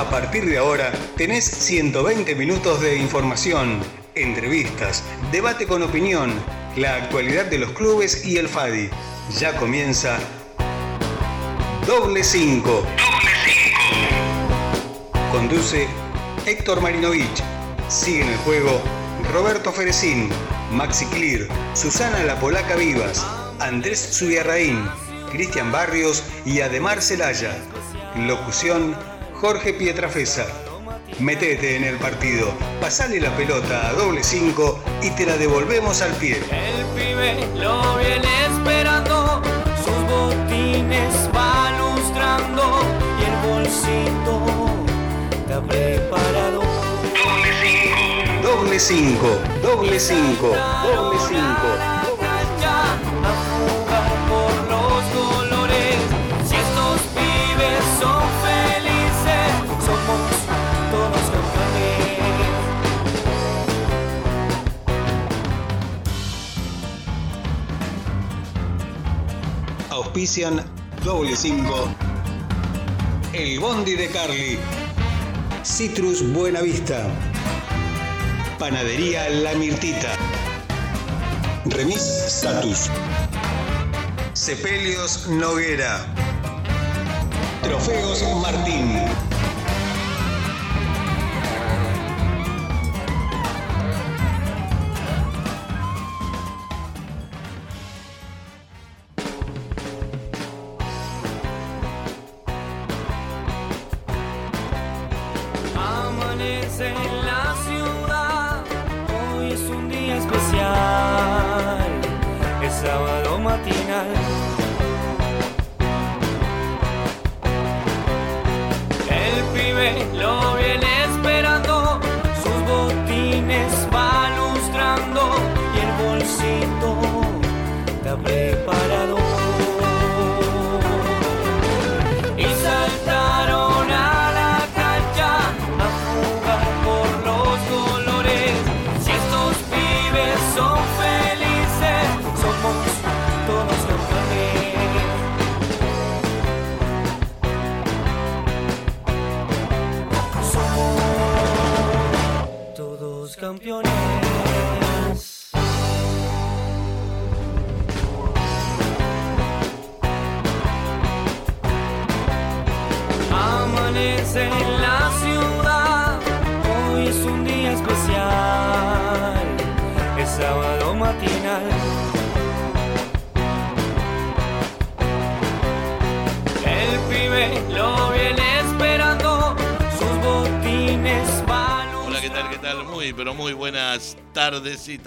A partir de ahora tenés 120 minutos de información, entrevistas, debate con opinión, la actualidad de los clubes y el FADI. Ya comienza Doble 5. Doble 5. Conduce Héctor Marinovich. Sigue en el juego Roberto Ferecín, Maxi Clear, Susana La Polaca Vivas, Andrés Zubiarraín, Cristian Barrios y Ademar Celaya. Locución Jorge Pietrafesa. Metete en el partido, pasale la pelota a doble 5 y te la devolvemos al pie. El pibe lo viene esperando, sus botines va lustrando y el bolsito está preparado. Doble 5, doble 5, doble 5, doble 5. Auspician doble 5. El Bondi de Carly. Citrus Buena Vista. Panadería La Mirtita. Remis Status. Sepelios Noguera. Trofeos Martín.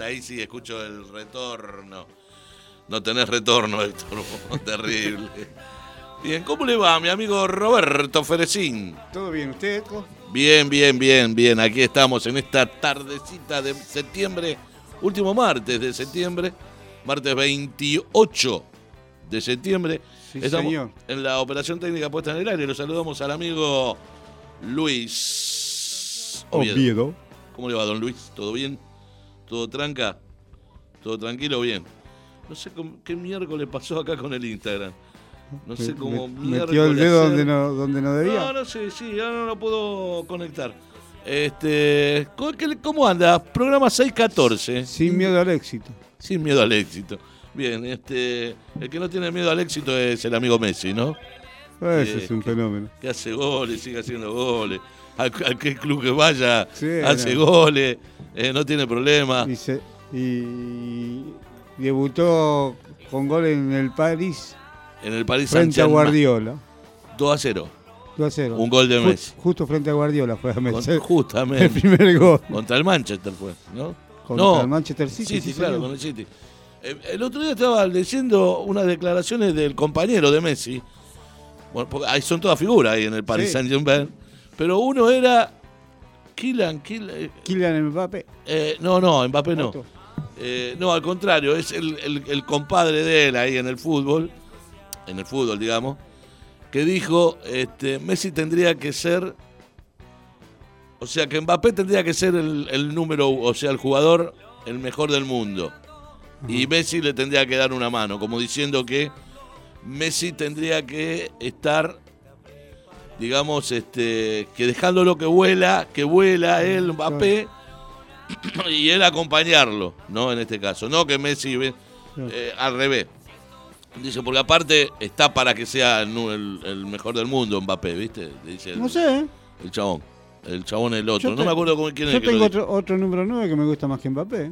Ahí sí escucho el retorno. No tenés retorno, Héctor. Terrible. Bien, ¿cómo le va mi amigo Roberto Ferecín? ¿Todo bien? ¿Usted? Bien, bien, bien, bien. Aquí estamos en esta tardecita de septiembre, último martes de septiembre, martes 28 de septiembre. Sí, estamos señor. en la operación técnica puesta en el aire. Lo saludamos al amigo Luis Oviedo. ¿Cómo le va, don Luis? ¿Todo bien? ¿Todo tranca? ¿Todo tranquilo? Bien. No sé cómo- qué miércoles pasó acá con el Instagram. No sé cómo me- Metió el dedo donde no, donde no debía. No, no sé, sí, ahora no lo puedo conectar. Este, ¿cómo, anda? Programa 614. Sin miedo al éxito. Sin miedo al éxito. Bien, este, el que no tiene miedo al éxito es el amigo Messi, ¿no? Ese Eh, es un fenómeno. Que hace goles, sigue haciendo goles. A cualquier club que vaya, Sí, hace no. goles, eh, no tiene problema. Y, se- y debutó con gol en el París En el Paris frente a. Guardiola. 2 a 0. 2 a 0. Un gol de Messi. Justo frente a Guardiola fue a meter justamente. el primer gol. Contra el Manchester fue, ¿no? Contra el Manchester City, Sí, sí, sí, claro, con el City. Eh, El otro día estaba leyendo unas declaraciones del compañero de Messi. Bueno, porque ahí son todas figuras ahí en el Paris Sí. Saint-Germain. Pero uno era Kylian, Kylian, Kylian Mbappé. eh, no, no, Mbappé no. Eh, no, al contrario, es el, el- el compadre de él ahí en el fútbol, en el fútbol, digamos, que dijo, este, Messi tendría que ser, o sea, que Mbappé tendría que ser el, el número, o sea, el jugador, el mejor del mundo. Y Messi le tendría que dar una mano, como diciendo que Messi tendría que estar digamos, este, que dejándolo que vuela, que vuela él, Mbappé, y él acompañarlo, ¿no? En este caso, no que Messi ve- eh, al revés. Dice, porque aparte está para que sea el, mejor del mundo, Mbappé, ¿viste? Dice el, No sé, ¿eh? el chabón. El chabón el otro. Yo no te- me acuerdo con quién es Yo que lo tengo otro, otro número 9 que me gusta más que Mbappé.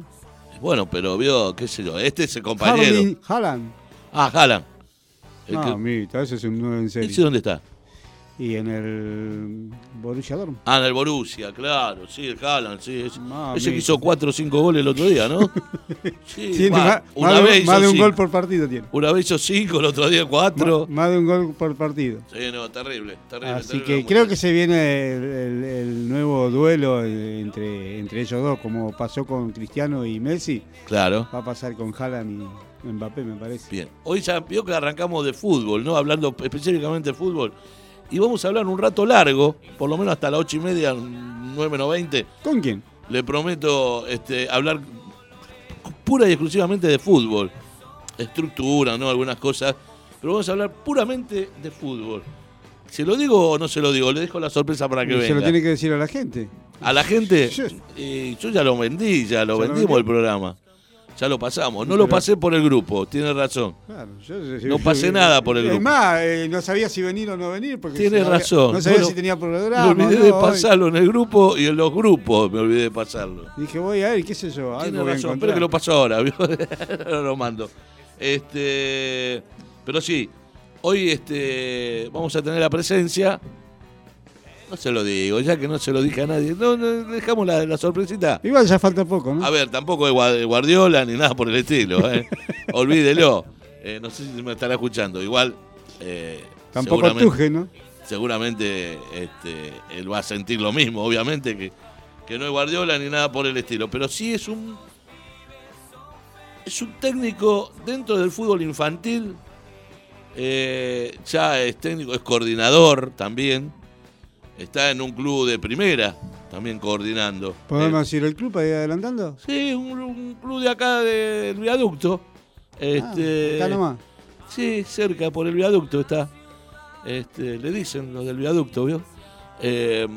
Bueno, pero vio, qué sé yo, este es el compañero. Harling- Haaland. Ah, Haaland. El No, que- amiguita, ese es un 9 en serio. ¿Ese dónde está? Y en el Borussia Dortmund. Ah, en el Borussia, claro, sí, el Haaland, sí. Ese, ese que hizo 4 o 5 goles el otro día, ¿no? Sí, va, más, una más de- vez más hizo de un cinco. gol por partido tiene. Una vez hizo 5, el otro día 4. Ma- Más de un gol por partido. Sí, no, terrible, terrible. Así terrible, que creo bien. que se viene el, el- el nuevo duelo eh, entre, entre ellos dos, como pasó con Cristiano y Messi. Claro. Va a pasar con Haaland y Mbappé, me parece. Bien. Hoy ya vio que arrancamos de fútbol, ¿no? Hablando específicamente de fútbol. Y vamos a hablar un rato largo, por lo menos hasta las 8 y media, 9 menos 20. ¿Con quién? Le prometo este, hablar pura y exclusivamente de fútbol. Estructura, ¿no? Algunas cosas. Pero vamos a hablar puramente de fútbol. ¿Se lo digo o no se lo digo? Le dejo la sorpresa para que Y venga. se lo tiene que decir a la gente. A la gente, Yo- eh, yo ya lo vendí, ya lo ¿Ya lo vendimos el programa. Ya lo pasamos. No lo pasé por el grupo, tiene razón. Claro, yo- yo- No yo- pasé nada por el Es grupo. más, eh, no sabía si venir o no venir. Porque Tienes razón. No sabía No si tenía Me programa. olvidé no, de hoy. pasarlo en el grupo y en los grupos me olvidé de pasarlo. Dije, voy a ver, qué sé yo. Tiene Algo voy a razón, pero que lo paso. Ahora lo mando. Este, pero sí, hoy este, vamos a tener la presencia. No se lo digo, ya que no se lo dije a nadie. No, no, dejamos la, la sorpresita. Igual ya falta poco, ¿no? A ver, tampoco es Gua- Guardiola ni nada por el estilo. ¿eh? Olvídelo. Eh, no sé si me estará escuchando. Igual. eh, Tampoco seguramente- Tuje, ¿no? seguramente este, él va a sentir lo mismo, obviamente, que, que no es Guardiola ni nada por el estilo. Pero sí es un. Es un técnico dentro del fútbol infantil. eh, ya es técnico, es coordinador también. Está en un club de primera, también coordinando. ¿Podemos Eh, decir el club para ir adelantando? sí, un, un club de acá del viaducto. Este, Ah, acá nomás. Sí, cerca, por el viaducto está. Este, le dicen los del viaducto, ¿vio? Eh,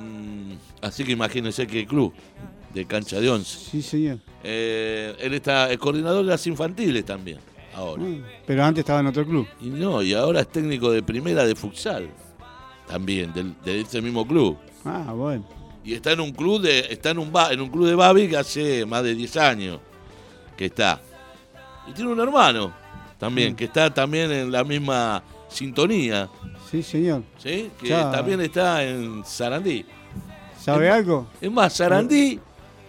así que imagínense qué club de cancha de once. Sí, señor. Eh, él está, es coordinador de las infantiles también, ahora. Ah, Pero antes estaba en otro club. Y no, y ahora es técnico de primera de futsal, también, del- de ese mismo club. Ah, bueno. Y está en un club de, está en un en un club de Babi que hace más de 10 años que está. Y tiene un hermano también, Mm. que está también en la misma sintonía. Sí, señor. ¿sí? Que Ya. también está en Sarandí. ¿Sabe Es- algo? Es más, Sarandí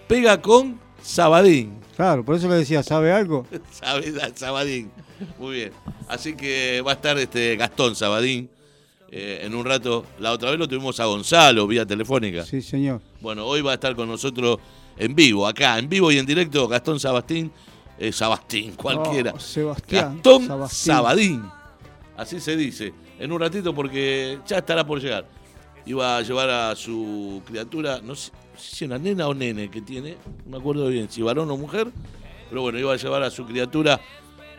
pega con Sabadín. Claro, por eso le decía, ¿sabe algo? Sabe- Sabadín. Muy bien. Así que va a estar este Gastón Sabadín eh, en un rato. La otra vez lo tuvimos a Gonzalo vía telefónica. Sí, señor. Bueno, hoy va a estar con nosotros en vivo, acá, en vivo y en directo, Gastón Sabastín. Eh, Sabastín, cualquiera. Oh, Sebastián. Gastón Sabastín. Sabadín. Así se dice. En un ratito porque ya estará por llegar. Iba a llevar a su criatura, no sé, no sé si una nena o nene que tiene, no me acuerdo bien si varón o mujer, pero bueno, iba a llevar a su criatura,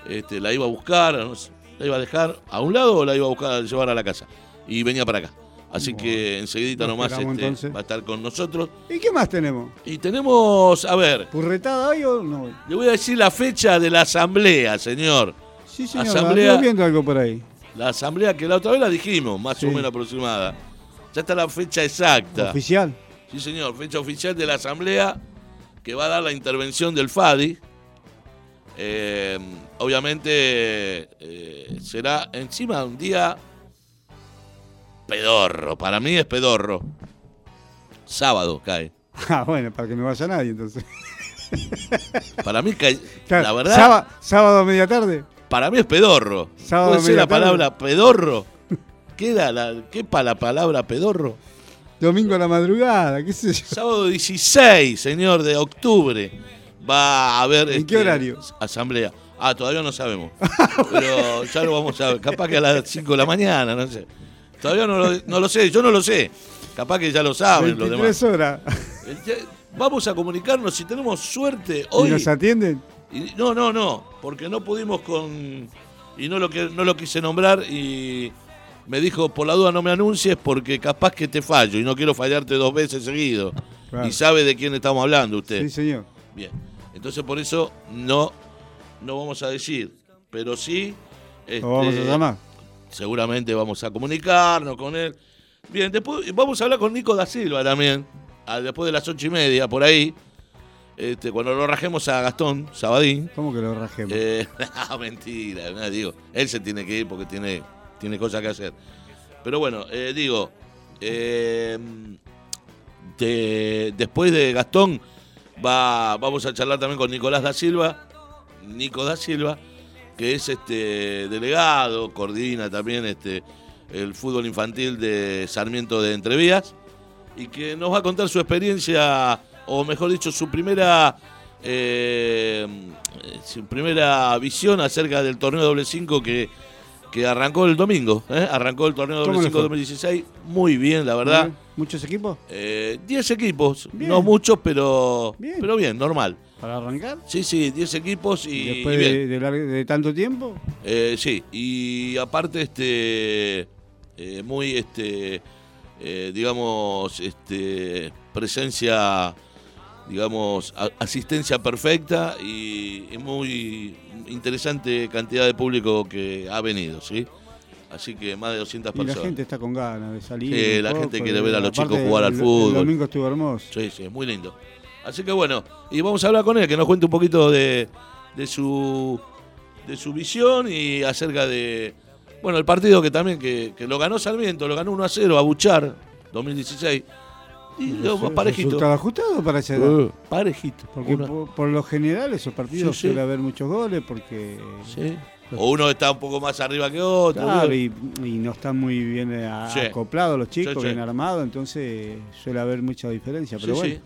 este, la iba a buscar, no sé, la iba a dejar a un lado o la iba a buscar a llevar a la casa. Y venía para acá. Así Bueno, que enseguidita nomás este, va a estar con nosotros. ¿Y qué más tenemos? Y tenemos, a ver, ¿Purretada hoy o no? le voy a decir la fecha de la asamblea, señor. Sí, señor. Asamblea- viendo algo por ahí. La asamblea que la otra vez la dijimos, más Sí. o menos aproximada. Ya está la fecha exacta. Oficial. Sí, señor, fecha oficial de la asamblea que va a dar la intervención del FADI. Eh, obviamente eh, será encima un día pedorro. Para mí es pedorro. Sábado cae. Ah, bueno, para que no vaya nadie entonces. Para mí cae. Claro, La verdad, sába- sábado a media tarde. para mí es pedorro. Sábado ¿Puede ser media la tarde. palabra pedorro? ¿Qué era la, qué para la palabra pedorro? Domingo a la madrugada, qué sé yo. Sábado 16, señor, de octubre. Va a haber. ¿En qué horario? Asamblea. Ah, todavía no sabemos. Pero ya lo vamos a ver. Capaz que a las 5 de la mañana, no sé. Todavía no lo, no lo sé, yo no lo sé. Capaz que ya lo saben los 23 demás. horas. Vamos a comunicarnos si tenemos suerte ¿Y hoy. nos atienden? Y- no, no, no, porque no pudimos con. Y no lo, que, no lo quise nombrar y me dijo, por la duda no me anuncies porque capaz que te fallo y no quiero fallarte dos veces seguido. Claro. Y sabe de quién estamos hablando usted. Sí, señor. Bien. Entonces por eso no, no vamos a decir. Pero sí. Lo vamos a este, llamar. Seguramente vamos a comunicarnos con él. Bien, después vamos a hablar con Nico da Silva también. a- después de las ocho y media, por ahí. Este, cuando lo rajemos a Gastón Sabadín. ¿Cómo que lo rajemos? Eh, no, mentira, no, digo, él se tiene que ir porque tiene, tiene cosas que hacer. Pero bueno, eh, digo, eh, de- después de Gastón va, vamos a charlar también con Nicolás da Silva, Nico da Silva, que es este delegado, coordina también este el fútbol infantil de Sarmiento de Entrevías y que nos va a contar su experiencia, o mejor dicho, su primera eh, su primera visión acerca del torneo doble 5 que, que arrancó el domingo. ¿eh? Arrancó el torneo ¿Cómo doble le 5 fue? 2016 muy bien, la verdad. ¿Muchos equipos? Eh, 10 equipos, Bien. no muchos, pero Bien. pero bien, normal. ¿Para arrancar? Sí, sí, 10 equipos y, Después y de, de de tanto tiempo. Eh, sí, y aparte, este, eh, muy, este, eh, digamos, este, presencia, digamos, a- asistencia perfecta y, y muy interesante cantidad de público que ha venido, ¿sí? Así que más de 200 Y la personas. gente está con ganas de salir. Sí, la poco, gente quiere ver a los chicos jugar al fútbol. El domingo estuvo hermoso. Sí, sí, muy lindo. Así que bueno, y vamos a hablar con él, que nos cuente un poquito de, de su de su visión y acerca de, bueno, el partido que también, que, que lo ganó Sarmiento, lo ganó 1 a 0 a Buchar, 2016, y lo parejito. ¿Resultado ajustado para esa edad? Uh, parejito. Porque por, por lo general esos partidos Sí, sí. suele haber muchos goles porque... sí. O uno está un poco más arriba que otro. Claro, y, y no están muy bien eh, acoplados los chicos, bien armados, entonces suele haber mucha diferencia. Pero bueno, sí.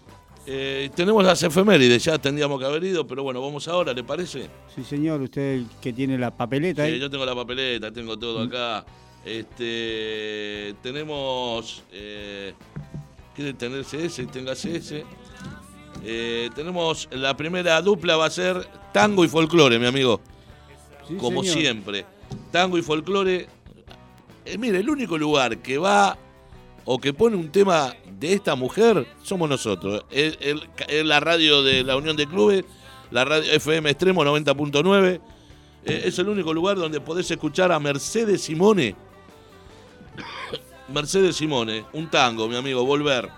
Eh, tenemos las efemérides, ya tendríamos que haber ido, pero bueno, vamos ahora, ¿le parece? sí señor, usted que tiene la papeleta Sí, ahí. yo tengo la papeleta, tengo todo acá. Este, tenemos. Eh, ¿Quiere tener CS? Tenga CS. Eh, tenemos la primera dupla, va a ser tango y folclore, mi amigo. Sí, como señor. siempre. Tango y folclore. Eh, mire, el único lugar que va o que pone un tema de esta mujer somos nosotros. Es, la radio de la Unión de Clubes, la radio FM Extremo 90.9. Eh, es el único lugar donde podés escuchar a Mercedes Simone. Mercedes Simone, un tango, mi amigo, volver.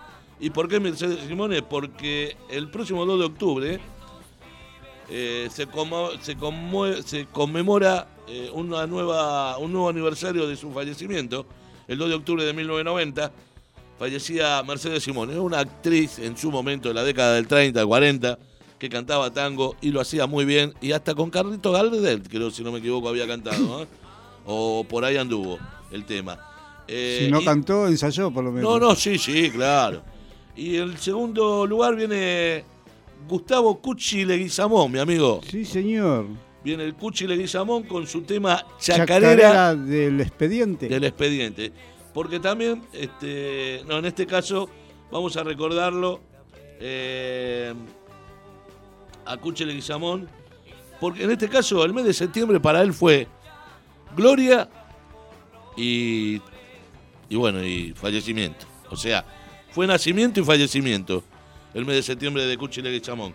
¿Y por qué Mercedes Simone? Porque el próximo 2 de octubre eh, se conmemora eh, una nueva, un nuevo aniversario de su fallecimiento, el 2 de octubre de 1990. Fallecía Mercedes Simone, una actriz en su momento de la década del 30, 40, que cantaba tango y lo hacía muy bien, y hasta con Carlito Gardel, creo, si no me equivoco, había cantado, ¿eh? o por ahí anduvo el tema. Eh, si no y- cantó, ensayó por lo menos. no, no, sí, sí, claro. Y en segundo lugar viene Gustavo Cuchi Leguizamón, mi amigo. Sí, señor. Viene el Cuchi Leguizamón con su tema Chacarera, Chacarera del expediente. del expediente. Porque también, este, no, en este caso, vamos a recordarlo eh, a Cuchi Leguizamón. Porque en este caso, el mes de septiembre para él fue gloria y, y bueno, y fallecimiento. O sea, fue nacimiento y fallecimiento el mes de septiembre de Cuchi Leguizamón.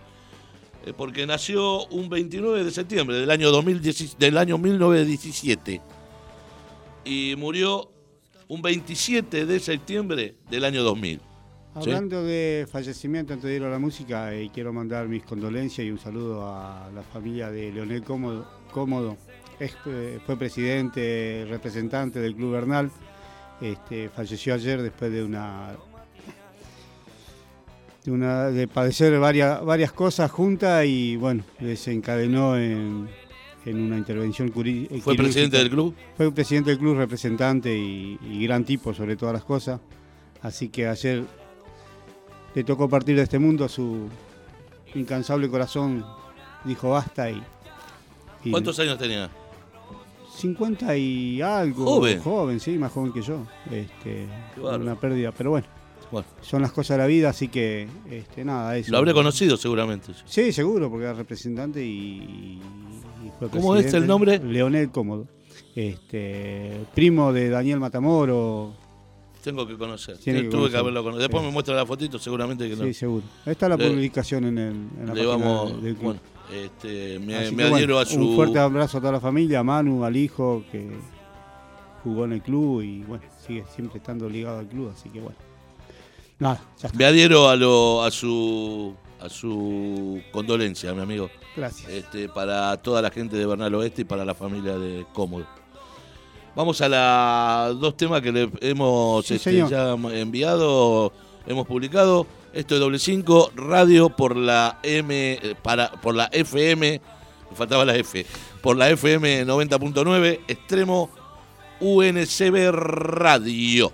Eh, porque nació un 29 de septiembre del año, 2010 del año 1917 y murió un 27 de septiembre del año 2000. ¿sí? Hablando de fallecimiento, antes de ir a la música, eh, quiero mandar mis condolencias y un saludo a la familia de Leonel Cómodo. Cómodo. Eh, fue presidente, representante del Club Bernal. Este, falleció ayer después de una de, una, de padecer varias, varias cosas juntas y bueno, desencadenó en, en una intervención Fue quirúrgica. presidente del club. Fue presidente del club, representante y, y gran tipo sobre todas las cosas. Así que ayer le tocó partir de este mundo, su incansable corazón dijo basta y... y ¿Cuántos años tenía? 50 y algo. Joven. Joven, sí, más joven que yo. Este, Qué una pérdida, pero bueno, Bueno, son las cosas de la vida, así que este, nada, eso. lo habré conocido seguramente. Sí, seguro, porque era representante y, y fue ¿Cómo es el nombre? Leonel Cómodo. este, primo de Daniel Matamoro. Tengo que conocer. Tiene que Tuve que haberlo conocido. Después Sí. me muestra la fotito, seguramente que no. Sí, seguro. Ahí está la Le- publicación en, el, en la Le vamos, del club. bueno, este, me, adhiero a su. Un fuerte abrazo a toda la familia, a Manu, al hijo que jugó en el club y bueno, sigue siempre estando ligado al club, así que bueno. Nada, ya está. Me adhiero a, lo, a su a su condolencia, mi amigo. Gracias. Este, para toda la gente de Bernal Oeste y para la familia de Cómodo. Vamos a los dos temas que le hemos Sí, este, ya enviado, hemos publicado. Esto es doble 5, radio por la M, eh, para, por la FM, me faltaba la F, por la FM 90.9, extremo UNCB Radio.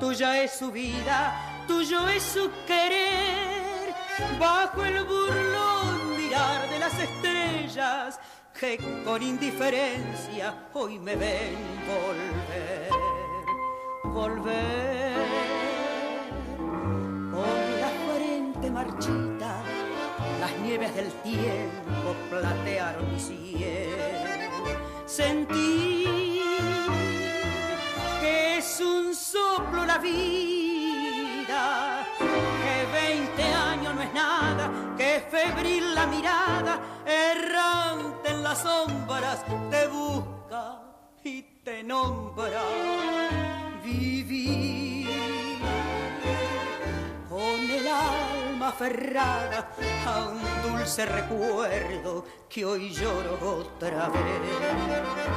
tuya es su vida, tuyo es su querer. Bajo el burlón mirar de las estrellas que con indiferencia hoy me ven volver, volver con la frente marchita, las nieves del tiempo platearon mi cielo. Sentí es un soplo la vida, que veinte años no es nada, que febril la mirada, errante en las sombras, te busca y te nombra. Vivir con el alma aferrada a un dulce recuerdo que hoy lloro otra vez.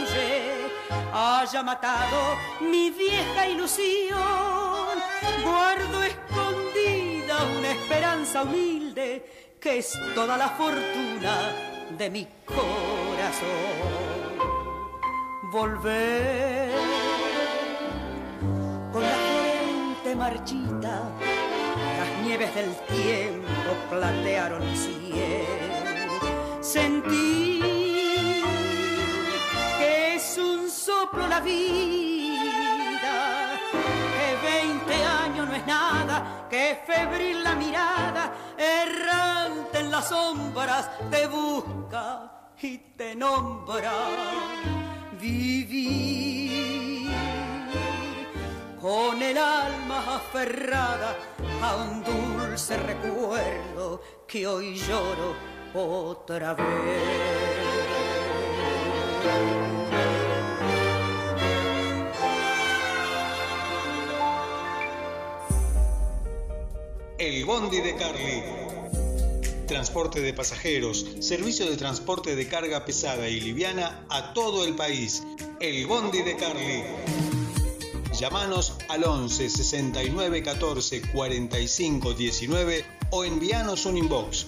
haya matado mi vieja ilusión, guardo escondida una esperanza humilde que es toda la fortuna de mi corazón. Volver con la frente marchita, las nieves del tiempo platearon mi cielo. Sentí que es un soplo la vida, que veinte años no es nada, que febril la mirada, errante en las sombras, te busca y te nombra. Vivir con el alma aferrada a un dulce recuerdo que hoy lloro otra vez. El Bondi de Carly. Transporte de pasajeros, servicio de transporte de carga pesada y liviana a todo el país. El Bondi de Carly. Llámanos al 11 69 14 45 19 o envíanos un inbox.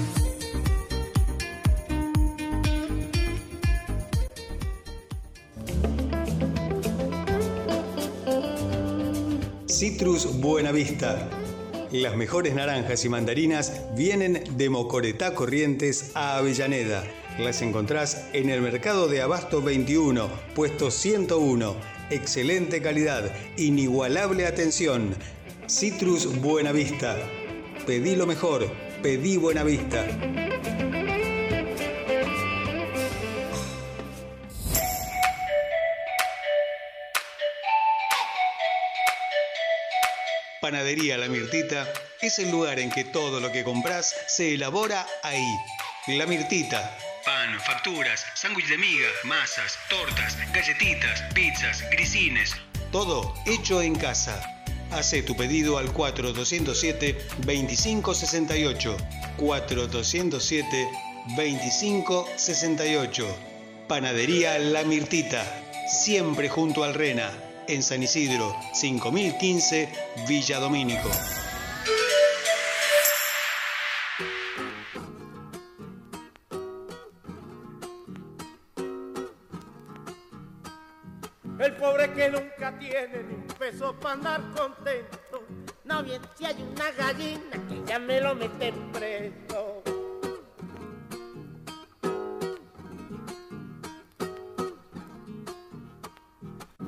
Citrus Buenavista. Las mejores naranjas y mandarinas vienen de Mocoretá Corrientes a Avellaneda. Las encontrás en el mercado de Abasto 21, puesto 101. Excelente calidad, inigualable atención. Citrus Buenavista. Pedí lo mejor, pedí Buenavista. Panadería La Mirtita es el lugar en que todo lo que compras se elabora ahí. La Mirtita. Pan, facturas, sándwich de miga, masas, tortas, galletitas, pizzas, grisines. Todo hecho en casa. Hace tu pedido al 4207-2568. 4207-2568. Panadería La Mirtita. Siempre junto al Rena en San Isidro, 5015, Villa Domínico. El pobre que nunca tiene ni un peso para andar contento. No bien si hay una gallina que ya me lo meten preso.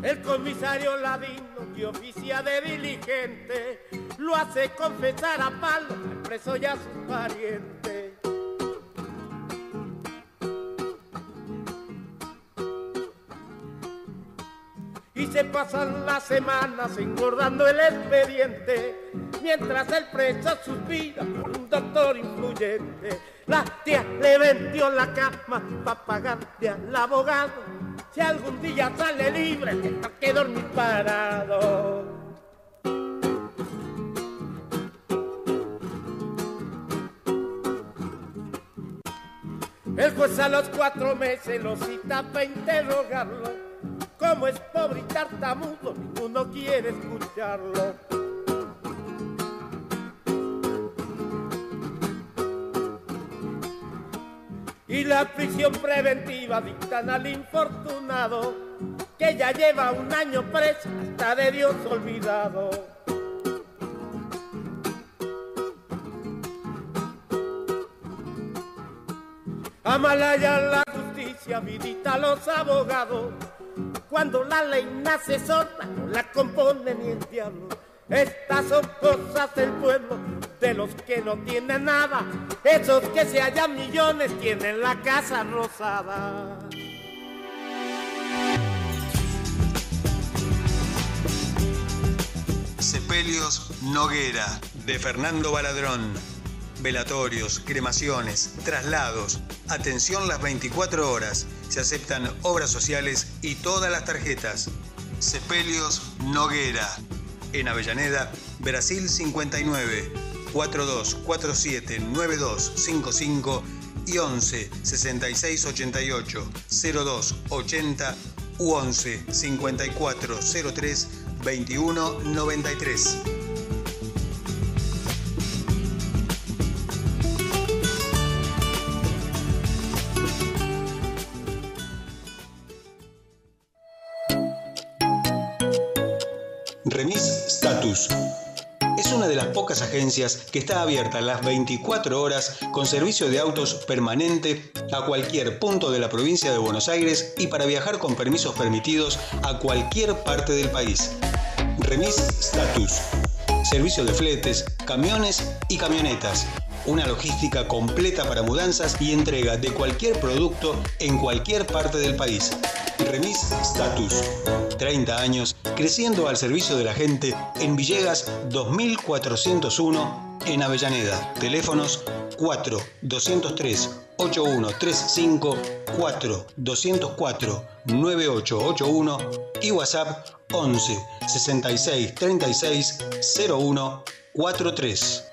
El comisario Ladino que oficia de diligente lo hace confesar a palo al preso y a sus parientes. Y se pasan las semanas engordando el expediente mientras el preso suspira por un doctor influyente. La tía le vendió la cama para pagarle al abogado. Si algún día sale libre, tendrá que dormir parado. El juez a los cuatro meses lo cita para interrogarlo. Como es pobre y tartamudo, ninguno quiere escucharlo. Y la prisión preventiva dictan al infortunado que ya lleva un año preso hasta de Dios olvidado. Amalaya la justicia, vidita a los abogados. Cuando la ley nace sorda, no la compone ni el diablo. Estas son cosas del pueblo, de los que no tienen nada. Esos que se hallan millones tienen la casa rosada. Sepelios Noguera, de Fernando Baladrón. Velatorios, cremaciones, traslados. Atención las 24 horas. Se aceptan obras sociales y todas las tarjetas. Sepelios Noguera. En Avellaneda, Brasil 59, 4247 9255 y 11 66 88 02 80 u 11 54 03 21 93. Agencias que está abierta las 24 horas con servicio de autos permanente a cualquier punto de la provincia de Buenos Aires y para viajar con permisos permitidos a cualquier parte del país. Remis Status. Servicio de fletes, camiones y camionetas. Una logística completa para mudanzas y entrega de cualquier producto en cualquier parte del país. Remis Status. 30 años creciendo al servicio de la gente en Villegas 2401 en Avellaneda. Teléfonos 4 203 8135 4 204 9881 y WhatsApp 11 66 36 01 43.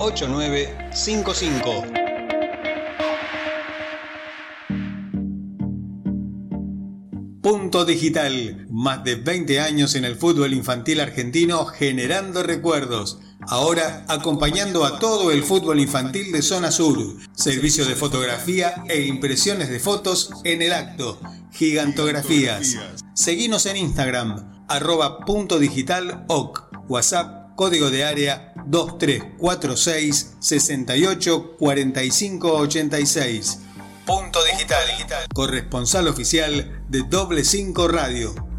8955. Punto Digital, más de 20 años en el fútbol infantil argentino generando recuerdos. Ahora acompañando a todo el fútbol infantil de Zona Sur. Servicio de fotografía e impresiones de fotos en el acto. Gigantografías. Seguinos en Instagram, arroba punto digital oc. WhatsApp, código de área 2346 68 45 86. Punto Digital, corresponsal oficial de Doble 5 Radio.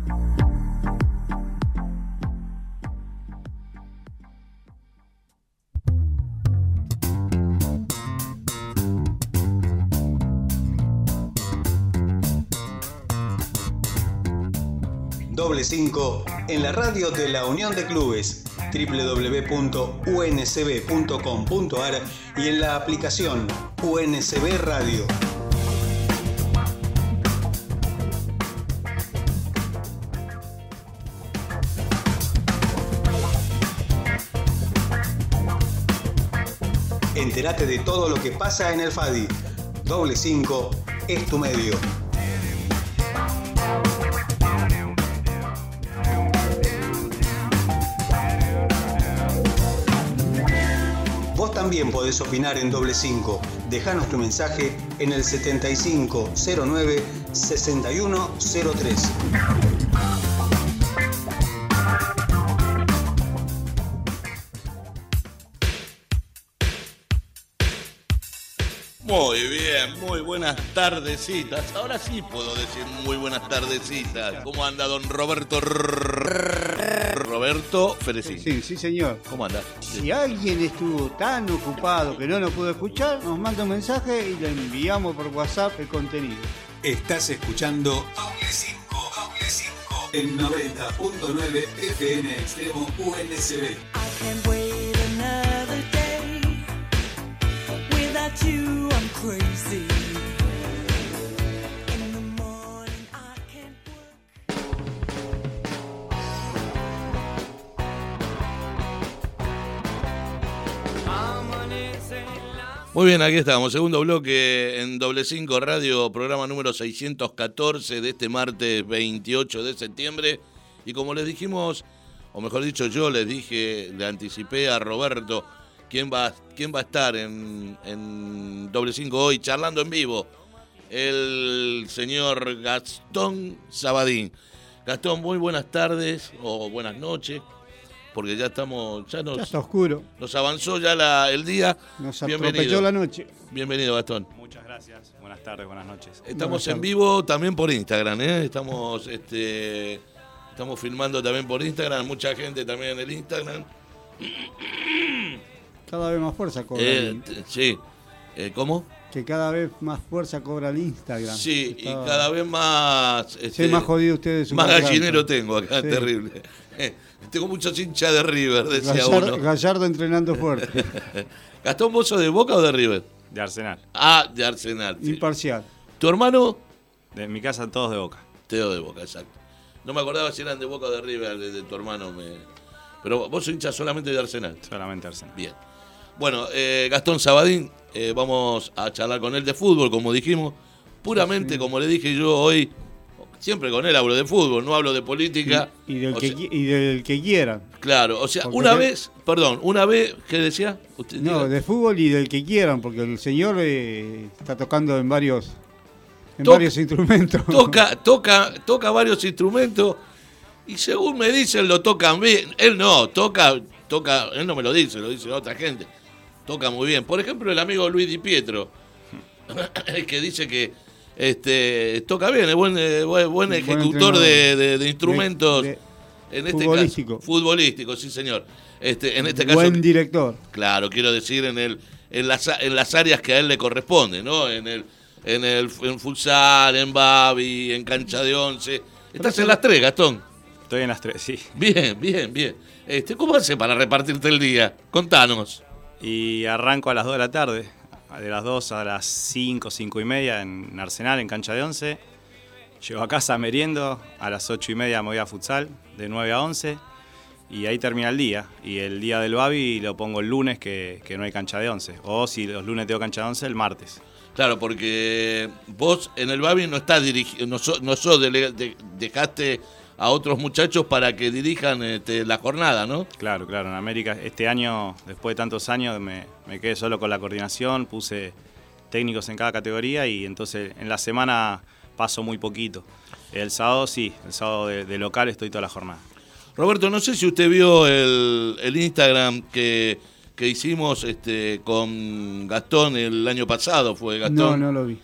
5 en la radio de la Unión de Clubes www.uncb.com.ar y en la aplicación UNCB Radio. Entérate de todo lo que pasa en el FADI. Doble 5 es tu medio. También podés opinar en Doble 5. Dejanos tu mensaje en el 7509 6103. Muy bien, muy buenas tardecitas. Ahora sí puedo decir muy buenas tardecitas. ¿Cómo anda don Roberto? Roberto Ferecín. Sí, sí, señor. ¿Cómo anda? Si alguien estuvo tan ocupado que no nos pudo escuchar, nos manda un mensaje y le enviamos por WhatsApp el contenido. Estás escuchando Doble 5, Doble 5 en 90.9 FM Extremo UNCB. I can't wait another day. Without you, I'm crazy. Muy bien, aquí estamos. Segundo bloque en Doble 5 Radio, programa número 614 de este martes 28 de septiembre. Y como les dijimos, o mejor dicho, yo les dije, le anticipé a Roberto quién va, quién va a estar en, en Doble 5 hoy charlando en vivo. El señor Gastón Sabadín. Gastón, muy buenas tardes o buenas noches, porque ya estamos, ya nos, Ya está oscuro. nos avanzó ya la- el día. Nos atropelló la noche. Bienvenido, Gastón. Muchas gracias. Buenas tardes, buenas noches. Estamos Buenas en tardes. vivo también por Instagram, ¿eh? Estamos, este, estamos filmando también por Instagram, mucha gente también en el Instagram. Cada vez más fuerza cobra. Eh, el- sí, Eh, ¿cómo? que cada vez más fuerza cobra el Instagram. Sí, y cada vez más... Sí, este, más jodido ustedes. Más gallinero tengo acá, Sí. terrible. Tengo muchos hinchas de River, decía Gallardo, uno. Gallardo entrenando fuerte. Gastón, ¿vos sos de Boca o de River? De Arsenal. Ah, de Arsenal. sí. Imparcial. ¿Tu hermano? De mi casa todos de Boca. Teo de Boca, exacto. No me acordaba si eran de Boca o de River, de, de tu hermano. Me... Pero vos sos hincha solamente de Arsenal. Solamente Arsenal. Bien. Bueno, eh, Gastón Sabadín, eh, vamos a charlar con él de fútbol, como dijimos. Puramente, como le dije yo hoy, siempre con él hablo de fútbol, no hablo de política. Y, y del que, sea, y del que quieran. claro, o sea, Porque una vez, perdón, una vez, ¿qué decía? Usted No, diga. de fútbol y del que quieran, porque el señor eh, está tocando en varios en varios instrumentos. toca, toca, toca varios instrumentos y según me dicen lo tocan bien. Él no, toca, toca, él no me lo dice, lo dice otra gente. Toca muy bien. Por ejemplo, el amigo Luis Di Pietro, que dice que este toca bien, es buen, eh, buen, buen Buen ejecutor de, de- de instrumentos. De- en este futbolístico. caso, futbolístico, sí señor. Este, en este caso, buen director. Claro, quiero decir en el en las, en las áreas que a él le corresponde, ¿no? En el en el en futsal, en Babi, en cancha de once. Estás en las tres, Gastón. Estoy en las tres, sí. Bien, bien, bien. Este, ¿cómo hace para repartirte el día? Contanos. Y arranco a las 2 de la tarde. De las 2 a las 5, 5 y media en Arsenal, en cancha de 11. Llego a casa meriendo. A las 8 y media me voy a futsal, de 9 a 11. y ahí termina el día. Y el día del Babi lo pongo el lunes que, que no hay cancha de 11. O si los lunes tengo cancha de 11, el martes. Claro, porque vos en el Babi no estás dirigiendo, no sos, no de- dejaste a otros muchachos para que dirijan este, la jornada, ¿no? Claro, claro. En América este año, después de tantos años, me, me quedé solo con la coordinación, puse técnicos en cada categoría y entonces en la semana paso muy poquito. El sábado sí, el sábado de, de local estoy toda la jornada. Roberto, no sé si usted vio el, el Instagram que, que hicimos este, con Gastón el año pasado, fue No, Gastón. no lo vi.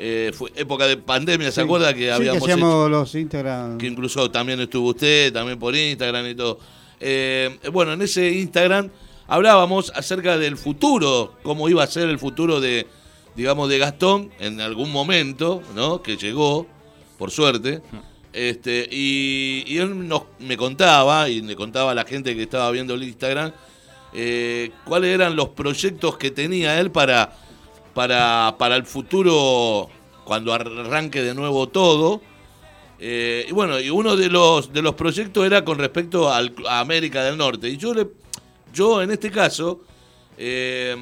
Eh, fue época de pandemia, ¿se Sí. acuerda que Sí, habíamos que hecho? los Instagram. que incluso también estuvo usted, también por Instagram y todo. Eh, bueno, en ese Instagram hablábamos acerca del futuro, cómo iba a ser el futuro de, digamos, de Gastón en algún momento, ¿no? Que llegó, por suerte. Este, y, y él nos, me contaba, y le contaba a la gente que estaba viendo el Instagram, eh, cuáles eran los proyectos que tenía él para, para, para el futuro, cuando arranque de nuevo todo. Eh, y bueno, y uno de los, de los proyectos era con respecto al, a América del Norte. Y yo, le, yo en este caso, eh,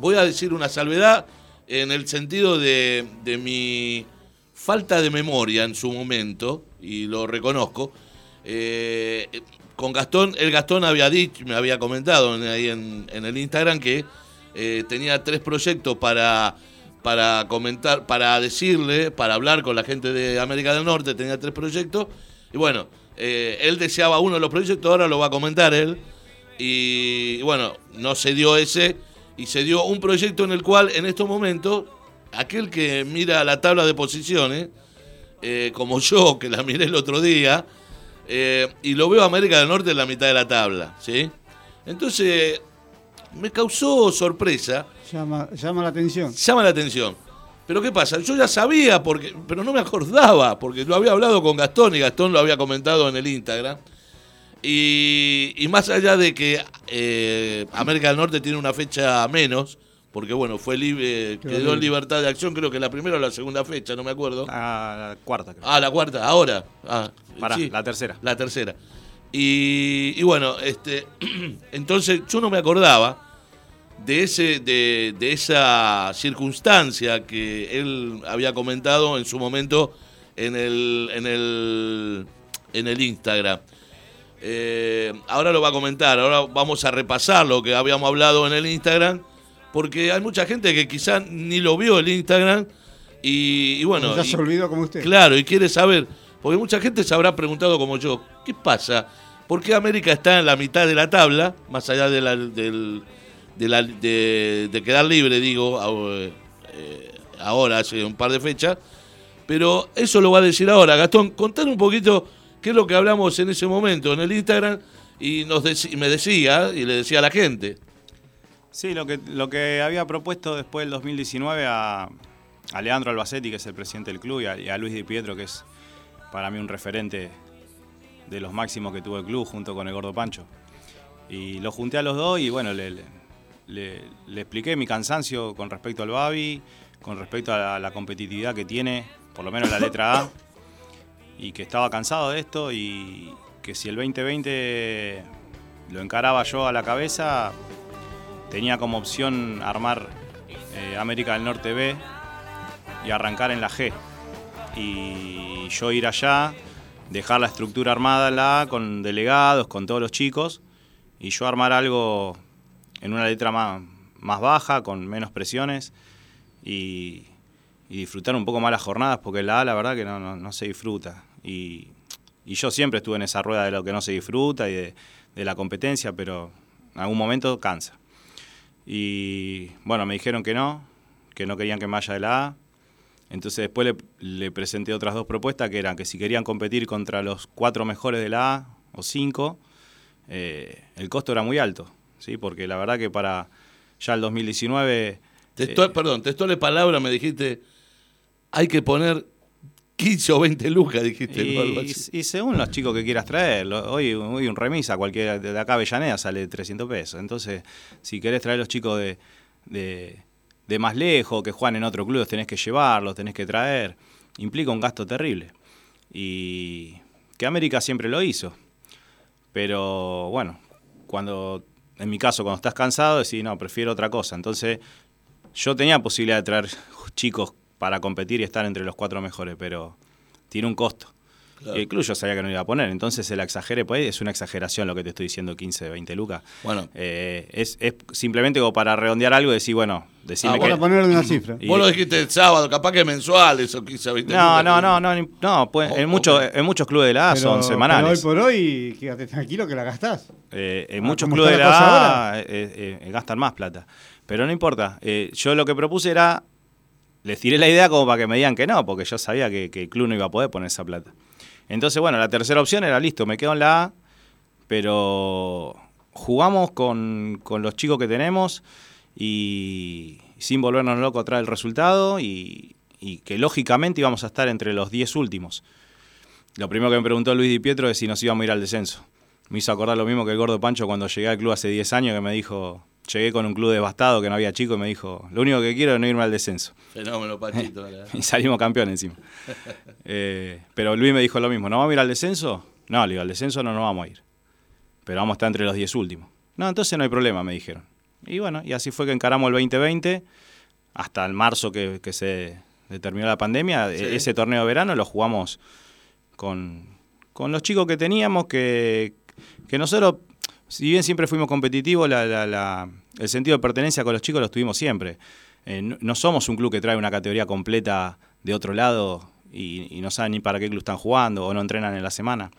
voy a decir una salvedad en el sentido de, de mi falta de memoria en su momento, y lo reconozco. Eh, con Gastón, el Gastón había dicho, me había comentado en- ahí en, en el Instagram que eh, tenía tres proyectos para, para comentar, para decirle, para hablar con la gente de América del Norte, tenía tres proyectos. Y bueno, eh, él deseaba uno de los proyectos, ahora lo va a comentar él. Y, bueno, no se dio ese, y se dio un proyecto en el cual en estos momentos, aquel que mira la tabla de posiciones, eh, como yo, que la miré el otro día, y lo veo a América del Norte en la mitad de la tabla, ¿sí? Entonces, me causó sorpresa, Llama, llama la atención. llama la atención. Pero ¿qué pasa? Yo ya sabía, porque, pero no me acordaba, porque lo había hablado con Gastón y Gastón lo había comentado en el Instagram. Y, y más allá de que eh, América del Norte tiene una fecha menos, porque bueno, fue libre, Quedó quedó en libertad de acción, creo que la primera o la segunda fecha, no me acuerdo. La, la cuarta, creo. Ah, la cuarta, ahora. Ah, Pará, sí, la tercera. La tercera. Y, y bueno, este, entonces yo no me acordaba de, ese, de, de esa circunstancia que él había comentado en su momento en el, en el, en el Instagram. Eh, ahora lo va a comentar, ahora vamos a repasar lo que habíamos hablado en el Instagram, porque hay mucha gente que quizás ni lo vio el Instagram y, y bueno... ya se olvidó como usted. Claro, y quiere saber, porque mucha gente se habrá preguntado como yo, ¿qué pasa? ¿Por qué América está en la mitad de la tabla, más allá de, de, quedar libre, digo, eh, ahora, hace un par de fechas? Pero eso lo va a decir ahora. Gastón, contar un poquito qué es lo que hablamos en ese momento en el Instagram y me decía, y le decía a la gente. Sí, lo que, lo que había propuesto después del 2019 a, a Leandro Albacetti, que es el presidente del club, y a Luis Di Pietro, que es para mí un referente de los máximos que tuvo el club junto con el Gordo Pancho. Y lo junté a los dos y bueno, le, le- expliqué mi cansancio con respecto al Babi, con respecto a la, la competitividad que tiene, por lo menos la letra A, y que estaba cansado de esto y que si el 2020 lo encaraba yo a la cabeza, tenía como opción armar eh, América del Norte B y arrancar en la G. Y yo ir allá, dejar la estructura armada la con delegados, con todos los chicos, y yo armar algo en una letra más, más baja, con menos presiones, y, disfrutar un poco más las jornadas, porque la A la verdad que no, no- no se disfruta. Y, y yo siempre estuve en esa rueda de lo que no se disfruta y de, de la competencia, pero en algún momento cansa. Y bueno, me dijeron que no, que no querían que me vaya de la A. Entonces después le, le presenté otras dos propuestas que eran que si querían competir contra los cuatro mejores de la A o cinco, eh, el costo era muy alto, ¿sí? porque la verdad que para ya el 2019... Textual, eh, perdón, textual palabra me dijiste, hay que poner 15 o 20 lucas, dijiste. Y, según los chicos que quieras traer, lo- hoy, hoy un remisa cualquiera de acá Avellaneda sale 300 pesos. Entonces, si querés traer los chicos de, de, de más lejos, que juegan en otro club, los tenés que llevar, los tenés que traer. Implica un gasto terrible. Y que América siempre lo hizo. pero bueno, cuando, en mi caso, cuando estás cansado, decís, no, prefiero otra cosa. Entonces, yo tenía posibilidad de traer chicos para competir y estar entre los cuatro mejores, pero tiene un costo. Claro. El club yo sabía que no iba a poner, entonces se la exagere, pues es una exageración lo que te estoy diciendo, 15, 20 lucas. Bueno. Eh, es, es simplemente como para redondear algo y decir, bueno, decirme Ah, que... Para ponerle una cifra. Y- Vos lo dijiste el sábado, capaz que mensual, eso 15 a 20 No, lucas. no, no, no, ni- no, pues, O- en, muchos, en muchos clubes de la A Pero- son semanales. Pero hoy por hoy, quédate tranquilo que la gastás. Eh, en Ah, muchos ¿cómo clubes de la A ahora? eh, eh, eh, gastan más plata. Pero no importa. Eh, yo lo que propuse era. Les tiré la idea como para que me digan que no, porque yo sabía que, que el club no iba a poder poner esa plata. Entonces, bueno, la tercera opción era listo, me quedo en la A, pero jugamos con, con los chicos que tenemos y sin volvernos locos atrás del resultado y, y que lógicamente íbamos a estar entre los 10 últimos. Lo primero que me preguntó Luis Di Pietro es si nos íbamos a ir al descenso. Me hizo acordar lo mismo que el gordo Pancho cuando llegué al club hace 10 años, que me dijo, llegué con un club devastado, que no había chicos, y me dijo, lo único que quiero es no irme al descenso. Fenómeno, Pachito. la- Y salimos campeones encima. Eh, pero Luis me dijo lo mismo, ¿no vamos a ir al descenso? No, le digo, al descenso no nos vamos a ir. Pero vamos a estar entre los 10 últimos. No, entonces no hay problema, me dijeron. Y bueno, y así fue que encaramos el 2020, hasta el marzo que, que se determinó la pandemia. Sí. E- Ese torneo de verano lo jugamos con, con los chicos que teníamos, que, que nosotros, si bien siempre fuimos competitivos, la- la- la- el sentido de pertenencia con los chicos lo tuvimos siempre. Eh, no, no somos un club que trae una categoría completa de otro lado y, y no saben ni para qué club están jugando o no entrenan en la semana.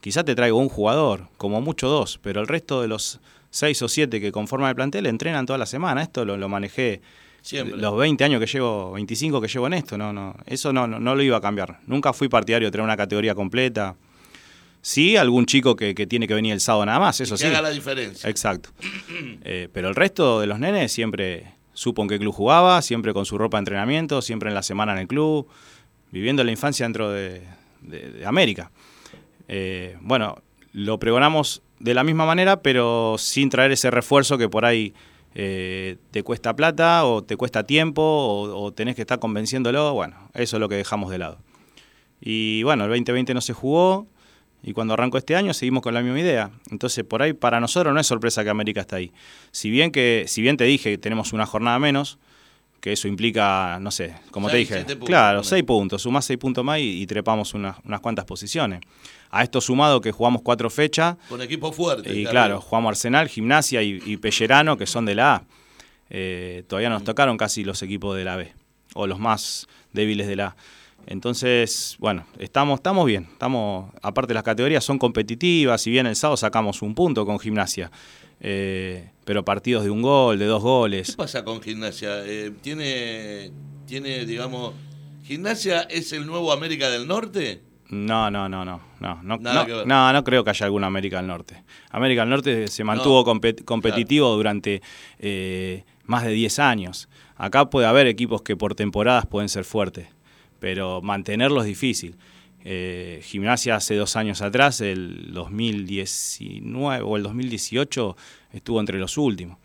Quizá te traigo un jugador, como mucho dos, pero el resto de los seis o siete que conforman el plantel entrenan toda la semana. Esto lo, lo manejé Siempre. los 20 años que llevo, 25 que llevo en esto. No, no, eso no, no, no lo iba a cambiar. Nunca fui partidario de tener una categoría completa. Sí, algún chico que, que tiene que venir el sábado nada más, eso que sí. haga la diferencia. Exacto. Eh, pero el resto de los nenes siempre supo en qué club jugaba, siempre con su ropa de entrenamiento, siempre en la semana en el club, viviendo la infancia dentro de, de- de América. Eh, bueno, lo pregonamos de la misma manera, pero sin traer ese refuerzo que por ahí eh, te cuesta plata o te cuesta tiempo o, o tenés que estar convenciéndolo. Bueno, eso es lo que dejamos de lado. Y bueno, el 2020 no se jugó y cuando arrancó este año seguimos con la misma idea. Entonces, por ahí para nosotros no es sorpresa que América está ahí. Si bien que si bien te dije que tenemos una jornada menos, que eso implica, no sé, como te dije, puntos, claro, seis puntos, sumás seis puntos más y, y trepamos unas, unas cuantas posiciones. A esto sumado que jugamos cuatro fechas, Con equipo fuerte. y claro, jugamos Arsenal, Gimnasia y, y Pellerano, que son de la A. Eh, todavía nos tocaron casi los equipos de la B, o los más débiles de la A. Entonces, bueno, estamos, estamos bien. Estamos, aparte las categorías son competitivas, si bien el sábado sacamos un punto con Gimnasia, eh, pero partidos de un gol, de dos ¿Qué goles. pasa con gimnasia? Eh, ¿tiene, tiene, digamos, gimnasia es el nuevo América del Norte? No, no, no, no, no, no, no, no, no creo que haya alguna América del Norte. América del Norte se mantuvo compet- competitivo durante eh, más de 10 años. Acá puede haber equipos que por temporadas pueden ser fuertes, pero mantenerlos es difícil. Eh, Gimnasia hace dos años atrás, el 2019 o el 2018, estuvo entre los últimos.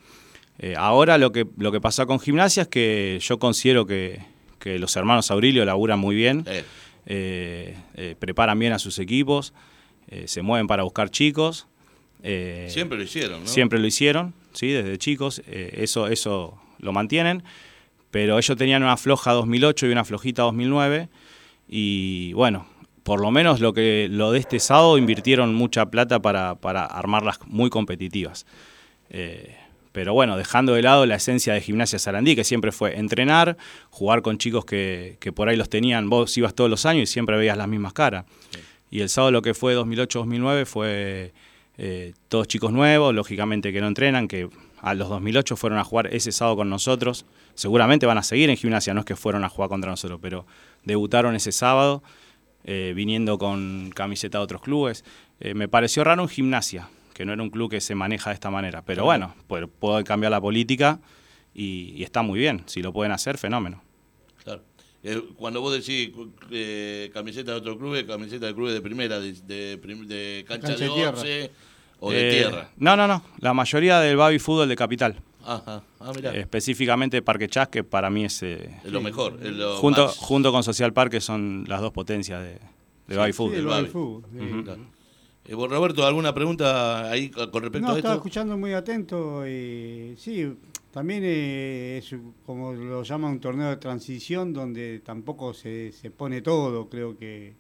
Eh, ahora lo que, lo que pasa con Gimnasia es que yo considero que, que los hermanos Aurilio laburan muy bien Eh, preparan bien a sus equipos, se mueven para buscar chicos. siempre lo hicieron, ¿no? Siempre lo hicieron, ¿sí? desde chicos, eso, eso lo mantienen, pero ellos tenían una floja 2008 y una flojita 2009, y bueno, por lo menos lo, que, lo de este sábado invirtieron mucha plata para, para armarlas muy competitivas. Eh, pero bueno, dejando de lado la esencia de Gimnasia Sarandí, que siempre fue entrenar, jugar con chicos que, que por ahí los tenían, vos ibas todos los años y siempre veías las mismas caras. Y el sábado lo que fue 2008-2009 fue eh, todos chicos nuevos, lógicamente que no entrenan, que a los 2008 fueron a jugar ese sábado con nosotros. Seguramente van a seguir en gimnasia, no es que fueron a jugar contra nosotros, pero debutaron ese sábado eh, viniendo con camiseta de otros clubes. Eh, me pareció raro en gimnasia, que no era un club que se maneja de esta manera. Pero bueno, pues, puede cambiar la política y, y está muy bien. Si lo pueden hacer, fenómeno. Claro. Eh, cuando vos decís eh, camiseta de otro club, camiseta de clubes de primera, de, de prim- de cancha, Cancha de de tierra. once o de Eh, tierra. No, no, no. La mayoría del Babi Fútbol de Capital. Ajá. Ah, mirá. Específicamente Parque Chas, que para mí es... eh, es lo mejor. Lo junto, más- junto con Social Park, que son las dos potencias de, de Sí. Claro. Eh, Roberto, ¿alguna pregunta ahí con respecto No, a estaba esto? escuchando muy atento y sí, también eh, es como lo llama un torneo de transición donde tampoco se, se pone todo, creo que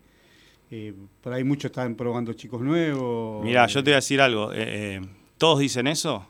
eh, por ahí muchos están probando chicos nuevos. Mira, yo te voy a decir algo. eh, eh, todos dicen eso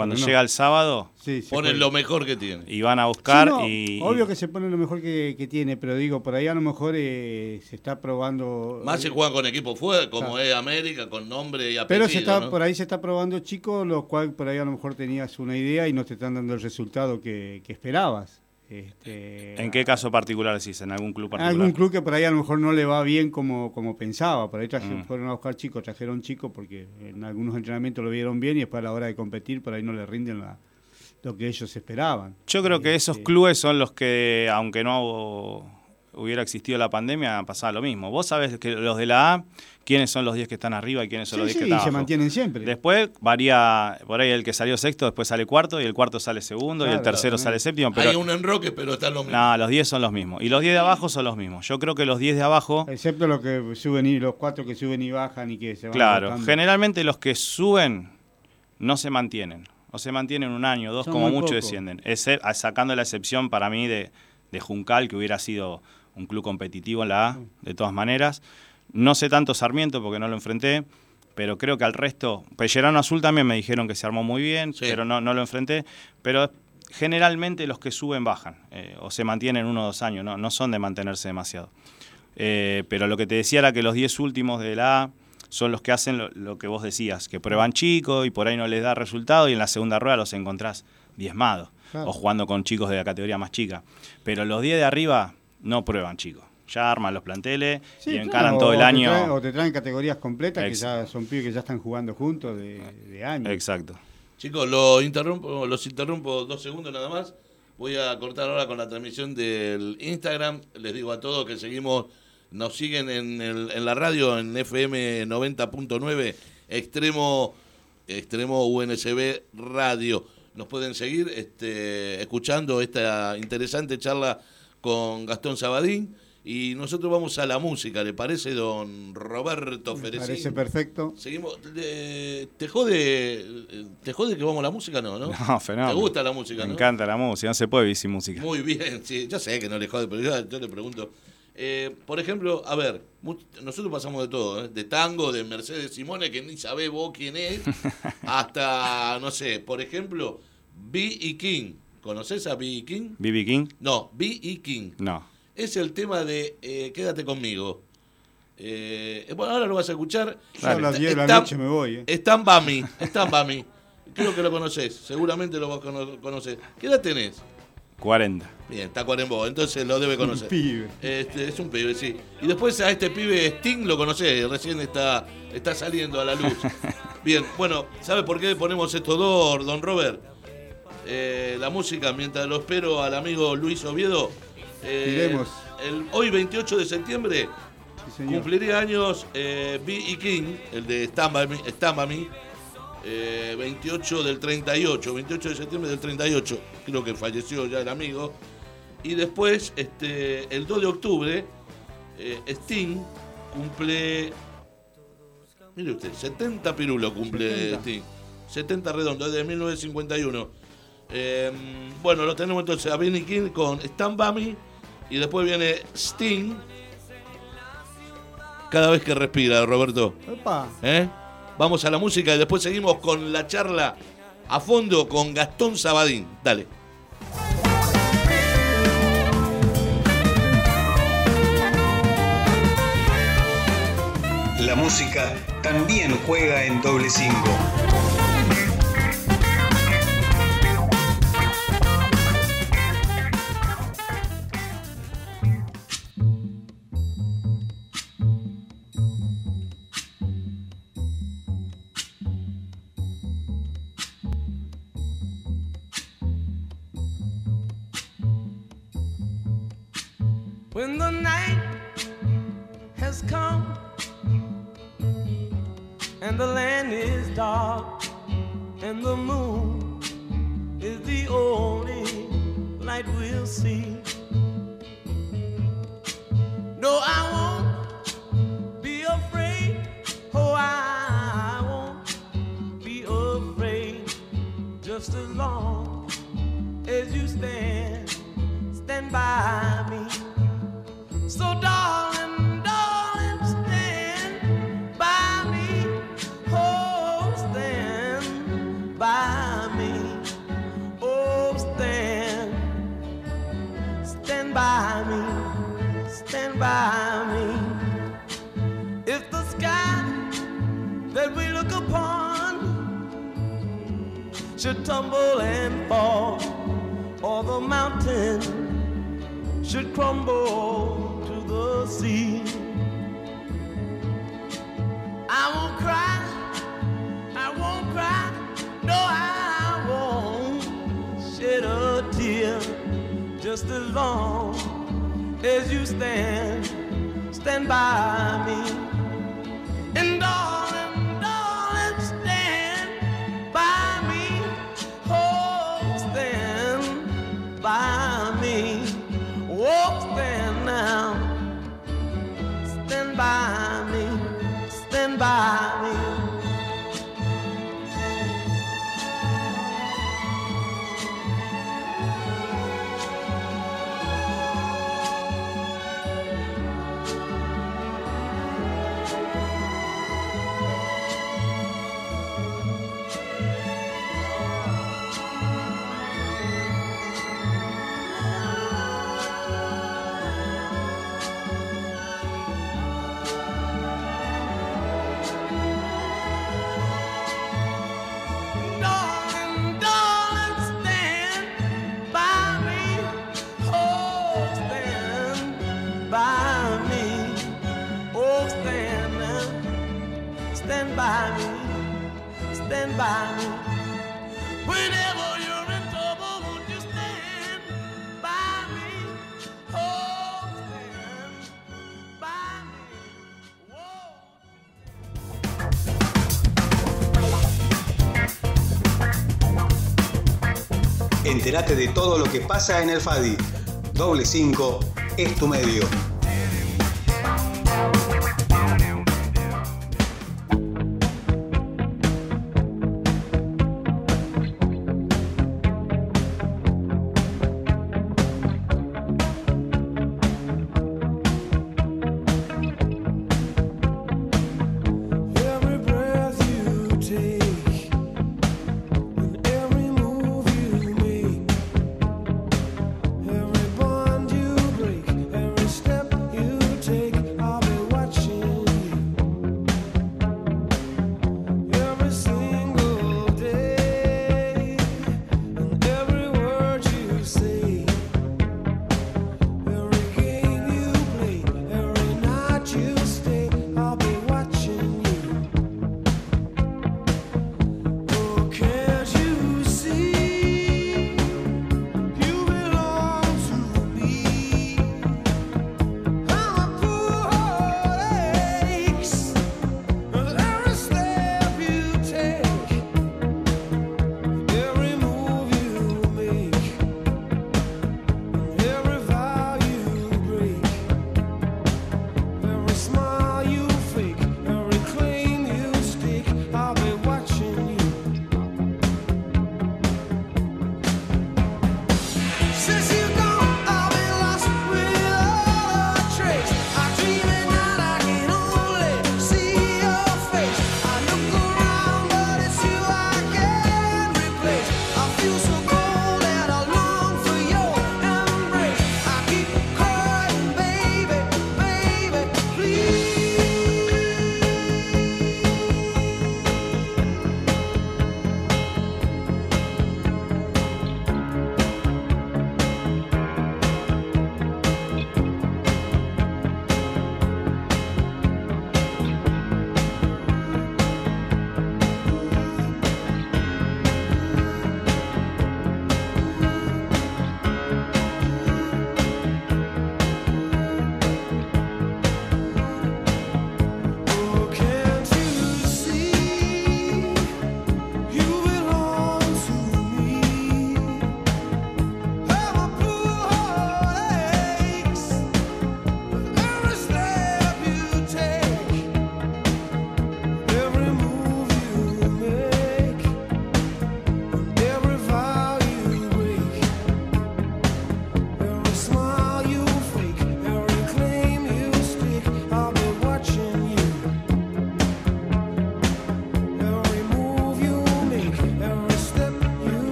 cuando no. llega el sábado Sí, Ponen puede. lo mejor que tienen. y van a buscar Sí, no, y. Obvio que se pone lo mejor que, que tiene, pero digo, por ahí a lo mejor eh, se está probando... Más se juegan con equipos fuera, como Claro. es América, con nombre y apellido. Pero se está, ¿no? por ahí se está probando chicos, lo cual por ahí a lo mejor tenías una idea y no te están dando el resultado que, que esperabas. Este, ¿En qué caso particular decís? ¿En algún club En particular? algún club que por ahí a lo mejor no le va bien como, como pensaba. Por ahí traje- Mm. fueron a buscar chicos, trajeron chicos porque en algunos entrenamientos lo vieron bien y después a la hora de competir por ahí no le rinden la- lo que ellos esperaban. Yo creo que esos Este, clubes son los que, aunque no hubiera existido la pandemia, pasaba lo mismo. Vos sabés que los de la A, quiénes son los 10 que están arriba y quiénes son Sí, los 10 sí, que y están se abajo. mantienen siempre. Después varía, por ahí el que salió sexto, después sale cuarto, y el cuarto sale segundo, y el tercero también. sale séptimo. Pero Hay un enroque, pero están los mismos. no, los 10 son los mismos. Y los 10 de abajo son los mismos. Yo creo que los 10 de abajo, Excepto los que suben y los cuatro que suben y bajan y que se van claro, rotando. generalmente los que suben no se mantienen. O se mantienen un año, dos, Son como mucho descienden. Ese- sacando la excepción para mí de, de Juncal, que hubiera sido un club competitivo en la A, de todas maneras. No sé tanto Sarmiento porque no lo enfrenté, pero creo que al resto. Pellerano Azul también me dijeron que se armó muy bien, Sí. pero no, no lo enfrenté. Pero generalmente los que suben bajan, eh, o se mantienen uno o dos años, no, no son de mantenerse demasiado. Eh, pero lo que te decía era que los 10 últimos de la A son los que hacen lo, lo que vos decías, que prueban chicos y por ahí no les da resultado y en la segunda rueda los encontrás diezmados Claro. o jugando con chicos de la categoría más chica. Pero los 10 de arriba no prueban chicos. Ya arman los planteles Sí, y encaran todo el año. traen- o te traen categorías completas Ex- que ya son pibes que ya están jugando juntos de, de años. Exacto. Chicos, lo interrumpo, los interrumpo dos segundos nada más. Voy a cortar ahora con la transmisión del Instagram. Les digo a todos que seguimos, nos siguen en, el- en la radio en FM 90.9 Extremo, Extremo UNSB Radio. Nos pueden seguir este, escuchando esta interesante charla con Gastón Sabadín. Y nosotros vamos a la música, ¿le parece, don Roberto Me Ferecín? parece perfecto. Seguimos. eh, ¿Te jode, ¿Te jode que vamos a la música? No, ¿no? No, fenómeno. ¿Te gusta la música? Me no? encanta la música, no se puede vivir sin música. Muy bien, sí. Yo sé que no le jode, pero yo, yo le pregunto. Eh, por ejemplo, a ver, nosotros pasamos de todo, ¿eh? de tango, de Mercedes Simone, que ni sabés vos quién es, hasta, no sé, por ejemplo, B.E. King. ¿Conoces a B.E. King? ¿BB King? No, B.E. King. No. Es el tema de eh, Quédate conmigo. Eh, bueno, ahora lo vas a escuchar. Yo a las 10 de la noche me voy. ¿eh? Stan Bami, Stan Bami. Creo que lo conoces, seguramente lo vas a cono- conocer. ¿Qué edad tenés? 40. Bien, está Cuarembó, entonces lo debe conocer. Pibe. Este, es un pibe, sí. Y después a este pibe Sting lo conocés, recién está, está saliendo a la luz. Bien, bueno, ¿sabe por qué ponemos estos dos, don Robert? Eh, la música, mientras lo espero al amigo Luis Oviedo. eh, el, hoy 28 de septiembre Sí. Cumpliría años eh, B.E. King, el de Me, eh, 28 del 38, 28 de septiembre del 38, creo que falleció ya el amigo. Y después, este, el 2 de octubre, eh, Sting cumple, mire usted, 70 pirulos cumple 70. Sting, 70 redondos, desde 1951. Eh, bueno, lo tenemos entonces a Benny King con Stand By Me, y después viene Sting, cada vez que respira, Roberto. Opa. ¿eh? Vamos a la música y después seguimos con la charla a fondo con Gastón Sabadín. Dale. La música también juega en doble cinco. Entérate de todo lo que pasa en el FADI. Doble 5 es tu medio.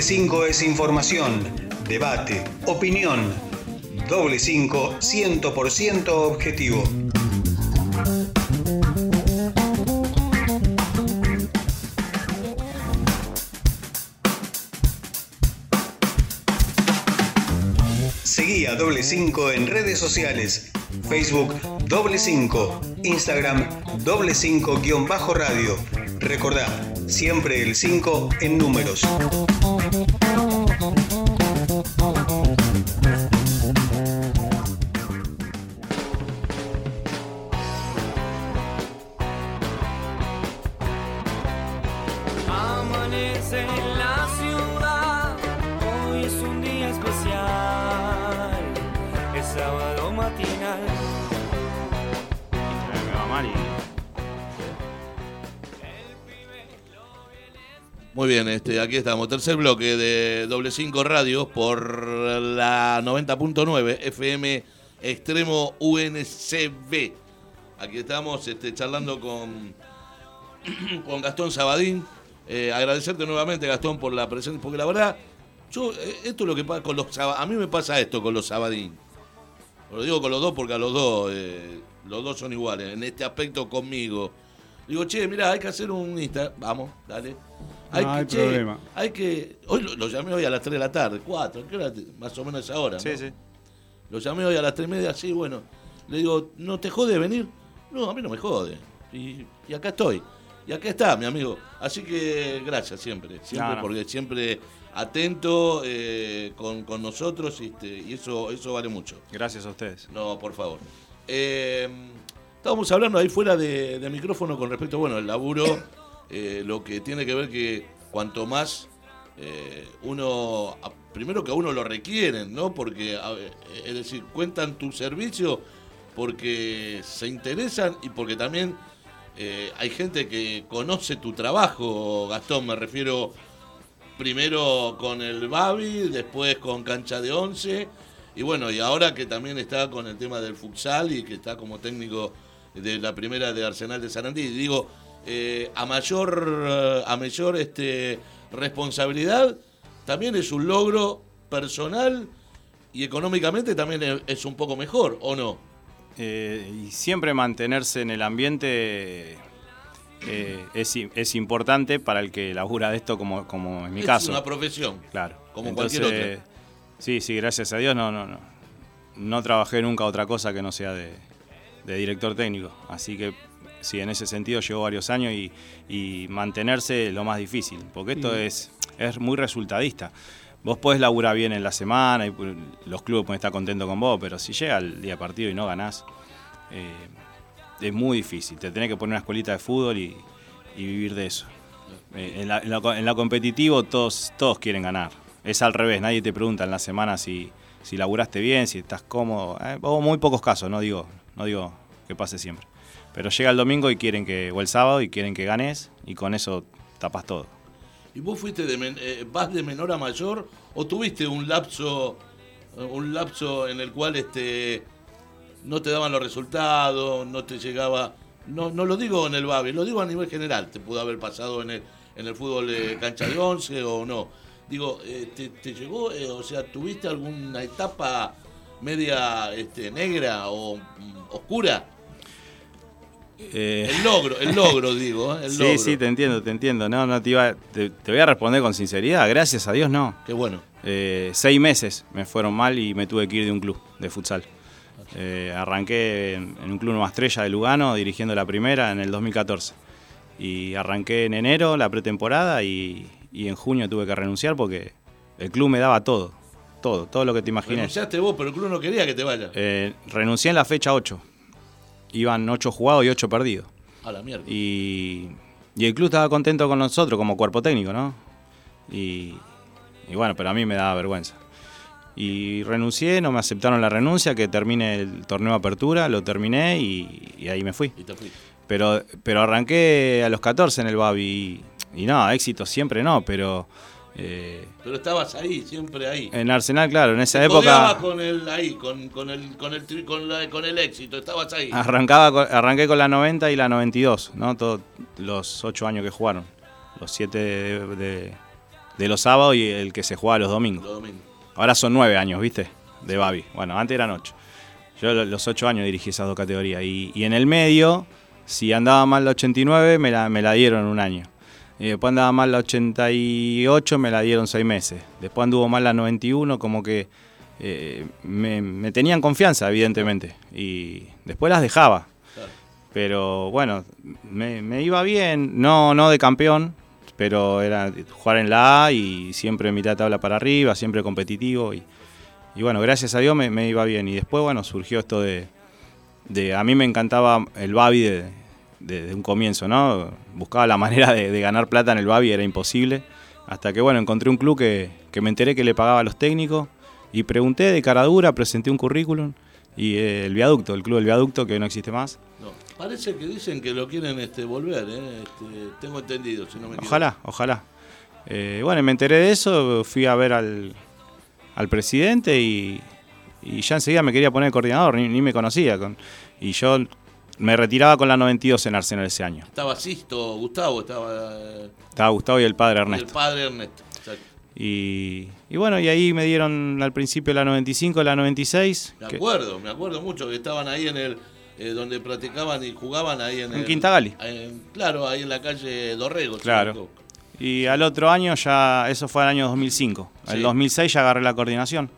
Doble 5 es información, debate, opinión. Doble 5 100% objetivo. Seguí a Doble 5 en redes sociales. Facebook Doble 5, Instagram Doble 5 guion bajo radio. Recordá, siempre el 5 en números. Aquí estamos. Tercer bloque de Doble 5 Radio por la 90.9 FM Extremo UNCB. Aquí estamos este, charlando con, con Gastón Sabadín. Eh, agradecerte nuevamente, Gastón, por la presencia, porque la verdad, yo, eh, esto es lo que pasa con los A mí me pasa esto con los Sabadín. Lo digo con los dos porque a los dos, eh, los dos son iguales. En este aspecto conmigo. Digo, che, mira, hay que hacer un Insta. Vamos, dale. Hay No que, hay che, problema. Hay que. Hoy lo, lo llamé hoy a las 3 de la tarde, 4, ¿qué hora? Más o menos esa hora. Sí, ¿no? sí. Lo llamé hoy a las 3 y media, sí, bueno. Le digo, ¿no te jode venir? No, a mí no me jode. Y, y acá estoy. Y acá está, mi amigo. Así que gracias siempre. Siempre, No, porque siempre atento eh, con, con nosotros este, y eso, eso vale mucho. Gracias a ustedes. No, por favor. Eh, estábamos hablando ahí fuera de, de micrófono con respecto, bueno, al laburo, eh, lo que tiene que ver que cuanto más eh, uno, primero que a uno lo requieren, ¿no? Porque, eh, es decir, cuentan tu servicio porque se interesan y porque también hay gente que conoce tu trabajo, Gastón, me refiero primero con el Babi, después con Cancha de Once, y bueno, y ahora que también está con el tema del futsal y que está como técnico de la primera de Arsenal de Sarandí. Digo, eh, a mayor, eh, a mayor este, responsabilidad, también es un logro personal y económicamente también es, es un poco mejor, ¿o no? Eh, y siempre mantenerse en el ambiente eh, es, es importante para el que labura de esto, como, como en mi es caso. una profesión. Claro. como Entonces, cualquier otra. Sí, sí, gracias a Dios no, no, no. No trabajé nunca otra cosa que no sea de, de director técnico. Así que sí, en ese sentido llevo varios años y, y mantenerse es lo más difícil, porque esto es, es muy resultadista. Vos podés laburar bien en la semana y los clubes pueden estar contentos con vos, pero si llega el día partido y no ganás, eh, es muy difícil. Te tenés que poner una escuelita de fútbol y, y vivir de eso. Eh, en, la, en en competitivo todos, todos quieren ganar. Es al revés, nadie te pregunta en la semana si, si laburaste bien, si estás cómodo. Eh, o muy pocos casos, no digo, no digo que pase siempre. Pero llega el domingo y quieren que, o el sábado y quieren que ganes y con eso tapas todo. ¿Y vos fuiste de men- eh, vas de menor a mayor o tuviste un lapso eh, un lapso en el cual este no te daban los resultados, no te llegaba no, no lo digo en el Babi, lo digo a nivel general, te pudo haber pasado en el, en el fútbol de cancha de once o no. Digo, eh, te, llegó, o sea, tuviste alguna etapa media este, negra o mm, oscura? Eh, El logro, el logro digo, ¿eh? el sí, logro. sí, te entiendo, te entiendo. No, no te iba, te, te voy a responder con sinceridad. Gracias a Dios, no. Qué bueno. Eh, seis meses me fueron mal y me tuve que ir de un club de futsal. Eh, arranqué en, en un club Nueva Estrella de Lugano, dirigiendo la primera en el 2014. Y arranqué en enero la pretemporada y, y en junio tuve que renunciar porque el club me daba todo. Todo, todo lo que te imagines. Renunciaste vos, pero el club no quería que te vayas. Eh, renuncié en la fecha 8. Iban 8 jugados y 8 perdidos. A la mierda. Y, y el club estaba contento con nosotros como cuerpo técnico, ¿no? Y, y bueno, pero a mí me daba vergüenza. Y renuncié, no me aceptaron la renuncia, que termine el torneo de apertura, lo terminé y, y ahí me fui. Y te fuiste. Pero, pero arranqué a los 14 en el Babi y, y no, éxito siempre no, pero eh, Pero estabas ahí, siempre ahí. en Arsenal, claro, en esa Te época con el ahí, con, con el con el con, la- con el éxito, estabas ahí. arrancaba, arranqué con la 90 y la 92, ¿no? Todos los 8 años que jugaron, los 7 de, de- de los sábados y el que se jugaba los domingos. Los domingos. Ahora son nueve años, ¿viste? De Babi. Bueno, antes eran ocho. Yo lo- los ocho años dirigí esas dos categorías. Y, y en el medio, si andaba mal la 89, me la, me la dieron un año. Y después andaba mal la 88, me la dieron seis meses. Después anduvo mal la 91, como que eh, me, tenían confianza, evidentemente. Y después las dejaba. Pero bueno, me, iba bien, no, no de campeón, pero era jugar en la A y siempre mitad tabla para arriba, siempre competitivo. Y, bueno, gracias a Dios me, me iba bien. Y después, bueno, surgió esto de, de- A mí me encantaba el Babi de, de- de un comienzo, ¿no? Buscaba la manera de, de ganar plata en el Babi, era imposible. Hasta que, bueno, encontré un club que, que me enteré que le pagaba a los técnicos y pregunté de cara dura, presenté un currículum. Y eh, el viaducto, el club del viaducto, que no existe más. No. Parece que dicen que lo quieren este, volver, ¿eh? Este, tengo entendido, si no me equivoco. Ojalá, ojalá. Eh, bueno, me enteré de eso, fui a ver al, al presidente y, y ya enseguida me quería poner el coordinador, ni, ni me conocía. Con, y yo me retiraba con la 92 en Arsenal ese año. Estaba Sisto, Gustavo, estaba Estaba Gustavo y el padre el Ernesto. padre Ernesto. Exacto. Y, y bueno, y ahí me dieron al principio la 95, la 96. Me que- acuerdo, me acuerdo mucho que estaban ahí en el. eh, donde practicaban y jugaban ahí en, En el- Quinta Gali. en- claro, ahí en la calle Dorrego. Claro. Y al otro año ya, eso fue el año 2005. Sí. El 2006 ya agarré la coordinación.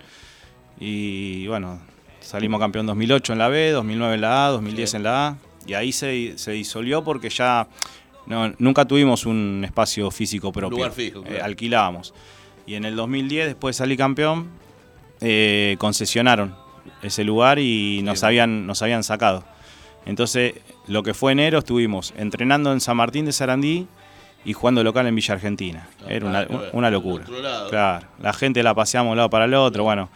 Y bueno, salimos campeón 2008 en la B, 2009 en la A, 2010 Sí. en la A. Y ahí se, se disolvió porque ya no, nunca tuvimos un espacio físico propio. Lugar fijo, Eh, alquilábamos. Y en el 2010, después de salir campeón, eh, concesionaron ese lugar y nos habían, nos habían sacado. Entonces, lo que fue enero, estuvimos entrenando en San Martín de Sarandí y jugando local en Villa Argentina. Ah, Era una, claro, una del locura. lado. Claro, la gente la paseamos de un lado para el otro. Bueno,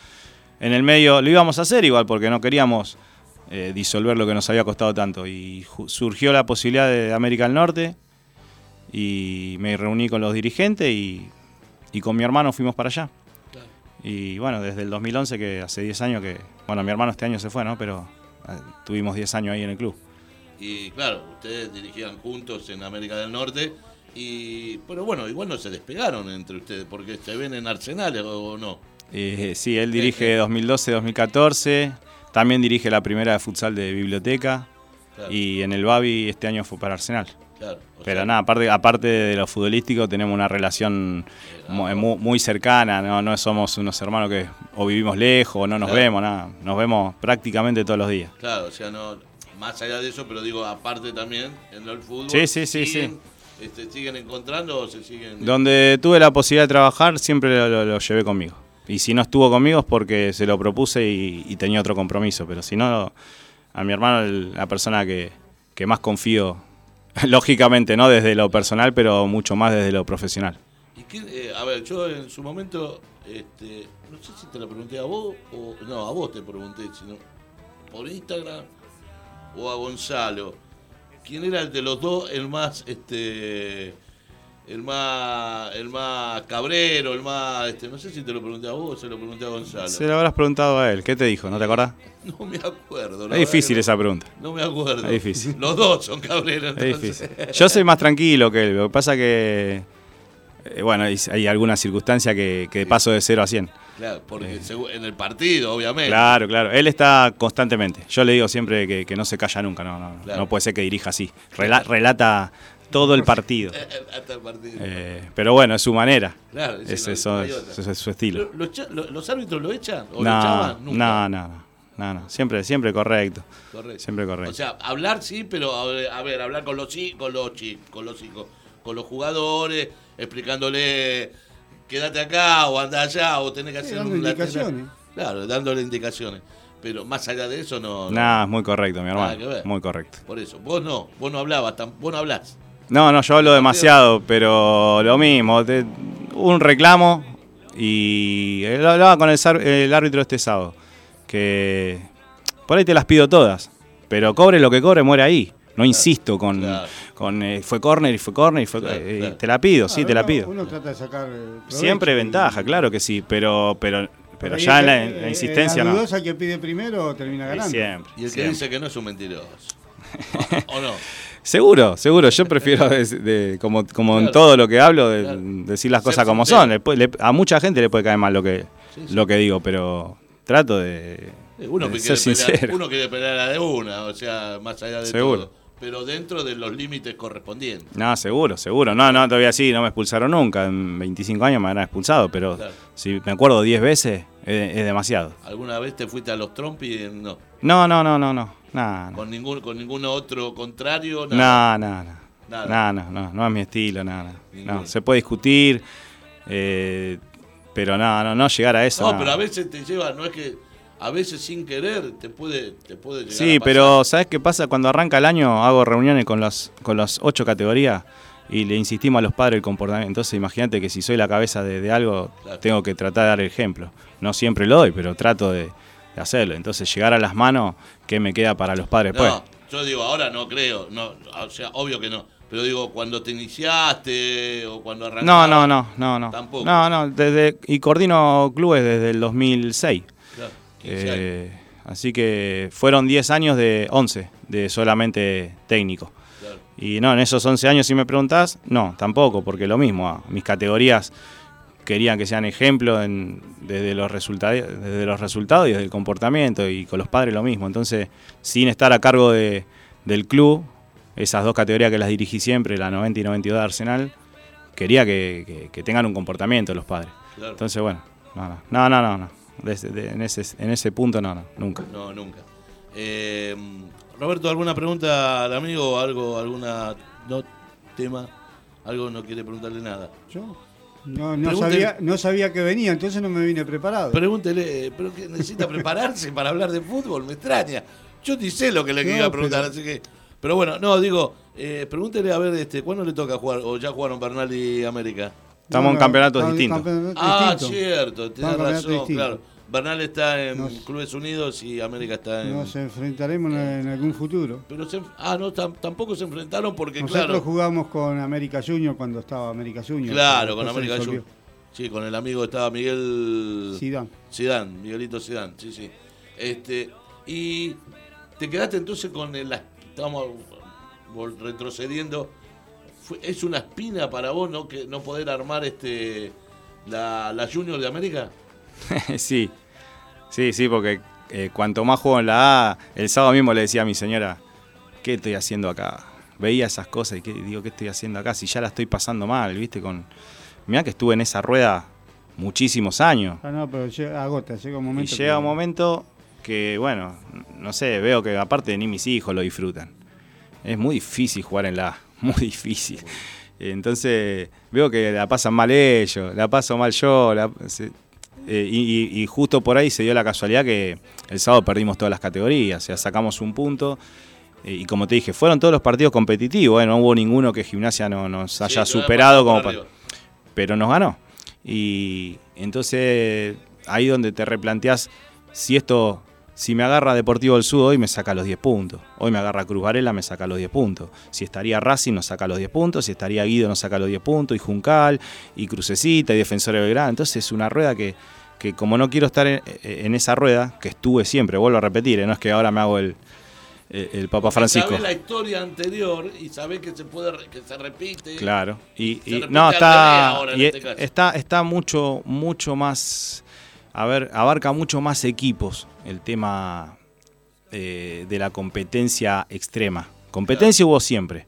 en el medio lo íbamos a hacer igual porque no queríamos eh, disolver lo que nos había costado tanto. Y surgió la posibilidad de América del Norte y me reuní con los dirigentes y, y con mi hermano fuimos para allá. Claro. Y bueno, desde el 2011, que hace 10 años que, bueno, mi hermano este año se fue, ¿no? Pero eh, tuvimos 10 años ahí en el club. Y claro, ustedes dirigían juntos en América del Norte. Y, pero bueno, igual no se despegaron entre ustedes, porque se ven en Arsenal o no. Eh, sí, él dirige 2012-2014, también dirige la primera de futsal de biblioteca Claro, y en el Babi este año fue para Arsenal. claro. Pero sea, nada, aparte, aparte de lo futbolístico tenemos una relación mu- mu- muy, cercana, ¿no? no somos unos hermanos que o vivimos lejos o no nos Claro. vemos, nada, nos vemos prácticamente todos los días. Claro, o sea, no, más allá de eso, pero digo, aparte también en el fútbol. Sí, sí, sí, siguen, este, ¿Siguen encontrando o se siguen.? Donde tuve la posibilidad de trabajar siempre lo, lo- lo llevé conmigo. Y si no estuvo conmigo es porque se lo propuse y, tenía otro compromiso, pero si no, a mi hermano la persona que, que más confío, lógicamente, no desde lo personal, pero mucho más desde lo profesional. ¿Y qué, eh, a ver, yo en su momento, este, no sé si te lo pregunté a vos o. No, a vos te pregunté, sino por Instagram o a Gonzalo. ¿Quién era el de los dos el más, este. El más, el más cabrero, el más, este, no sé si te lo pregunté a vos o se lo pregunté a Gonzalo. Se lo habrás preguntado a él, ¿qué te dijo? ¿No te acordás? No me acuerdo. Es difícil esa pregunta. no, me acuerdo. Es difícil. Los dos son cabreros. Es difícil. Yo soy más tranquilo que él. Lo que pasa que, eh, bueno, hay, hay alguna circunstancia que, que paso de 0 a 100. Claro, porque segu- en el partido, obviamente. Eh. Claro, claro. Él está constantemente. Yo le digo siempre que, que no se calla nunca. No, no, Claro. no puede ser que dirija así. Rela- relata todo el partido. Hasta el partido. Eh, pero bueno, es su manera. Claro, Es, eso, es, eso es su estilo. ¿Lo- lo lo- ¿Los árbitros lo echan o lo No, echaban? Nunca. no, no, no, no, no. Siempre, siempre correcto. Correcto. Siempre correcto. O sea, hablar sí, pero a ver, a ver, hablar con los con los chi- con los hijos, con los jugadores, explicándole quédate acá o anda allá o tenés que Sí, hacer dando un lateral. indicaciones. Claro, dándole indicaciones. Pero más allá de eso no. no. Nada, es muy correcto, mi hermano. Muy correcto. Por eso, vos no, vos no hablabas, vos no hablás. No, no, yo hablo demasiado, pero lo mismo. te- un reclamo y lo hablaba con el, el árbitro este sábado. Que por ahí te las pido todas, pero cobre lo que cobre, muere ahí. No insisto con, Claro. con eh, fue corner y fue corner y fue. Claro, eh, claro. Te la pido, sí, te la pido. Uno trata de sacar. eh, Siempre y- ventaja, claro que sí, pero, pero, pero ya en el la, en la eh, insistencia la no. dudosa que pide primero termina ganando. siempre. Y el que dice que no es un mentiroso. ¿O no? Seguro, seguro. Yo prefiero, de- de- como, como en todo lo que hablo, de- Claro. decir las cosas como son. Le le- a mucha gente le puede caer mal lo que, Sí, sí. lo que digo, pero trato de, Eh, Uno, que ser pelear, sincero. uno quiere pelear a de una, o sea, más allá de Seguro. todo. Pero dentro de los límites correspondientes. No, seguro, seguro. No, no, todavía sí, no me expulsaron nunca. En 25 años me habrán expulsado, pero Claro. si me acuerdo 10 veces, es, es demasiado. ¿Alguna vez te fuiste a los trompi? No. No, no, no, no, no. Nada, no. Con ningún, con ningún otro contrario, nada. No, no, no. Nada. No, no, no, no es mi estilo, nada. No, se puede discutir, eh, pero no, no, no llegar a eso. No, pero a veces te lleva, no es que a veces sin querer te puede, te puede llegar a Sí, pasar. pero ¿sabes qué pasa? Cuando arranca el año hago reuniones con las con las ocho categorías y le insistimos a los padres el comportamiento. Entonces imagínate que si soy la cabeza de, de algo, Claro. tengo que tratar de dar el ejemplo. No siempre lo doy, pero trato de, de hacerlo. Entonces llegar a las manos, ¿qué me queda para los padres? No, yo digo, ahora no creo, no, o sea, obvio que no. Pero digo, cuando te iniciaste o cuando arrancaste. No, no, no, no, no. Tampoco. No, no, desde, y coordino clubes desde el 2006. Claro, 15 años. Eh, así que fueron 10 años de 11 de solamente técnico. Claro. Y no, en esos 11 años, si me preguntás, no, tampoco, porque lo mismo, ah, mis categorías querían que sean ejemplos en- desde, los resultados, desde los resultados y desde el comportamiento, y con los padres lo mismo. Entonces, sin estar a cargo de- del club, esas dos categorías que las dirigí siempre, la 90 y 92 de Arsenal, quería que, que- que tengan un comportamiento los padres. Claro. Entonces, bueno, no, no, no, no, no, no. Desde- de- en, ese, en ese punto no, no, nunca. No, nunca. Eh, Roberto, ¿alguna pregunta al amigo? ¿Algo, alguna no, tema? ¿Algo no quiere preguntarle nada? Yo no, no, sabía, no sabía que venía, entonces no me vine preparado. Pregúntele, ¿pero que necesita prepararse para hablar de fútbol? Me extraña. Yo ni sé lo que le No, iba a preguntar, pero- así que... Pero bueno, no, digo, eh, pregúntele a ver, este, ¿cuándo le toca jugar? ¿O ya jugaron Bernal y América? Estamos No, en campeonatos distintos. Ah, cierto, tenés campeonatos razón, claro. Bernal está en Nos- Clubes Unidos y América está en... Nos enfrentaremos en, en algún futuro. Pero se, ah, no, tam- tampoco se enfrentaron porque, Nosotros claro, jugamos con América Junior cuando estaba América Junior. claro, con América. Juniors. Sí, con el amigo estaba Miguel Zidane. Zidane, Miguelito Zidane, sí, sí. Este, y te quedaste entonces con el, estamos retrocediendo. ¿Es una espina para vos no que no poder armar este la, la Junior de América? sí, sí, sí, porque eh, cuanto más juego en la A, el sábado mismo le decía a mi señora, ¿qué estoy haciendo acá? Veía esas cosas y ¿qué, digo, ¿qué estoy haciendo acá? Si ya la estoy pasando mal, ¿viste? Con... Mirá que estuve en esa rueda muchísimos años. Ah, no, pero llega, agota, llega un Y momento. llega que- un momento que, bueno, no sé, veo que aparte ni mis hijos lo disfrutan. Es muy difícil jugar en la A, muy difícil. Entonces veo que la pasan mal ellos, la paso mal yo. la- se- eh, y, justo por ahí se dio la casualidad que el sábado perdimos todas las categorías, o sea, sacamos un punto. eh, Y como te dije, fueron todos los partidos competitivos, eh, no hubo ninguno que Gimnasia no nos haya Sí, superado como pero nos ganó. Y entonces ahí donde te replanteás si esto, si me agarra Deportivo del Sur hoy me saca los 10 puntos, hoy me agarra Cruz Varela me saca los 10 puntos, si estaría Racing nos saca los 10 puntos, si estaría Guido nos saca los 10 puntos, y Juncal, y Crucecita, y Defensor de Belgrano, entonces es una rueda que, que como no quiero estar en, en esa rueda, que estuve siempre, vuelvo a repetir, ¿eh? no es que ahora me hago el, el, el Papa Francisco. Sabés la historia anterior y sabés que se puede que se repite. Claro. Y, Se y- repite no, está, ahora en y este e- caso. está, está mucho, mucho más, a ver, abarca mucho más equipos el tema eh, de la competencia extrema. Competencia hubo siempre,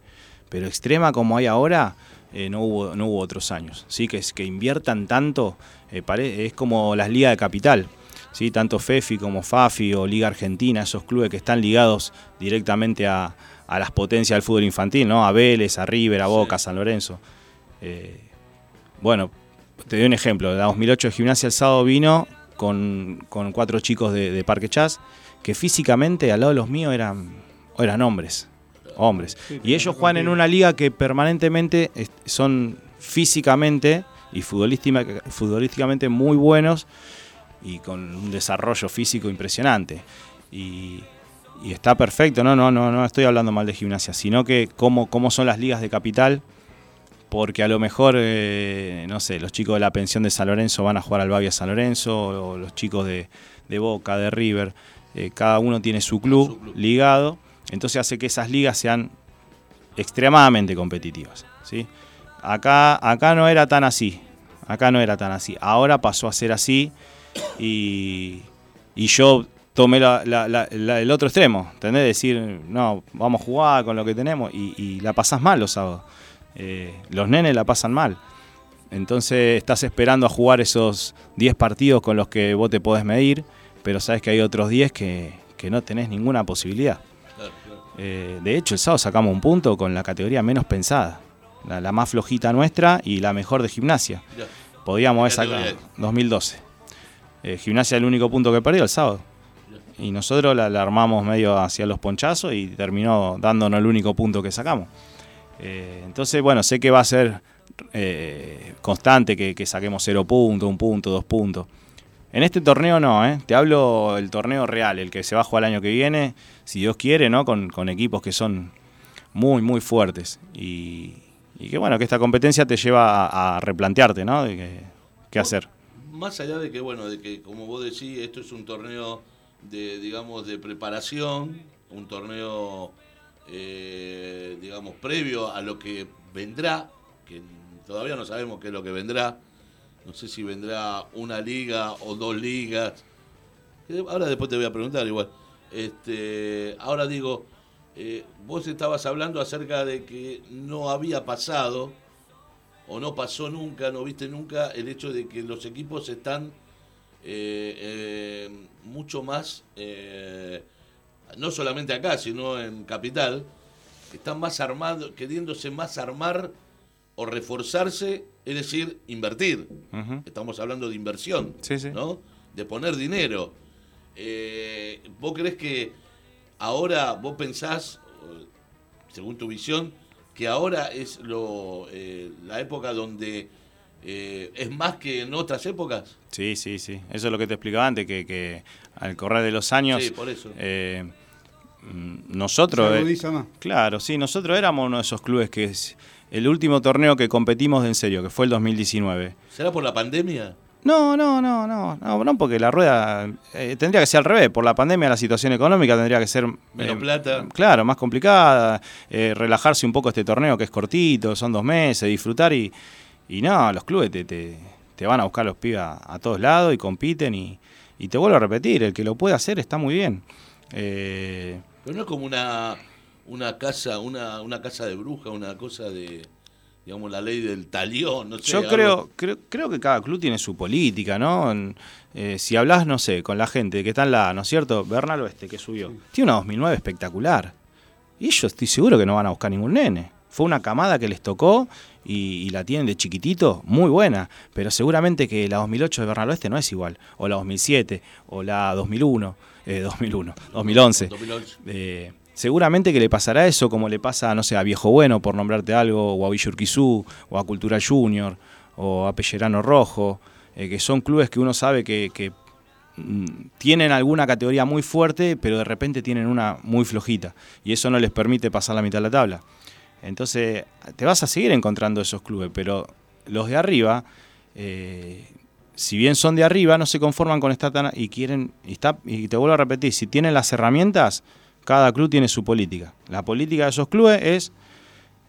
pero extrema como hay ahora, eh, no, hubo, no hubo otros años. ¿sí? Que, es- que inviertan tanto, eh, pare- es como las ligas de capital. ¿sí? Tanto FEFI como FAFI o Liga Argentina, esos clubes que están ligados directamente a, a las potencias del fútbol infantil, ¿no? A Vélez, a River, a Boca, a San Lorenzo. Eh, bueno, te doy un ejemplo. La 2008 de Gimnasia el sábado vino con, con cuatro chicos de, de Parque Chas que físicamente al lado de los míos eran, eran hombres. Hombres. Sí, Y ellos juegan en una liga que permanentemente son físicamente y futbolísticamente muy buenos y con un desarrollo físico impresionante. Y, y está perfecto, no, no, no, no estoy hablando mal de gimnasia, sino que cómo, cómo son las ligas de capital, porque a lo mejor, eh, no sé, los chicos de la pensión de San Lorenzo van a jugar al Bavia San Lorenzo, o los chicos de, de Boca, de River, eh, cada uno tiene su club, Su club. ligado, entonces hace que esas ligas sean extremadamente competitivas. ¿sí? Acá, acá no era tan así. Acá no era tan así. Ahora pasó a ser así y, y yo tomé la- la- la- la- el otro extremo. ¿Entendés? Decir, no, vamos a jugar con lo que tenemos y, y la pasás mal los sábados. Eh, los nenes la pasan mal. Entonces estás esperando a jugar esos 10 partidos con los que vos te podés medir, pero sabes que hay otros 10 que, que no tenés ninguna posibilidad. Claro, claro. Eh, de hecho, el sábado sacamos un punto con la categoría menos pensada, la, la más flojita nuestra y la mejor de gimnasia. Ya. Podíamos haber ¿Qué sacado categoría 2012. Eh, gimnasia el único punto que perdió el sábado. Y nosotros la, la armamos medio hacia los ponchazos y terminó dándonos el único punto que sacamos. Eh, entonces, bueno, sé que va a ser eh, constante que, que saquemos cero puntos, un punto, dos puntos. En este torneo no, ¿eh? te hablo el torneo real, el que se va a jugar el año que viene, si Dios quiere, ¿no? con, con equipos que son muy, muy fuertes. Y, y que bueno, que esta competencia te lleva a, a replantearte, ¿no? De que- qué hacer. Más allá de que, bueno, de que, como vos decís, esto es un torneo de, digamos, de preparación, un torneo, eh, digamos, previo a lo que vendrá, que todavía no sabemos qué es lo que vendrá. No sé si vendrá una liga o dos ligas. Ahora después te voy a preguntar igual. Este, ahora digo, eh, vos estabas hablando acerca de que no había pasado o no pasó nunca, no viste nunca el hecho de que los equipos están eh, mucho más, no solamente acá, sino en Capital, que están más armados, queriéndose más armar o reforzarse, es decir, invertir. Estamos hablando de inversión, Sí, sí. ¿no? De poner dinero. Eh, ¿Vos crees que ahora vos pensás, eh, según tu visión, que ahora es lo, eh, la época donde eh, es más que en otras épocas? Sí, sí, sí. Eso es lo que te explicaba antes, que, que al correr de los años... Sí, por eso. eh, nosotros... Se eh, agudiza más. Claro, sí, nosotros éramos uno de esos clubes que es el último torneo que competimos de en serio, que fue el 2019. ¿Será por la pandemia? No, no, no, no, no, no, porque la rueda eh, tendría que ser al revés. Por la pandemia, la situación económica tendría que ser. Menos eh, plata. Claro, más complicada. eh, relajarse un poco este torneo que es cortito, son dos meses, disfrutar y. Y no, los clubes te, te, te van a buscar los pibes a, a todos lados y compiten. Y, y te vuelvo a repetir, el que lo puede hacer está muy bien. Eh, Pero no es como una, una casa, una, una casa de bruja, una cosa de, digamos, la ley del talión, no sé. Yo algo- creo, creo, creo que cada club tiene su política, ¿no? Eh, si hablas, no sé, con la gente que está en la, ¿no es cierto? Bernal Oeste, que subió. Tiene una 2009 espectacular. Y ellos estoy seguro que no van a buscar ningún nene. Fue una camada que les tocó y, y la tienen de chiquitito, muy buena. Pero seguramente que la 2008 de Bernal Oeste no es igual. O la 2007, o la 2001, eh, 2001, 2011. 2011. Eh, seguramente que le pasará eso como le pasa, no sé, a Viejo Bueno, por nombrarte algo, o a Villa Urquizú, o a Cultura Junior, o a Pellerano Rojo, eh, que son clubes que uno sabe que, que, mm, tienen alguna categoría muy fuerte, pero de repente tienen una muy flojita, y eso no les permite pasar la mitad de la tabla. Entonces, te vas a seguir encontrando esos clubes, pero los de arriba, eh, si bien son de arriba, no se conforman con estar tan y quieren, y, y te vuelvo a repetir, si tienen las herramientas, cada club tiene su política. La política de esos clubes es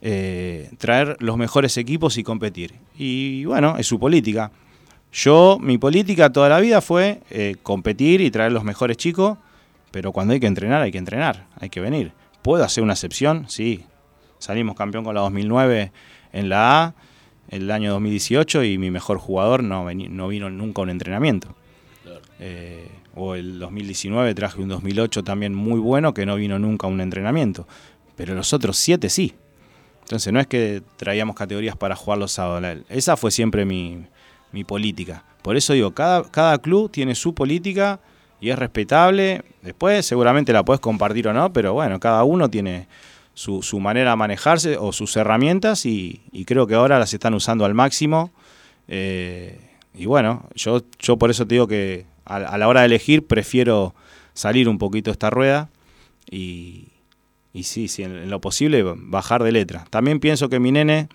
eh, traer los mejores equipos y competir. Y bueno, es su política. Yo, mi política toda la vida fue eh, competir y traer los mejores chicos, pero cuando hay que entrenar, hay que entrenar, hay que venir. ¿Puedo hacer una excepción? Sí. Salimos campeón con la 2009 en la A, el año 2018, y mi mejor jugador no, no vino nunca a un entrenamiento. Eh, o el 2019 traje un 2008 también muy bueno que no vino nunca a un entrenamiento. Pero los otros siete sí. Entonces no es que traíamos categorías para jugar los sábados. Esa fue siempre mi, mi política. Por eso digo, cada, cada club tiene su política y es respetable. Después seguramente la puedes compartir o no, pero bueno, cada uno tiene su, su manera de manejarse o sus herramientas y, y creo que ahora las están usando al máximo. Eh, y bueno, yo, yo por eso te digo que a, a la hora de elegir prefiero salir un poquito de esta rueda y, y sí, sí, en, en lo posible bajar de letra. También pienso que mi nene,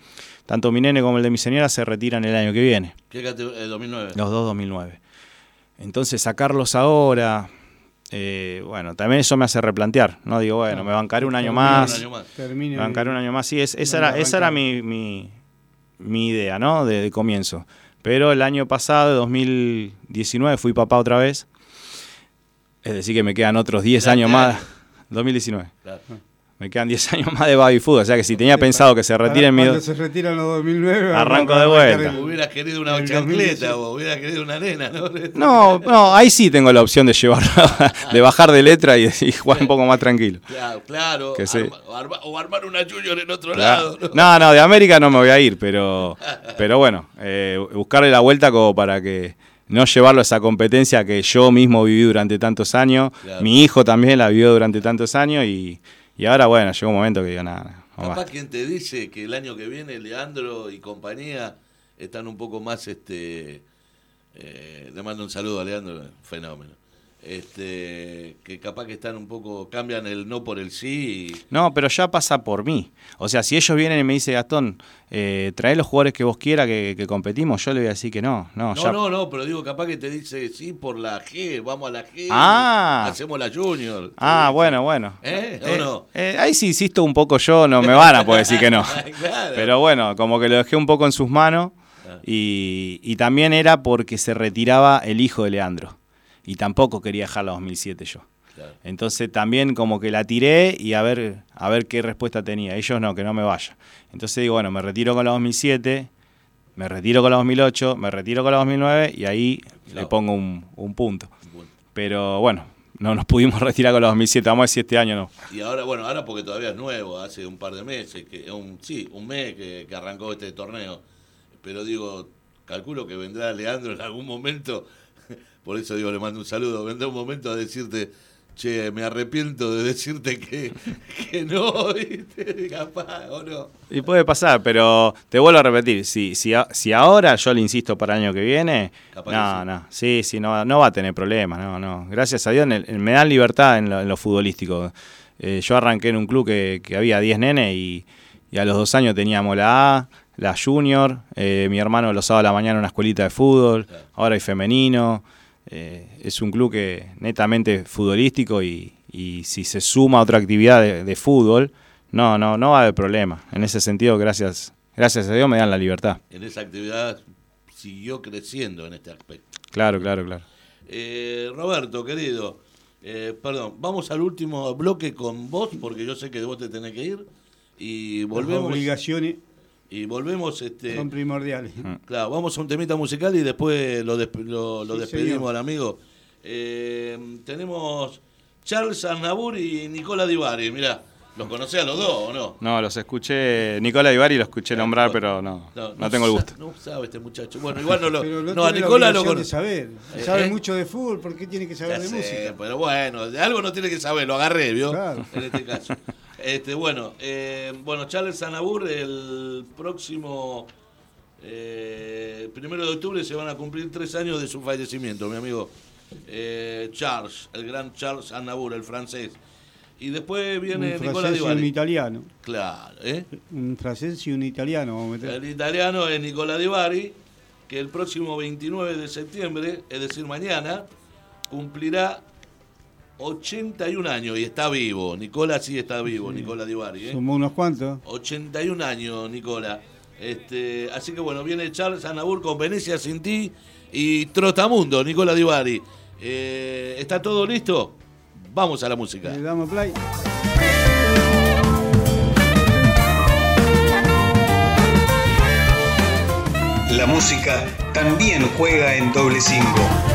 tanto mi nene como el de mi señora, se retiran el año que viene, ¿Qué? Eh, 2009. los dos 2009. Entonces sacarlos ahora, eh, bueno, también eso me hace replantear, ¿no? Digo, bueno, me bancaré un año más. Un año más. Termine Me bancaré un año más. Sí, es- esa era, esa era mi, mi, mi idea, ¿no? De, de comienzo. Pero el año pasado, 2019, fui papá otra vez. Es decir, que me quedan otros 10 ¿De años más. año? 2019. Claro. Me quedan 10 años más de baby food. O sea que si tenía pensado que se retire en mi... Cuando se retiran los 2009. Arranco de vuelta. el- Hubieras querido una chancleta 2018. o hubieras querido una nena, ¿no? No, no, ahí sí tengo la opción de llevarlo, de bajar de letra y, y jugar un poco más tranquilo. Claro, claro. Que sí. arma- o, arma- o armar una Junior en otro Claro. lado. ¿no? No, no, de América no me voy a ir, pero, pero bueno, eh, buscarle la vuelta como para que no llevarlo a esa competencia que yo mismo viví durante tantos años, Claro. mi hijo también la vivió durante tantos años y, y ahora, bueno, llegó un momento que digo, nada, no Capaz basta. quien te dice que el año que viene Leandro y compañía están un poco más, este, eh, le mando un saludo a Leandro, fenómeno. Este, que capaz que están un poco, cambian el no por el sí. y- No, pero ya pasa por mí. O sea, si ellos vienen y me dicen, Gastón, eh, trae los jugadores que vos quieras que, que competimos, yo le voy a decir que no. No, No, ya- no, no, pero digo, capaz que te dice sí por la G, vamos a la G, Ah. hacemos la Junior. Ah, bueno, bueno. ¿Eh? ¿O Eh, no? eh, ahí sí insisto un poco yo, no me van a poder decir que no. Claro. Pero bueno, como que lo dejé un poco en sus manos Ah. y, y también era porque se retiraba el hijo de Leandro. Y tampoco quería dejar la 2007 yo. Claro. Entonces también como que la tiré y a ver, a ver qué respuesta tenía. Ellos no, que no me vaya. Entonces digo, bueno, me retiro con la 2007, me retiro con la 2008, me retiro con la 2009 y ahí le pongo un, un punto. Bueno. Pero bueno, no nos pudimos retirar con la 2007. Vamos a ver si este año no. Y ahora, bueno, ahora porque todavía es nuevo, hace un par de meses, que un, sí, un mes que, que arrancó este torneo. Pero digo, calculo que vendrá Leandro en algún momento, por eso digo, le mando un saludo, vendrá un momento a decirte, che, me arrepiento de decirte que, que no, ¿viste? capaz, o no. Y puede pasar, pero te vuelvo a repetir, si, si, si ahora yo le insisto para el año que viene, Capaz que no, sí. no, sí, sí, no, no va a tener problemas, no, no. Gracias a Dios el- me dan libertad en lo, en lo futbolístico. Eh, yo arranqué en un club que, que había 10 nenes y, y a los dos años teníamos la A, la Junior, eh, mi hermano los sábados a la mañana una escuelita de fútbol, Claro. ahora hay femenino. Eh, es un club que netamente futbolístico y, y si se suma otra actividad de, de fútbol, no, no, no va a haber problema. En ese sentido, gracias, gracias a Dios me dan la libertad. En esa actividad siguió creciendo en este aspecto. Claro, claro, claro. Eh, Roberto, querido, eh, perdón, vamos al último bloque con vos, porque yo sé que vos te tenés que ir. Y Las volvemos. obligaciones Y volvemos, este. son primordiales. Claro, vamos a un temita musical y después lo, desp- lo, lo Sí, despedimos señor. al amigo. Eh, tenemos Charles Arnabur y Nicola Di Bari, mirá, ¿los conocés a los dos o no? No, los escuché, Nicola Ibarri lo escuché nombrar, pero no, no, tengo el gusto. No sabe este muchacho. Bueno, igual no lo. Pero no, no, a Nicola lo conozco. saber. Sabe ¿Eh? mucho de fútbol, ¿por qué tiene que saber Ya de sé, música? Pero bueno, de algo no tiene que saber, lo agarré, ¿vio? Claro. En este caso. Este, bueno, eh, bueno, Charles Sanabur, el próximo eh, primero de octubre se van a cumplir tres años de su fallecimiento, mi amigo eh, Charles, el gran Charles Sanabur, el francés. Y después viene un Nicola Di francés y un italiano. Claero, ¿eh? Un francés y un italiano, vamos a meter. El italiano es Nicola Di Bari, que el próximo 29 de septiembre, es decir, mañana, cumplirá 81 años y está vivo. Nicola sí está vivo, Nicola Di Bari. ¿eh? Sumó unos cuantos. 81 años, Nicola. Este, así que bueno, viene Charles Anabur con Venecia sin ti y Trotamundo, Nicola Di Bari. Eh, ¿Está todo listo? Vamos a la música. Le damos play. La música también juega en doble cinco.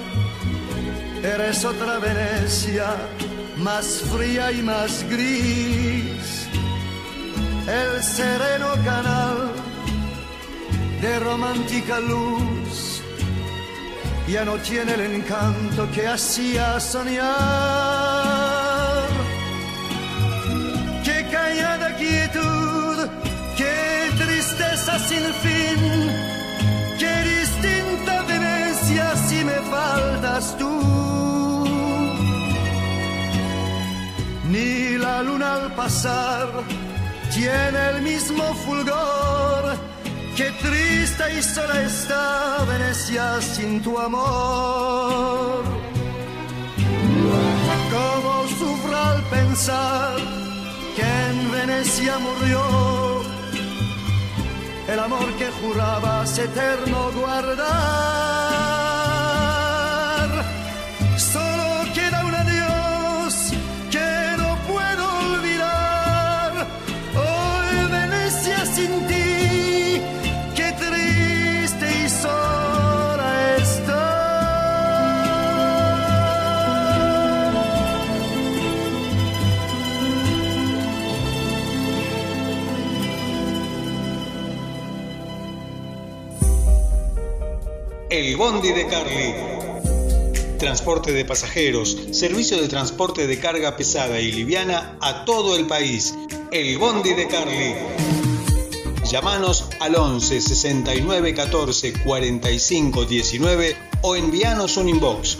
Eres otra Venecia, más fría y más gris. El sereno canal de romántica luz ya no tiene el encanto que hacía soñar. Qué callada quietud, qué tristeza sin fin, qué distinta Venecia si me faltas tú. Ni la luna al pasar tiene el mismo fulgor. Qué triste y sola está Venecia sin tu amor. Cómo sufro al pensar que en Venecia murió el amor que jurabas eterno guardar. El Bondi de Carly. Transporte de pasajeros, servicio de transporte de carga pesada y liviana a todo el país. El Bondi de Carly. Llámanos al 11 69 14 45 19 o envíanos un inbox.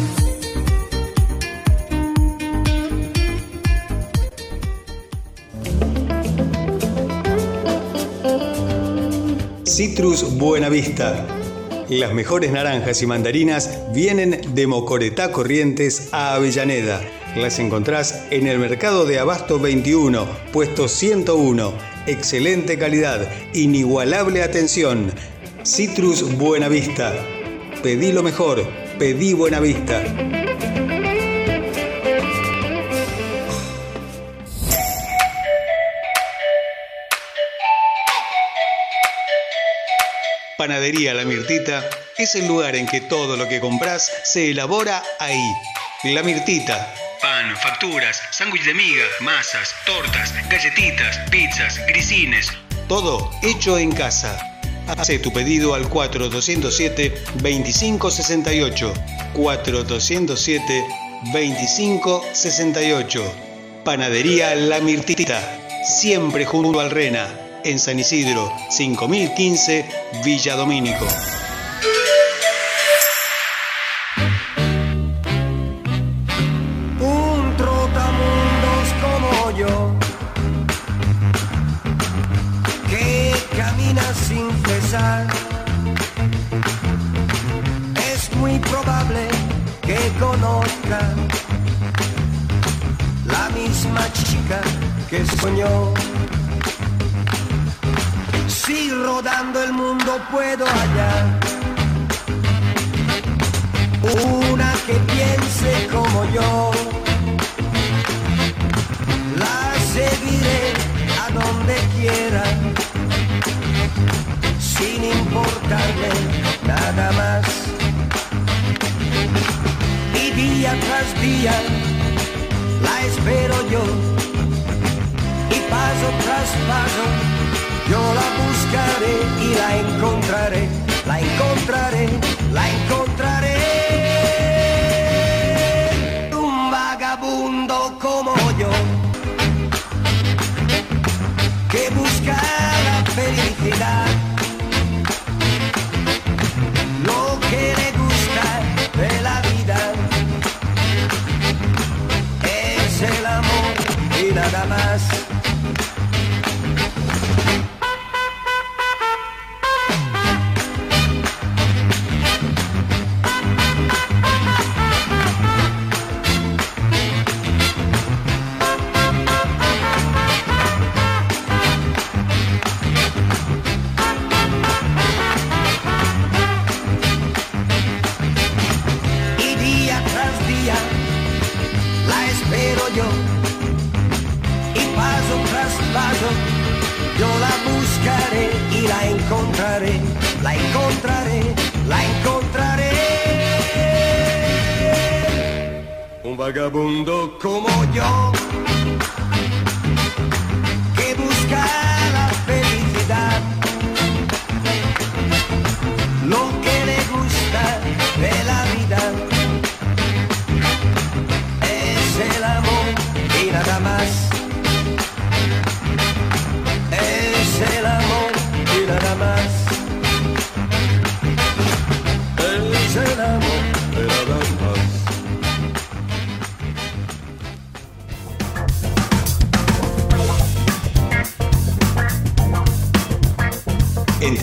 Citrus Buenavista. Las mejores naranjas y mandarinas vienen de Mocoretá Corrientes a Avellaneda. Las encontrás en el Mercado de Abasto 21, puesto 101. Excelente calidad, inigualable atención. Citrus Buenavista. Pedí lo mejor, pedí Buenavista. Panadería La Mirtita es el lugar en que todo lo que compras se elabora ahí. La Mirtita. Pan, facturas, sándwich de miga, masas, tortas, galletitas, pizzas, grisines. Todo hecho en casa. Hace tu pedido al 4207-2568. 4207-2568. Panadería La Mirtita. Siempre junto al Rena en San Isidro, 5015, Villa Domínico. un trotamundos como yo, que camina sin cesar. Es muy probable que conozca la misma chica que soñó. Si rodando el mundo puedo hallar una que piense como yo. La seguiré a donde quiera, sin importarme nada más. Y día tras día la espero yo, y paso tras paso yo la buscaré y la encontraré, la encontraré, la encontraré.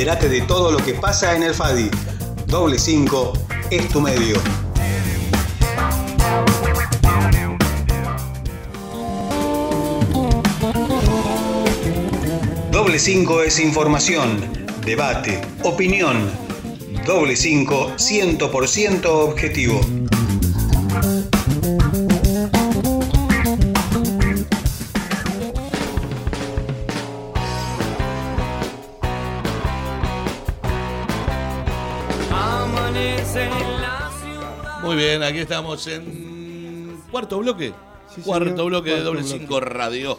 Entérate de todo lo que pasa en el FADI. Doble 5 es tu medio. Doble 5 es información, debate, opinión. Doble 5 100% objetivo. Bien, aquí estamos en cuarto bloque. Sí, cuarto señor, bloque de doble bloque. 5 radio.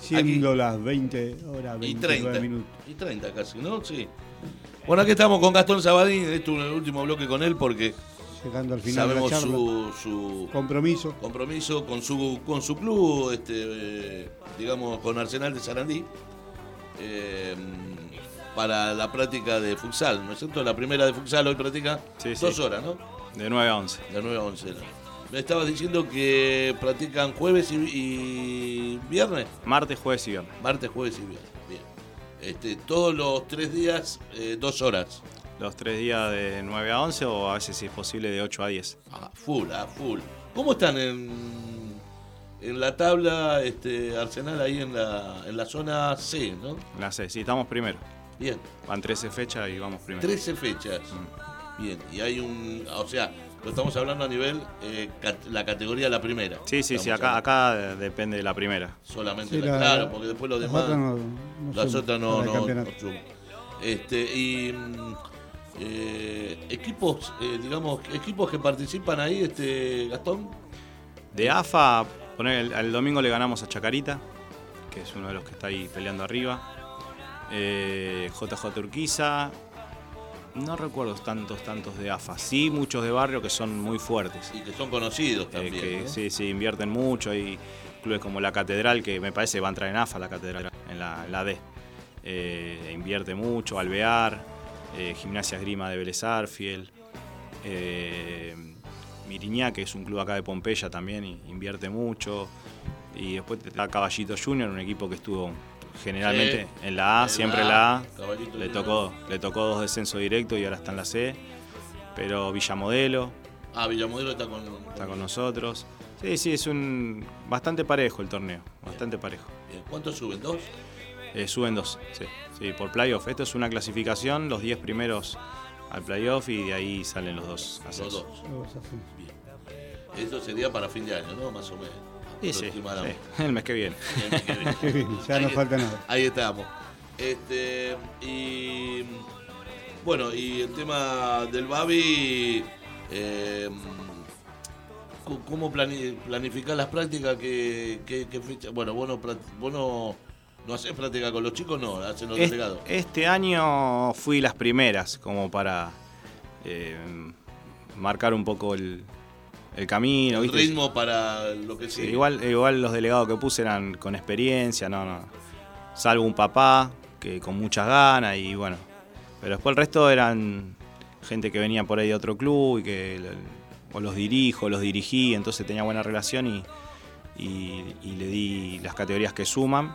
Siendo las 20 horas Y 29 30. minutos. Y 30 casi, ¿no? Sí. Bueno, aquí estamos con Gastón Sabadín. Esto es el último bloque con él porque Llegando al final sabemos de la charla. su, su Compromiso. compromiso con su, con su club, este, eh, digamos, con Arsenal de Sarandí, eh, para la práctica de futsal, ¿no es cierto? La primera de futsal hoy practica Sí, sí. dos horas, ¿no? De 9 a 11. De 9 a 11. Me estabas diciendo que practican jueves y, y viernes. Martes, jueves y viernes. Martes, jueves y viernes. Bien. Este, todos los tres días, eh, dos horas. Los tres días de 9 a 11 o a veces, si es posible, de 8 a 10. Ah, full, ah, full. ¿Cómo están en, en la tabla este, Arsenal ahí en la, en la zona C, no? La C, sí, estamos primero. Bien. Van 13 fechas y vamos primero. 13 fechas. Bien. Y hay un. O sea, lo estamos hablando a nivel eh, cat- la categoría de la primera. Sí, sí, sí, acá, acá eh, depende de la primera. Solamente Sí, la, la- claro, porque después los las demás. otras no- no las otras no. Este, y eh, equipos, eh, digamos, equipos que participan ahí, este, Gastón. De AFA, poner el, el domingo le ganamos a Chacarita, que es uno de los que está ahí peleando arriba. Eh, JJ Urquiza. No recuerdo tantos, tantos de AFA. Sí, muchos de barrio que son muy fuertes. Y que son conocidos Eh, también. que sí, sí, invierten mucho. Hay clubes como la Catedral, que me parece va a entrar en AFA la Catedral, en la, en la D. Eh, invierte mucho, Alvear, eh, Gimnasia Esgrima de Vélez Arfiel, Miriñá, que es un club acá de Pompeya también, invierte mucho. Y después está Caballito Junior, un equipo que estuvo generalmente Sí, en la A, en siempre la en la A, A. Le tocó, le tocó dos descensos directos y ahora está en la C. Pero Villamodelo, Ah, Villamodelo está con. está con nosotros. Sí, sí, es un bastante parejo el torneo, bastante parejo. Bien. ¿Cuántos suben? ¿Dos? Eh, suben dos, sí, sí, por playoff. Esto es una clasificación, los 10 primeros al playoff y de ahí salen los dos Los ascensos. dos. Los ascensos. Bien. Eso sería para fin de año, ¿no? Más o menos. Sí, sí, sí, el mes que viene. Qué bien. Qué bien, ya no falta nada. Ahí estamos. Este, y bueno, y el tema del Babi, eh, ¿cómo plani- planificar las prácticas? ¿Qué, qué- qué fecha? Bueno, vos no, vos no, no hacés práctica con los chicos, no, hacen los Es- delegados. Este año fui las primeras, como para eh, marcar un poco el, el camino. El ¿viste? ritmo para lo que sigue. igual, igual los delegados que puse eran con experiencia, no, no. Salvo un papá que con muchas ganas y bueno. Pero después el resto eran gente que venía por ahí de otro club y que o los dirijo, los dirigí, entonces tenía buena relación y, y- y le di las categorías que suman.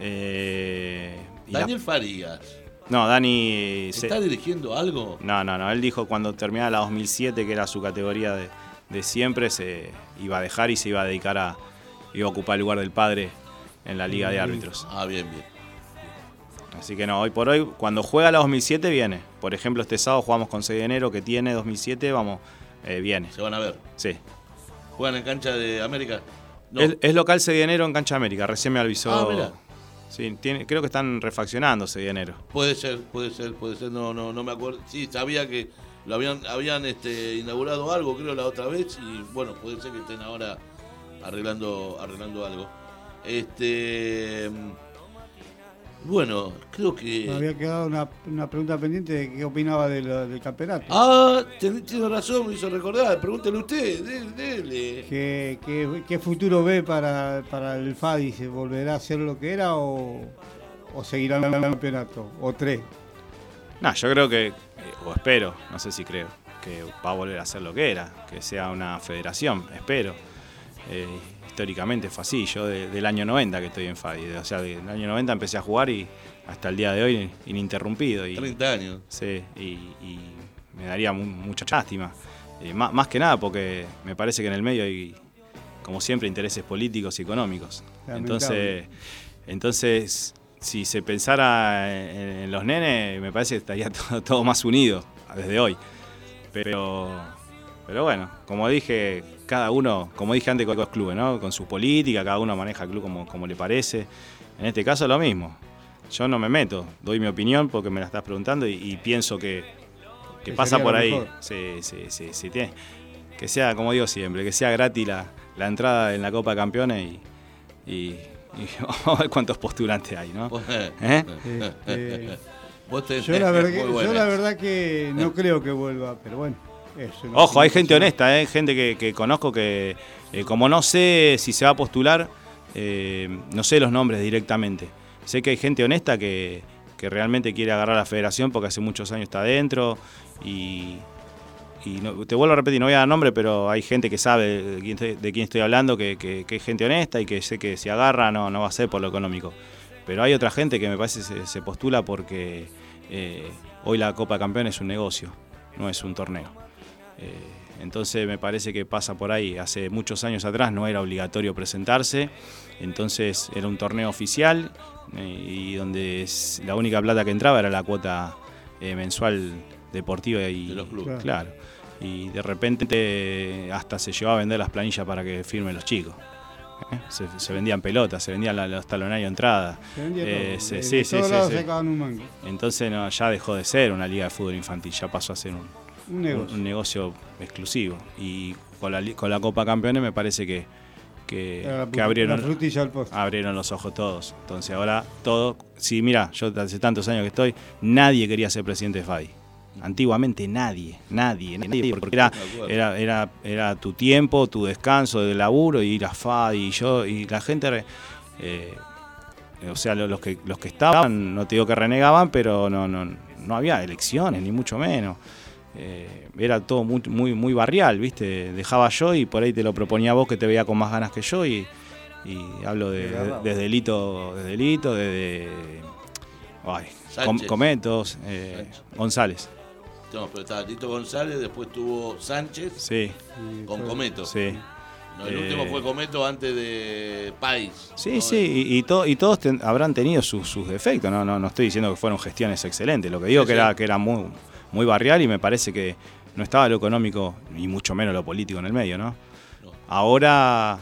Eh, y la- Daniel Farías, no, Dani... se- ¿está dirigiendo algo? no, no, no. Él dijo cuando terminara la 2007, que era su categoría de, de siempre, se iba a dejar y se iba a dedicar a. iba a ocupar el lugar del padre en la Liga de Árbitros. Ah, bien, bien. Así que no, hoy por hoy, cuando juega la 2007, viene. Por ejemplo, este sábado jugamos con 6 de enero, que tiene 2007, vamos, eh, viene. Se van a ver. Sí. ¿Juegan en cancha de América? No. Es, es local 6 de enero en Cancha América, recién me avisó. Ah. Sí, tiene, creo que están refaccionando 6 de enero. Puede ser, puede ser, puede ser, no, no, no me acuerdo. Sí, sabía que lo habían, habían este, inaugurado algo, creo, la otra vez, y bueno, puede ser que estén ahora arreglando, arreglando algo. Este. Bueno, creo que. Me había quedado una, una pregunta pendiente de qué opinaba de lo- del campeonato. Ah, tiene, razón, me hizo recordar. Pregúntele usted, dele. dele. ¿Qué, qué, qué futuro ve para, para el FADI? ¿Se volverá a ser lo que era o, o seguirá en el campeonato? ¿O tres? No, yo creo que, o espero, no sé si creo, que va a volver a ser lo que era, que sea una federación, espero. Eh, históricamente fue así, yo de- del año 90 que estoy en FADI, o sea, del año 90 empecé a jugar y hasta el día de hoy ininterrumpido. Y, 30 años. Sí, y, y me daría mu- mucha lástima. Eh, má- más, que nada porque me parece que en el medio hay, como siempre, intereses políticos y económicos. Entonces, entonces, si se pensara en, en los nenes, me parece que estaría todo, todo más unido desde hoy. Pero, pero bueno, como dije, cada uno, como dije antes con los clubes, ¿no? con su política, cada uno maneja el club como, como le parece. En este caso lo mismo. Yo no me meto, doy mi opinión porque me la estás preguntando y, y pienso que, que Que pasa por ahí. Sí, sí, sí, sí, tiene- que sea, como digo siempre, que sea gratis la, la entrada en la Copa de Campeones y, y- y vamos a ver cuántos postulantes hay, ¿no? ¿Eh? Este, Vos yo, la verdad, yo la verdad que no creo que vuelva, pero bueno. Ojo, hay gente honesta, ¿eh? gente que, que conozco que, eh, como no sé si se va a postular, eh, no sé los nombres directamente. Sé que hay gente honesta que, que realmente quiere agarrar a la federación porque hace muchos años está adentro y, y no- te vuelvo a repetir, no voy a dar nombre, pero hay gente que sabe de quién estoy, de quién estoy hablando, que, que- que es gente honesta y que sé que si agarra no, no va a ser por lo económico. Pero hay otra gente que me parece se, se postula porque eh, hoy la Copa de Campeones es un negocio, no es un torneo. Eh, entonces me parece que pasa por ahí. Hace muchos años atrás no era obligatorio presentarse, entonces era un torneo oficial eh, y donde la única plata que entraba era la cuota mensual deportiva y De los clubes. claro. Y de repente hasta se llevaba a vender las planillas para que firmen los chicos. ¿eh? Se, se vendían pelotas, se vendían la- los talonarios de entrada. Se vendía Eh, todo. se- sí, de sí, todos sí, lados sí. sacaban un mango. Entonces no, ya dejó de ser una liga de fútbol infantil, ya pasó a ser un, Un negocio. un negocio exclusivo. Y con la, con la Copa Campeones me parece que, que, abrieron, abrieron los ojos todos. Entonces ahora todo... Sí, mira, yo hace tantos años que estoy, nadie quería ser presidente de FADI. Antiguamente nadie, nadie, nadie, porque era, De era, era, era tu tiempo, tu descanso de laburo, y ir a FADI y yo, y la gente, eh, o sea, lo- los que, los que estaban, no te digo que renegaban, pero no, no, no había elecciones, ni mucho menos. Eh, era todo muy, muy, muy barrial, ¿viste? Dejaba yo y por ahí te lo proponía vos que te veía con más ganas que yo y, y hablo de, de- desde Lito, desde Lito, desde ay, Com-. Cometos, eh. González. No, pero estaba Tito González, después tuvo Sánchez Sí, con Cometo. sí. No, el Eh, último fue Cometo antes de Pais. Sí, ¿no? sí, y, y to- y todos ten- habrán tenido sus, sus defectos, no, no, no estoy diciendo que fueron gestiones excelentes, lo que digo Sí, que sí. era, que era muy, muy barrial y me parece que no estaba lo económico y mucho menos lo político en el medio, ¿no? No. Ahora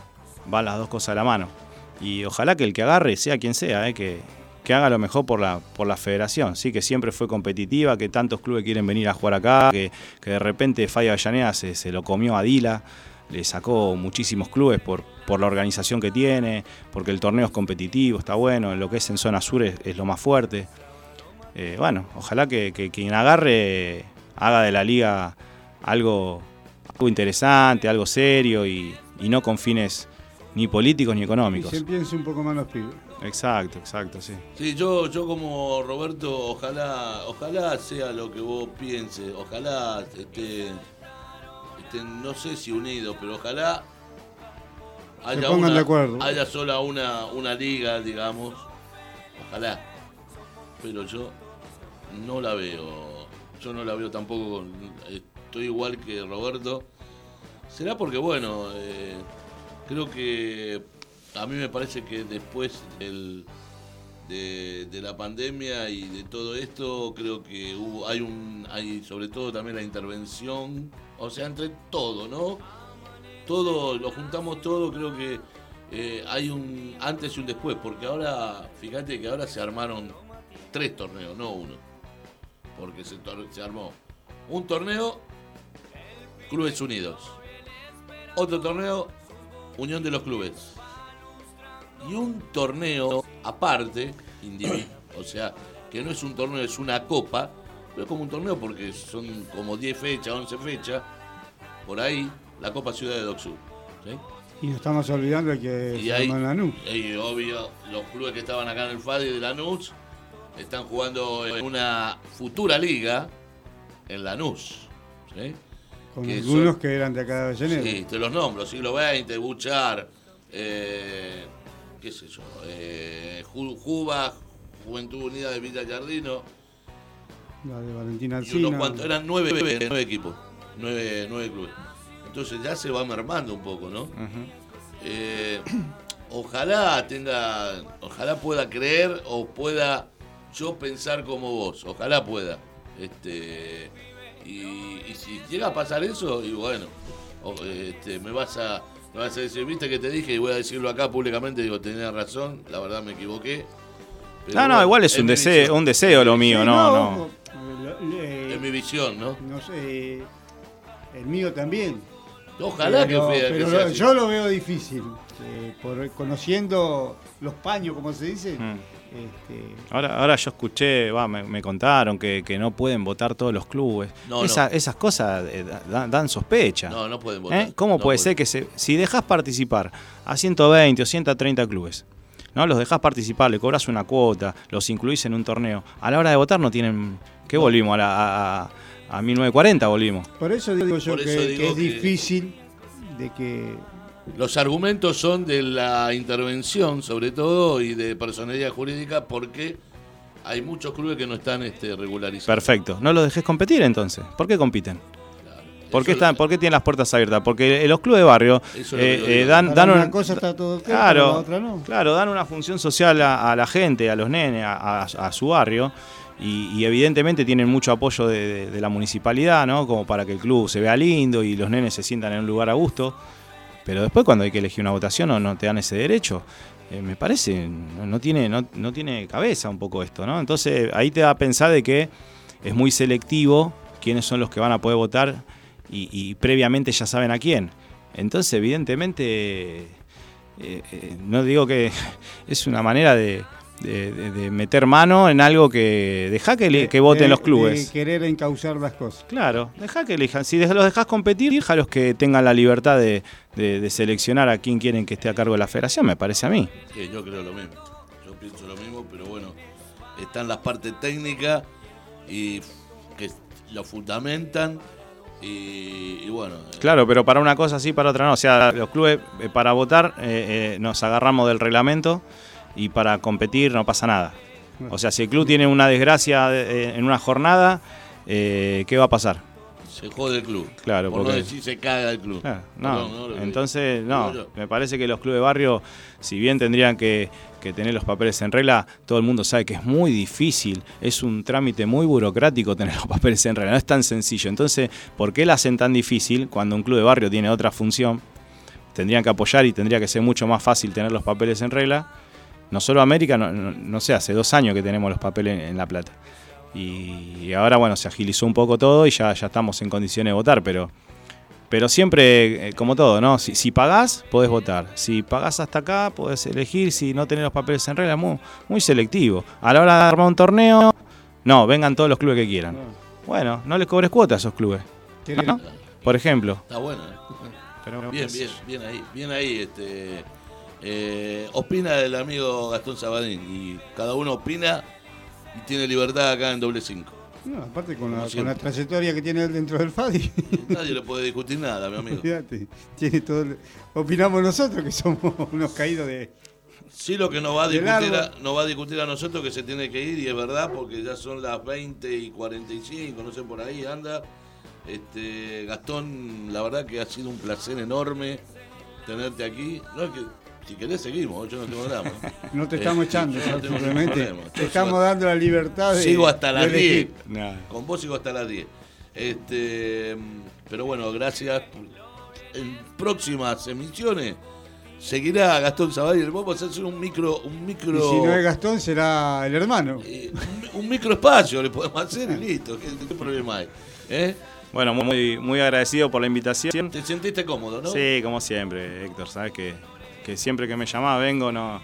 van las dos cosas a la mano. Y ojalá que el que agarre, sea quien sea, eh, que, que haga lo mejor por la, por la federación, sí, que siempre fue competitiva, que tantos clubes quieren venir a jugar acá, que, que de repente Falla Avellaneda se, lo comió a Dila, le sacó muchísimos clubes por, por la organización que tiene, porque el torneo es competitivo, está bueno, lo que es en zona sur es, es lo más fuerte. Eh, bueno, ojalá que, que quien agarre haga de la liga algo, algo interesante, algo serio y, y no con fines ni políticos ni económicos. se piense un poco más los pibes. Exacto, exacto, sí. Sí, yo, yo como Roberto, ojalá, ojalá sea lo que vos pienses, ojalá esté, esté, no sé si unidos, pero ojalá haya, pongan una, de acuerdo. haya sola una, una liga, digamos, ojalá. Pero yo no la veo, yo no la veo tampoco, estoy igual que Roberto. Será porque, bueno, eh, creo que a mí me parece que después del, de, la pandemia y de todo esto, creo que hubo, hay un, hay sobre todo también la intervención, o sea, entre todo, ¿no? Todo, lo juntamos todo, creo que eh, hay un antes y un después, porque ahora, fíjate que ahora se armaron tres torneos, no uno, porque se, se armó Un torneo, Clubes Unidos. Otro torneo, Unión de los Clubes. Y un torneo aparte, o sea, que no es un torneo, es una copa, pero es como un torneo porque son como 10 fechas, 11 fechas, por ahí, la Copa Ciudad de Docsur. ¿sí? Y nos estamos olvidando de que Y se ahí, llama Lanús. y obvio, los clubes que estaban acá en el FADI de Lanús están jugando en una futura liga en Lanús. ¿sí? Con que algunos son- que eran de acá de Avellaneda. Sí, te los nombro, siglo XX, Buchar, eh, qué sé yo, eh, Ju- Juba, Juventud Unida de Villa Jardino, La de Valentina y unos Alcina. cuantos, eran nueve, nueve equipos, nueve, nueve clubes. Entonces ya se va mermando un poco, ¿no? Eh, ojalá tenga, ojalá pueda creer o pueda yo pensar como vos, ojalá pueda. Este, y, y si llega a pasar eso, y bueno, este, me vas a me vas a decir, viste que te dije y voy a decirlo acá públicamente, digo, tenías razón, la verdad me equivoqué. Pero No, no, igual es un deseo, un deseo lo mío, Sí, no, no. eh, Es mi visión, ¿no? no sé, el mío también. Ojalá Pero- que, fea- que pero sea lo- así. yo lo veo difícil. eh, por, conociendo los paños, como se dice, Mm. Este, Ahora, ahora yo escuché, va, me, me contaron que, que no pueden votar todos los clubes. No, Esa- no. Esas cosas eh, dan, dan sospecha. No, no pueden votar. ¿Eh? ¿Cómo No puede pueden. ser que se, si dejas participar a 120 o 130 clubes, ¿no? los dejas participar, le cobras una cuota, los incluís en un torneo, a la hora de votar no tienen... ¿Qué volvimos? A, la- a, a- a 1940 volvimos. por eso digo yo Por que, eso que digo es que- difícil de que Los argumentos son de la intervención, sobre todo, y de personalidad jurídica, porque hay muchos clubes que no están este, regularizados. Perfecto. No los dejes competir entonces. ¿Por qué compiten? ¿Por qué, están, ¿Por qué tienen las puertas abiertas? Porque eh, los clubes de barrio Eso es lo eh, eh, dan, una un- cosa está todo Claro, la otra no. claro, dan una función social a, a la gente, a los nenes, a, a- a su barrio. Y, y evidentemente tienen mucho apoyo de, de- de la municipalidad, ¿no? Como para que el club se vea lindo y los nenes se sientan en un lugar a gusto. Pero después cuando hay que elegir una votación no, no te dan ese derecho. Eh, me parece, no, tiene, no, no tiene cabeza un poco esto, ¿no? Entonces ahí te da a pensar de que es muy selectivo quiénes son los que van a poder votar y, y previamente ya saben a quién. Entonces, evidentemente, eh, eh, no digo que es una manera de, de- de- de meter mano en algo que deja que, le- que voten de- los clubes. de querer encauzar las cosas. Claro, deja que elijan. Si los dejas competir, déjalos que tengan la libertad de, de- de seleccionar a quién quieren que esté a cargo de la federación, me parece a mí. Sí, yo creo lo mismo. Yo pienso lo mismo, pero bueno, están las partes técnicas y que lo fundamentan y, y bueno. eh, Claro, pero para una cosa sí, para otra no. O sea, los clubes eh, para votar eh, eh, nos agarramos del reglamento y para competir no pasa nada. O sea, si el club tiene una desgracia eh, en una jornada, eh, ¿qué va a pasar? Se jode el club. Claro, Por no porque- decir se caga el club. Ah, no, lo que- entonces no, me parece que los clubes de barrio, si bien tendrían que, que tener los papeles en regla, todo el mundo sabe que es muy difícil, es un trámite muy burocrático tener los papeles en regla, no es tan sencillo. Entonces, ¿por qué la hacen tan difícil cuando un club de barrio tiene otra función? Tendrían que apoyar y tendría que ser mucho más fácil tener los papeles en regla. No solo América, no, no- no sé, hace dos años que tenemos los papeles en, en La Plata. Y ahora, bueno, se agilizó un poco todo y ya, ya estamos en condiciones de votar, pero, pero siempre, eh, como todo, ¿no? Si, si pagás, podés votar. Si pagás hasta acá, podés elegir. Si no tenés los papeles en regla, muy, muy selectivo. A la hora de armar un torneo, no, vengan todos los clubes que quieran. Bueno, no les cobres cuota a esos clubes. Por ejemplo. Está bueno. ¿eh? Bien, bien, bien ahí, bien ahí. Este, eh, opina el amigo Gastón Sabadín y cada uno opina y tiene libertad acá en doble cinco. No, aparte con la, con trayectoria que tiene él dentro del FADI. Nadie le puede discutir nada, mi amigo. Olvídate, tiene todo el- opinamos nosotros que somos unos caídos de. Sí, lo que nos va a discutir a, nos va a discutir a nosotros que se tiene que ir y es verdad porque ya son las 20 y 45, no sé por ahí anda. Este Gastón, la verdad que ha sido un placer enorme tenerte aquí. No es que si querés seguimos, yo no tengo drama. No te estamos Eh, echando, yo no tengo simplemente problema. Te estamos sigo- dando la libertad de. Sigo hasta las 10. elegir. Con vos sigo hasta las 10. Este, pero bueno, gracias. En próximas emisiones seguirá Gastón Sabadell. Vamos a hacer un micro. Un micro Y si no es Gastón, será el hermano. eh, un, un microespacio le podemos hacer y listo. ¿Qué, qué problema hay? ¿Eh? Bueno, muy, muy agradecido por la invitación. ¿Te sentiste cómodo, no? Sí, como siempre, Héctor. Sabes que, que siempre que me llamás vengo, no.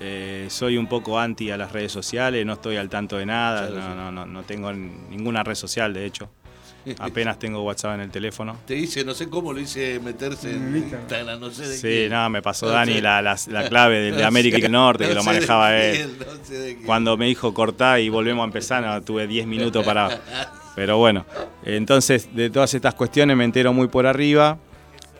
eh, soy un poco anti a las redes sociales, no estoy al tanto de nada, Claro, no, sí. no, no, no tengo ninguna red social, de hecho. Apenas tengo WhatsApp en el teléfono. Te hice, no sé cómo lo hice meterse en Instagram, no sé de Sí, quién. nada, me pasó No Dani la, la- la clave de, de No América del Norte, que no lo manejaba él. quién, no sé de quién. Cuando me dijo cortá y volvemos a empezar, no, tuve 10 minutos para... Pero bueno, entonces de todas estas cuestiones me entero muy por arriba,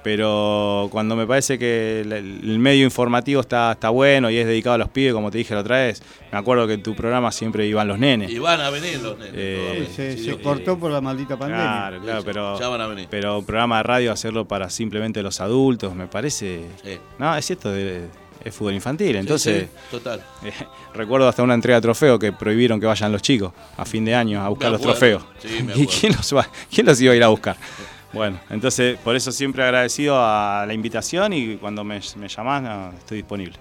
pero cuando me parece que el, medio informativo está, está bueno y es dedicado a los pibes, como te dije la otra vez, me acuerdo que en tu programa siempre iban los nenes. Y van a venir los nenes. Eh, Se, cortó por la maldita pandemia. Claro, claro, Sí, pero, ya van a venir. pero un programa de radio hacerlo para simplemente los adultos, me parece... Sí. No, es cierto, es fútbol infantil, entonces... Sí, sí, total. Eh, recuerdo hasta una entrega de trofeo que prohibieron que vayan los chicos a fin de año a buscar los trofeos. sí, me ¿Y quién los, va- quién los iba a ir a buscar? Bueno, entonces por eso siempre agradecido a la invitación y cuando me, me llamás estoy disponible.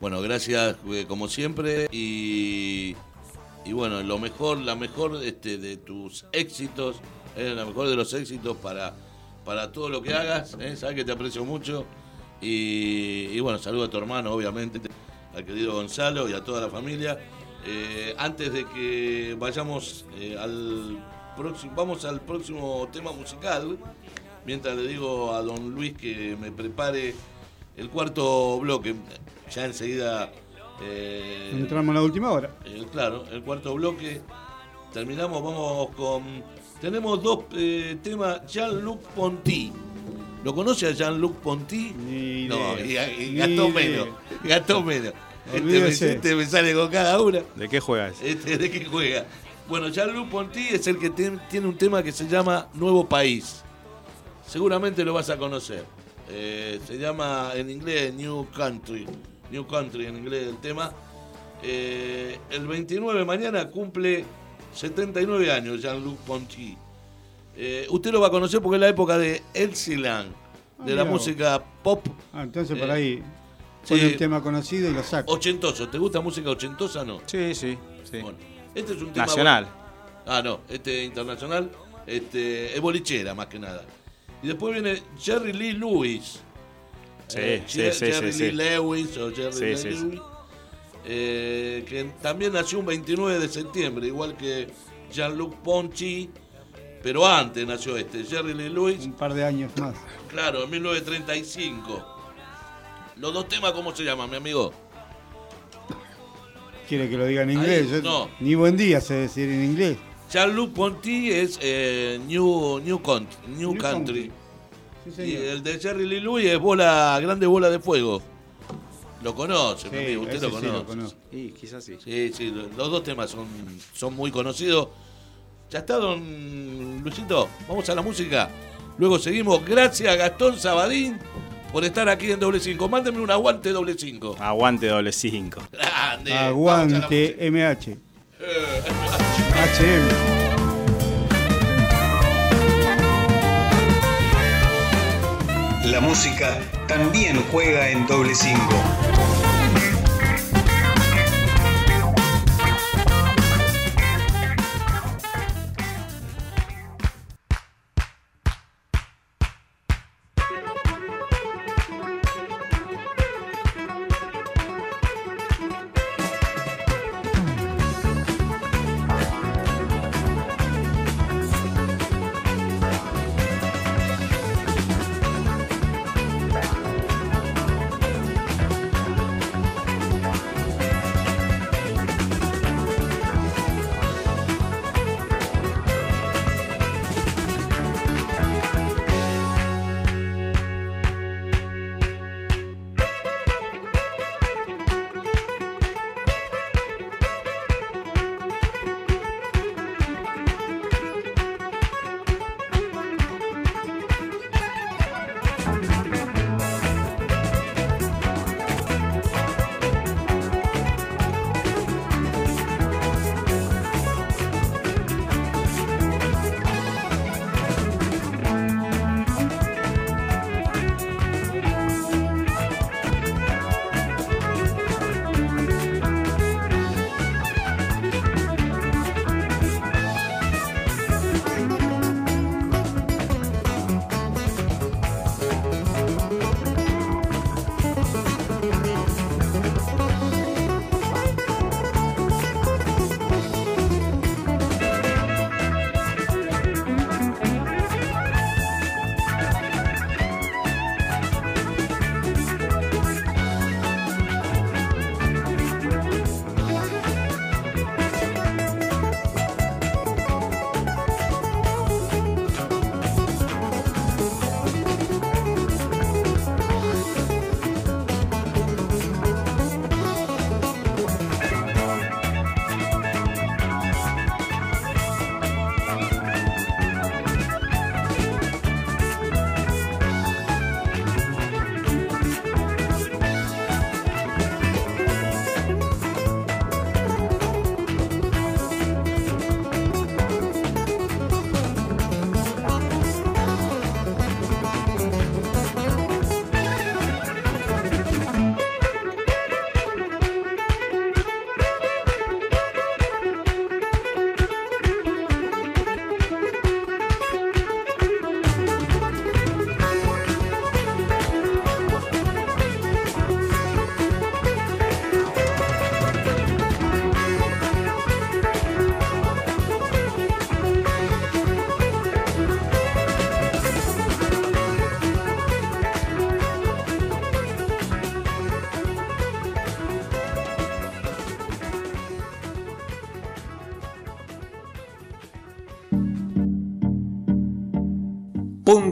Bueno, gracias eh, como siempre y, y bueno, lo mejor, la mejor este, de tus éxitos, eh, la mejor de los éxitos para, para todo lo que hagas, eh, sabes que te aprecio mucho y, y bueno, saludo a tu hermano, obviamente, al querido Gonzalo y a toda la familia. Eh, antes de que vayamos al próximo, vamos al próximo tema musical, mientras le digo a don Luis que me prepare el cuarto bloque, ya enseguida, eh, Entramos en la última hora. eh, claro, el cuarto bloque, terminamos, vamos con, tenemos dos eh, temas, Jean-Luc Ponty. ¿Lo conoce a Jean-Luc Ponty? Ni No, idea. y, y Ni gastó menos, gastó menos. Este me, este me sale con cada una. ¿De qué juegas? Este, ¿De qué juega? Bueno, Jean-Luc Ponty es el que tiene un tema que se llama Nuevo País. Seguramente lo vas a conocer. Eh, se llama en inglés New Country. New Country en inglés el tema. Eh, el 29 mañana cumple 79 años Jean-Luc Ponty. Eh, usted lo va a conocer porque es la época de Elsiland, Ah, de la música pop Ah, entonces por Eh, ahí sí. pone el tema conocido y lo saco. ochentoso. ¿Te gusta música ochentosa no? Sí, sí, sí. Bueno, este es un tema Nacional. Ah, no, este internacional, este, es bolichera más que nada. Y después viene Jerry Lee Lewis. Sí, Eh, sí, sí, Jerry sí, Lee sí. Lewis o Jerry Sí, Lee sí, sí. Lewis. eh, que también nació un 29 de septiembre, igual que Jean-Luc Ponty, pero antes nació este, Jerry Lee Lewis, Un par de años más. claro, en 1935. Los dos temas, ¿cómo se llaman, mi amigo? Quiere que lo diga en inglés. Ahí, no. Ni buen día sé decir en inglés. Jean-Luc Ponty es eh, New, New, Country, New New Country. Sí, Y el de Jerry Lee Lewis es bola, grande bola de fuego. Lo conoce, mi Sí, amigo, usted lo sí conoce. lo conozco. Y quizás sí. Sí, sí, lo- los dos temas son, son muy conocidos. Ya está, don Luisito. Vamos a la música. Luego seguimos. Gracias, Gastón Sabadín, por estar aquí en doble 5. Mándeme un aguante doble 5. Aguante doble 5. Grande. Aguante música. MH. HM. La música también juega en doble 5.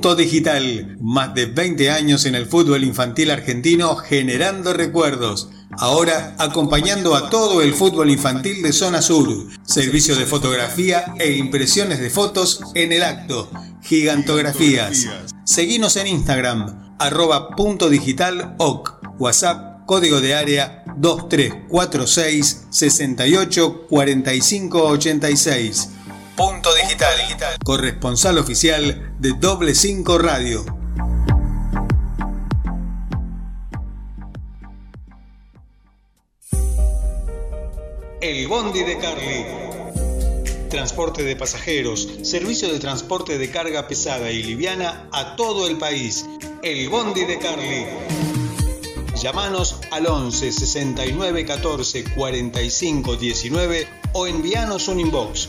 Punto Digital, más de 20 años en el fútbol infantil argentino generando recuerdos. Ahora acompañando a todo el fútbol infantil de Zona Sur. Servicio de fotografía e impresiones de fotos en el acto. Gigantografías. Seguinos en Instagram, arroba punto digital oc. WhatsApp, código de área 2346 68 45 86. Punto Digital, corresponsal oficial de Doble 5 Radio. El Bondi de Carly. Transporte de pasajeros, servicio de transporte de carga pesada y liviana a todo el país. El Bondi de Carly. Llámanos al 11 69 14 45 19 o envíanos un inbox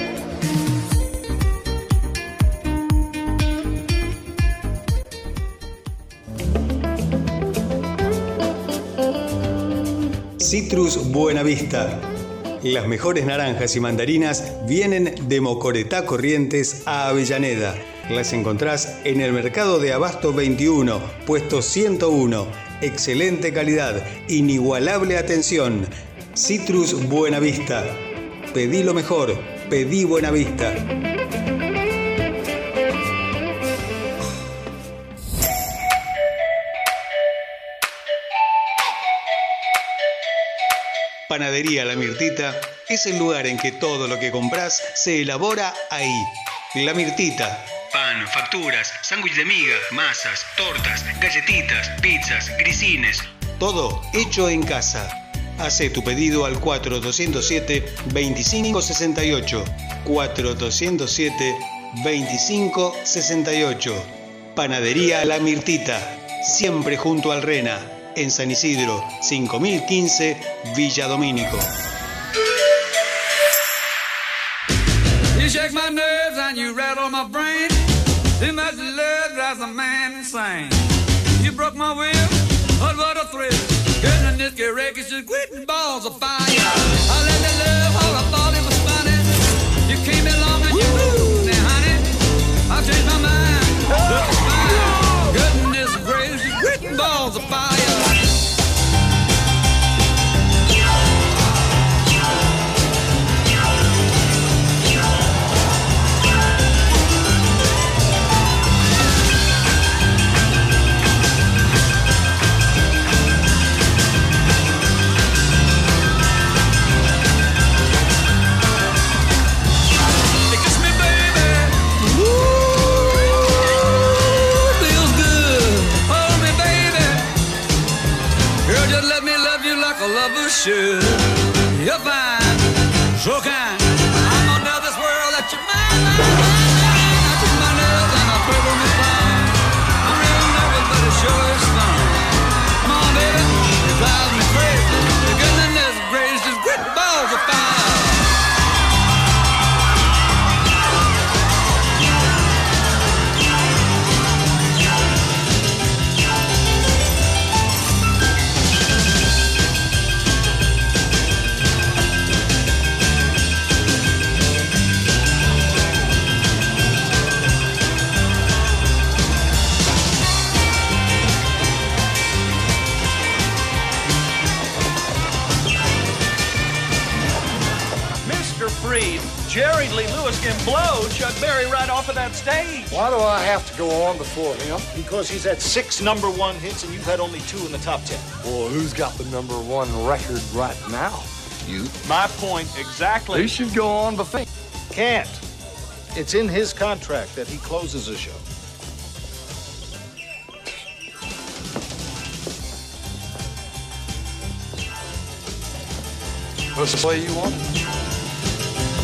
Citrus Buenavista. Las mejores naranjas y mandarinas vienen de Mocoretá Corrientes a Avellaneda. Las encontrás en el Mercado de Abasto 21, puesto 101. Excelente calidad, inigualable atención. Citrus Buenavista. Pedí lo mejor, pedí Buenavista. Panadería La Mirtita es el lugar en que todo lo que compras se elabora ahí. La Mirtita. Pan, facturas, sándwich de miga, masas, tortas, galletitas, pizzas, grisines. Todo hecho en casa. Hace tu pedido al 4207-2568. 4207-2568. Panadería La Mirtita. Siempre junto al Rena en San Isidro, 5015, Villa Domínico. You shake my nerves and you rattle my brain. Too much love drives a man insane. You broke my will, but what a thrill. Getting get wreckage, just quitting balls of fire. I let the love all I thought it was funny. You came along and you moved me, honey. I changed my mind. Look, should. Jerry Lee Lewis can blow Chuck Berry right off of that stage. Why do I have to go on before him? Because he's had six number one hits and you've had only two in the top ten. Well, who's got the number one record right now? You. My point exactly. He should go on before. Can't. It's in his contract that he closes the show. What's the play you want?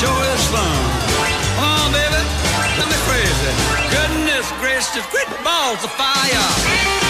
the is fun. Come on, baby, let me crazy. Goodness gracious, quit balls of fire.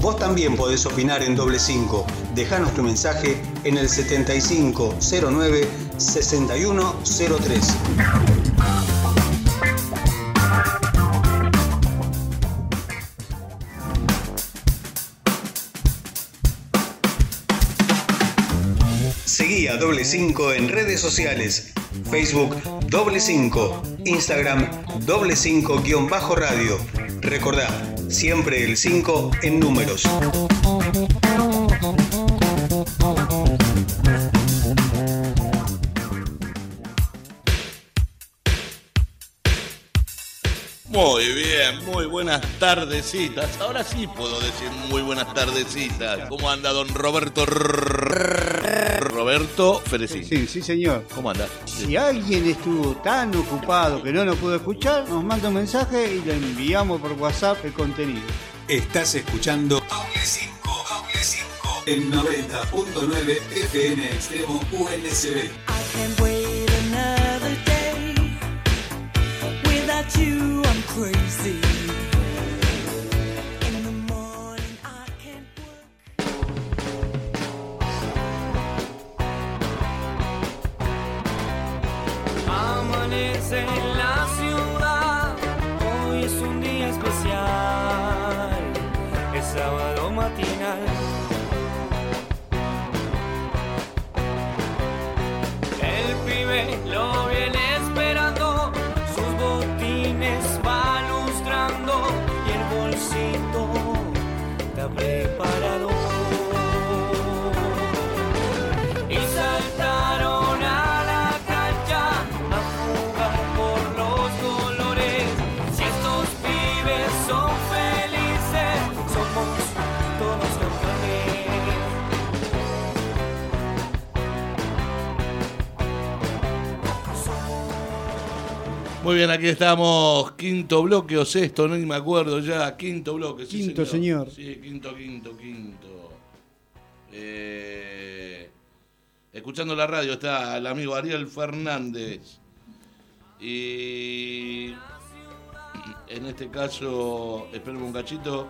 Vos también podés opinar en doble 5. Dejanos tu mensaje en el 7509 6103. Doble 5 en redes sociales. Facebook doble 5, Instagram doble 5 guion bajo radio. Recordá, siempre el 5 en números. Muy bien, muy buenas tardecitas. Ahora sí puedo decir muy buenas tardecitas. ¿Cómo anda don Roberto? Roberto Ferecín. Sí, sí, señor. ¿Cómo anda? Si alguien estuvo tan ocupado que no nos pudo escuchar, nos manda un mensaje y le enviamos por WhatsApp el contenido. Estás escuchando Doble 5, Doble 5 en 90.9 FM Extremo USB. can't wait another day. Without you, I'm crazy. say Muy bien, aquí estamos. Quinto bloque o sexto, no ni me acuerdo ya. Quinto bloque, sí, Quinto, señor. Sí, quinto, quinto, quinto. Eh, escuchando la radio está el amigo Ariel Fernández. Y en este caso, espérenme un cachito.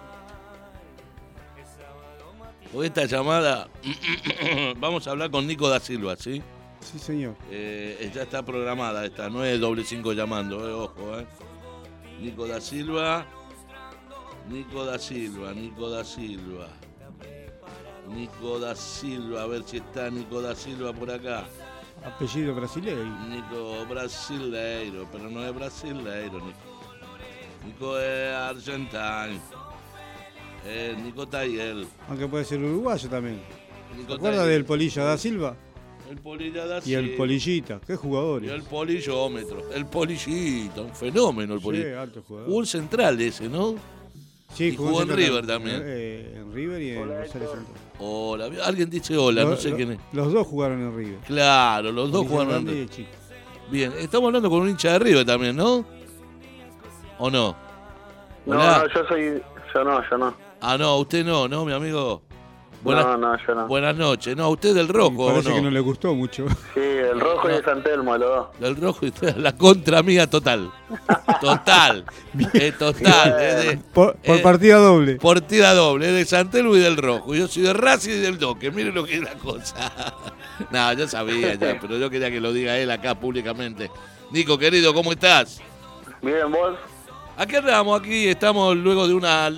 Con esta llamada, vamos a hablar con Nico da Silva, ¿sí? Sí, señor. Eh, ya está programada esta, no es doble cinco llamando, eh, ojo, eh. Nico da Silva, Nico da Silva, Nico da Silva, Nico da Silva, a ver si está Nico da Silva por acá. Apellido brasileño. Nico brasileiro, pero no es brasileiro, Nico. Nico es argentino. Eh, Nico Tayel. Aunque puede ser uruguayo también. Nico ¿Te acuerdas del Polilla da Silva? El Polilla da Y el. Polillita. ¿Qué Y jugadores? el polillómetro. El polillito, un fenómeno el Sí, polillito. alto jugador. El central ese, ¿no? Sí, y jugó en River también. Eh, en River y en Rosario Central. Hola, alguien dice hola, no sé lo- quién es. Los dos jugaron en River. Claro, los dos jugaron en y River. Bien, estamos hablando con un hincha de River también, ¿no? ¿O no? No, no, yo soy. Yo no, yo no. Ah, no, usted no, ¿no, mi amigo? Buenas, No, no, yo no. buenas noches. No, usted del rojo, ¿o Parece no? que no le gustó mucho. Sí, el rojo y el Santelmo, los dos. Del rojo y la contra mía total. Total. Eh, total. es de- Por, por eh, partida doble. Partida doble, es de Santelmo y del rojo. Yo soy de Racing y del Doque. Miren lo que es la cosa. no, yo sabía ya, pero yo quería que lo diga él acá públicamente. Nico, querido, ¿cómo estás? Bien, vos. Aquí andamos, aquí estamos luego de una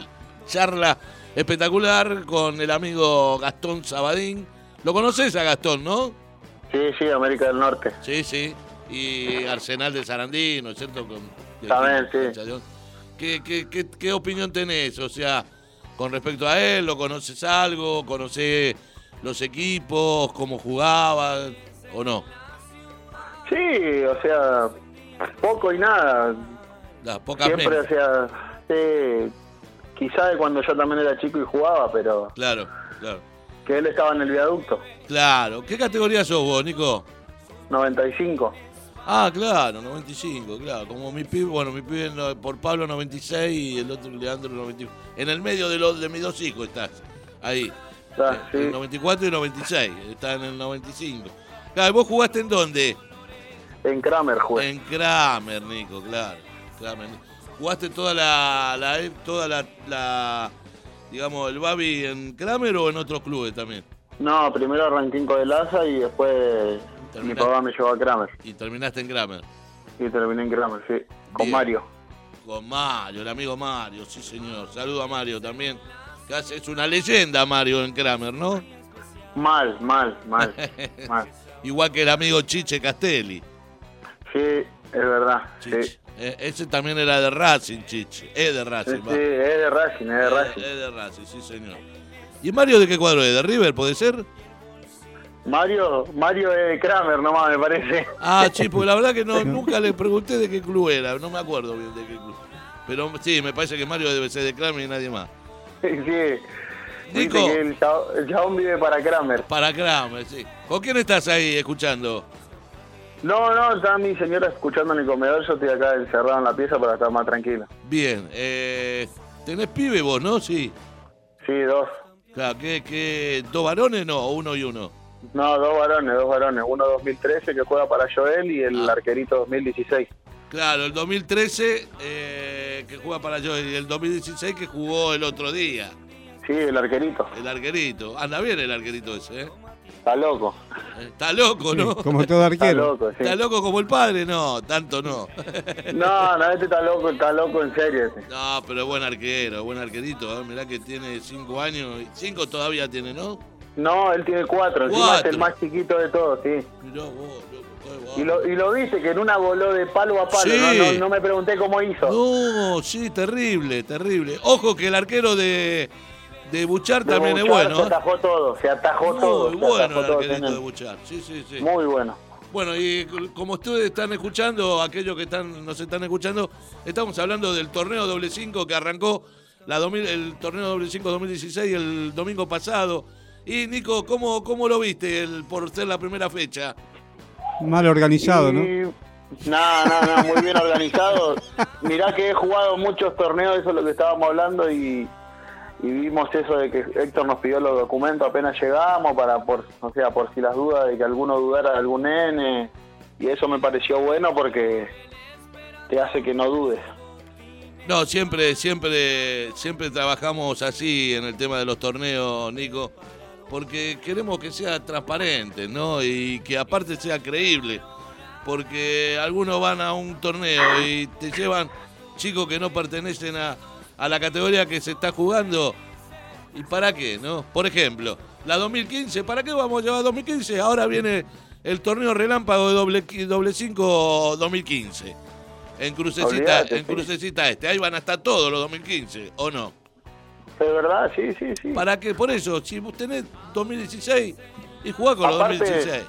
charla espectacular con el amigo Gastón Sabadín. ¿Lo conoces a Gastón, no? Sí, sí, América del Norte. Sí, sí. Y Arsenal de Sarandí, ¿no es cierto? Con, También, sí. ¿Qué, qué, qué, qué opinión tenés? O sea, con respecto a él, ¿lo conoces algo? ¿Conocés los equipos? ¿Cómo jugaba? ¿O no? Sí, o sea, poco y nada. Las pocas Siempre, menos. o sea, sí, quizá de cuando yo también era chico y jugaba, pero Claro, claro. que él estaba en el viaducto. Claro. ¿Qué categoría sos vos, Nico? 95. Ah, claro, 95, claro. Como mi pibe, bueno, mi pibe por Pablo 96 y el otro Leandro 95. En el medio de, los de mis dos hijos estás. Ahí. Ah, sí. el 94 y 96. Está en el 95. Claro, ¿vos jugaste en dónde? En Kramer jugué. En Kramer, Nico, claro. Kramer. ¿Jugaste toda la, la toda la, la, digamos, el Babi en Kramer o en otros clubes también? No, primero arranqué en Codelaza y después mi papá me llevó a Kramer. Y terminaste en Kramer. Y terminé en Kramer, sí. Con Bien. Mario. Con Mario, el amigo Mario, sí señor. Saludo a Mario también. Es una leyenda Mario en Kramer, ¿no? Mal, mal, mal, mal. Igual que el amigo Chiche Castelli. Sí, es verdad. Sí, sí. Eh, ese también era de Racing, Chiche. Es de Racing, sí, va. es de Racing, es de Es- Racing. Es de Racing, sí señor. ¿Y Mario de qué cuadro es? ¿De River, puede ser? Mario, Mario es de Kramer nomás, me parece. Ah, sí, porque la verdad que no, nunca le pregunté de qué club era. No me acuerdo bien de qué club. Pero sí, me parece que Mario debe ser de Kramer y nadie más. Sí, sí. Nico. Que el chabón vive para Kramer. Para Kramer, sí. ¿Con quién estás ahí escuchando? No, no, está mi señora escuchando en el comedor, yo estoy acá encerrado en la pieza para estar más tranquilo. Bien, eh, tenés pibe vos, ¿no? Sí. Sí, dos. Claro, ¿qué, qué, dos varones no? ¿O uno y uno? No, dos varones, dos varones. Uno 2013 que juega para Joel y el Ah. arquerito 2016. Claro, el 2013 eh, que juega para yo y el 2016 que jugó el otro día. Sí, el arquerito. El arquerito. Anda bien el arquerito ese, ¿eh? Está loco. Está loco, ¿no? Como todo Está arquero. loco, sí. ¿Está loco como el padre? No, tanto no. No, no, este está loco, está loco en serio. este. No, pero buen arquero, buen arquerito. ¿eh? Mirá que tiene cinco años. Cinco todavía tiene, ¿no? No, él tiene cuatro, encima es Cuatro. el más chiquito de todos, sí. Mirá vos, Y lo, y lo viste, que en una voló de palo a palo, Sí. no, no, no me pregunté cómo hizo. No, sí, terrible, terrible. Ojo que el arquero de, de Buchar De también es bueno. Se ¿eh? atajó todo, se atajó todo. Muy bueno el arquerito de Buchar. Sí, sí, sí. Muy bueno. Bueno, y como ustedes están escuchando, aquellos que están, nos están escuchando, estamos hablando del torneo doble 5 que arrancó la 2000 el torneo doble 5 2016 el domingo pasado. Y Nico, ¿cómo, cómo lo viste el, por ser la primera fecha? Mal organizado, ¿no? Y- No, no, no, muy bien organizado. Mirá que he jugado muchos torneos, eso es lo que estábamos hablando, y, y vimos eso de que Héctor nos pidió los documentos apenas llegamos, para por, o sea, por si las dudas de que alguno dudara de algún nene, y eso me pareció bueno porque te hace que no dudes. No, siempre, siempre, siempre trabajamos así en el tema de los torneos, Nico, porque queremos que sea transparente, ¿no? Y que aparte sea creíble, porque algunos van a un torneo y te llevan chicos que no pertenecen a, a la categoría que se está jugando. ¿Y para qué, no? Por ejemplo, la 2015, ¿para qué vamos a llevar 2015? Ahora viene el torneo relámpago de doble, doble 5 2015. En Crucecita, en sí. Crucecita Este. Ahí van a estar todos los 2015, ¿o no? ¿Es verdad? Sí, sí, sí. ¿Para qué? Por eso, si vos tenés 2016 y jugás con los Aparte, 2016.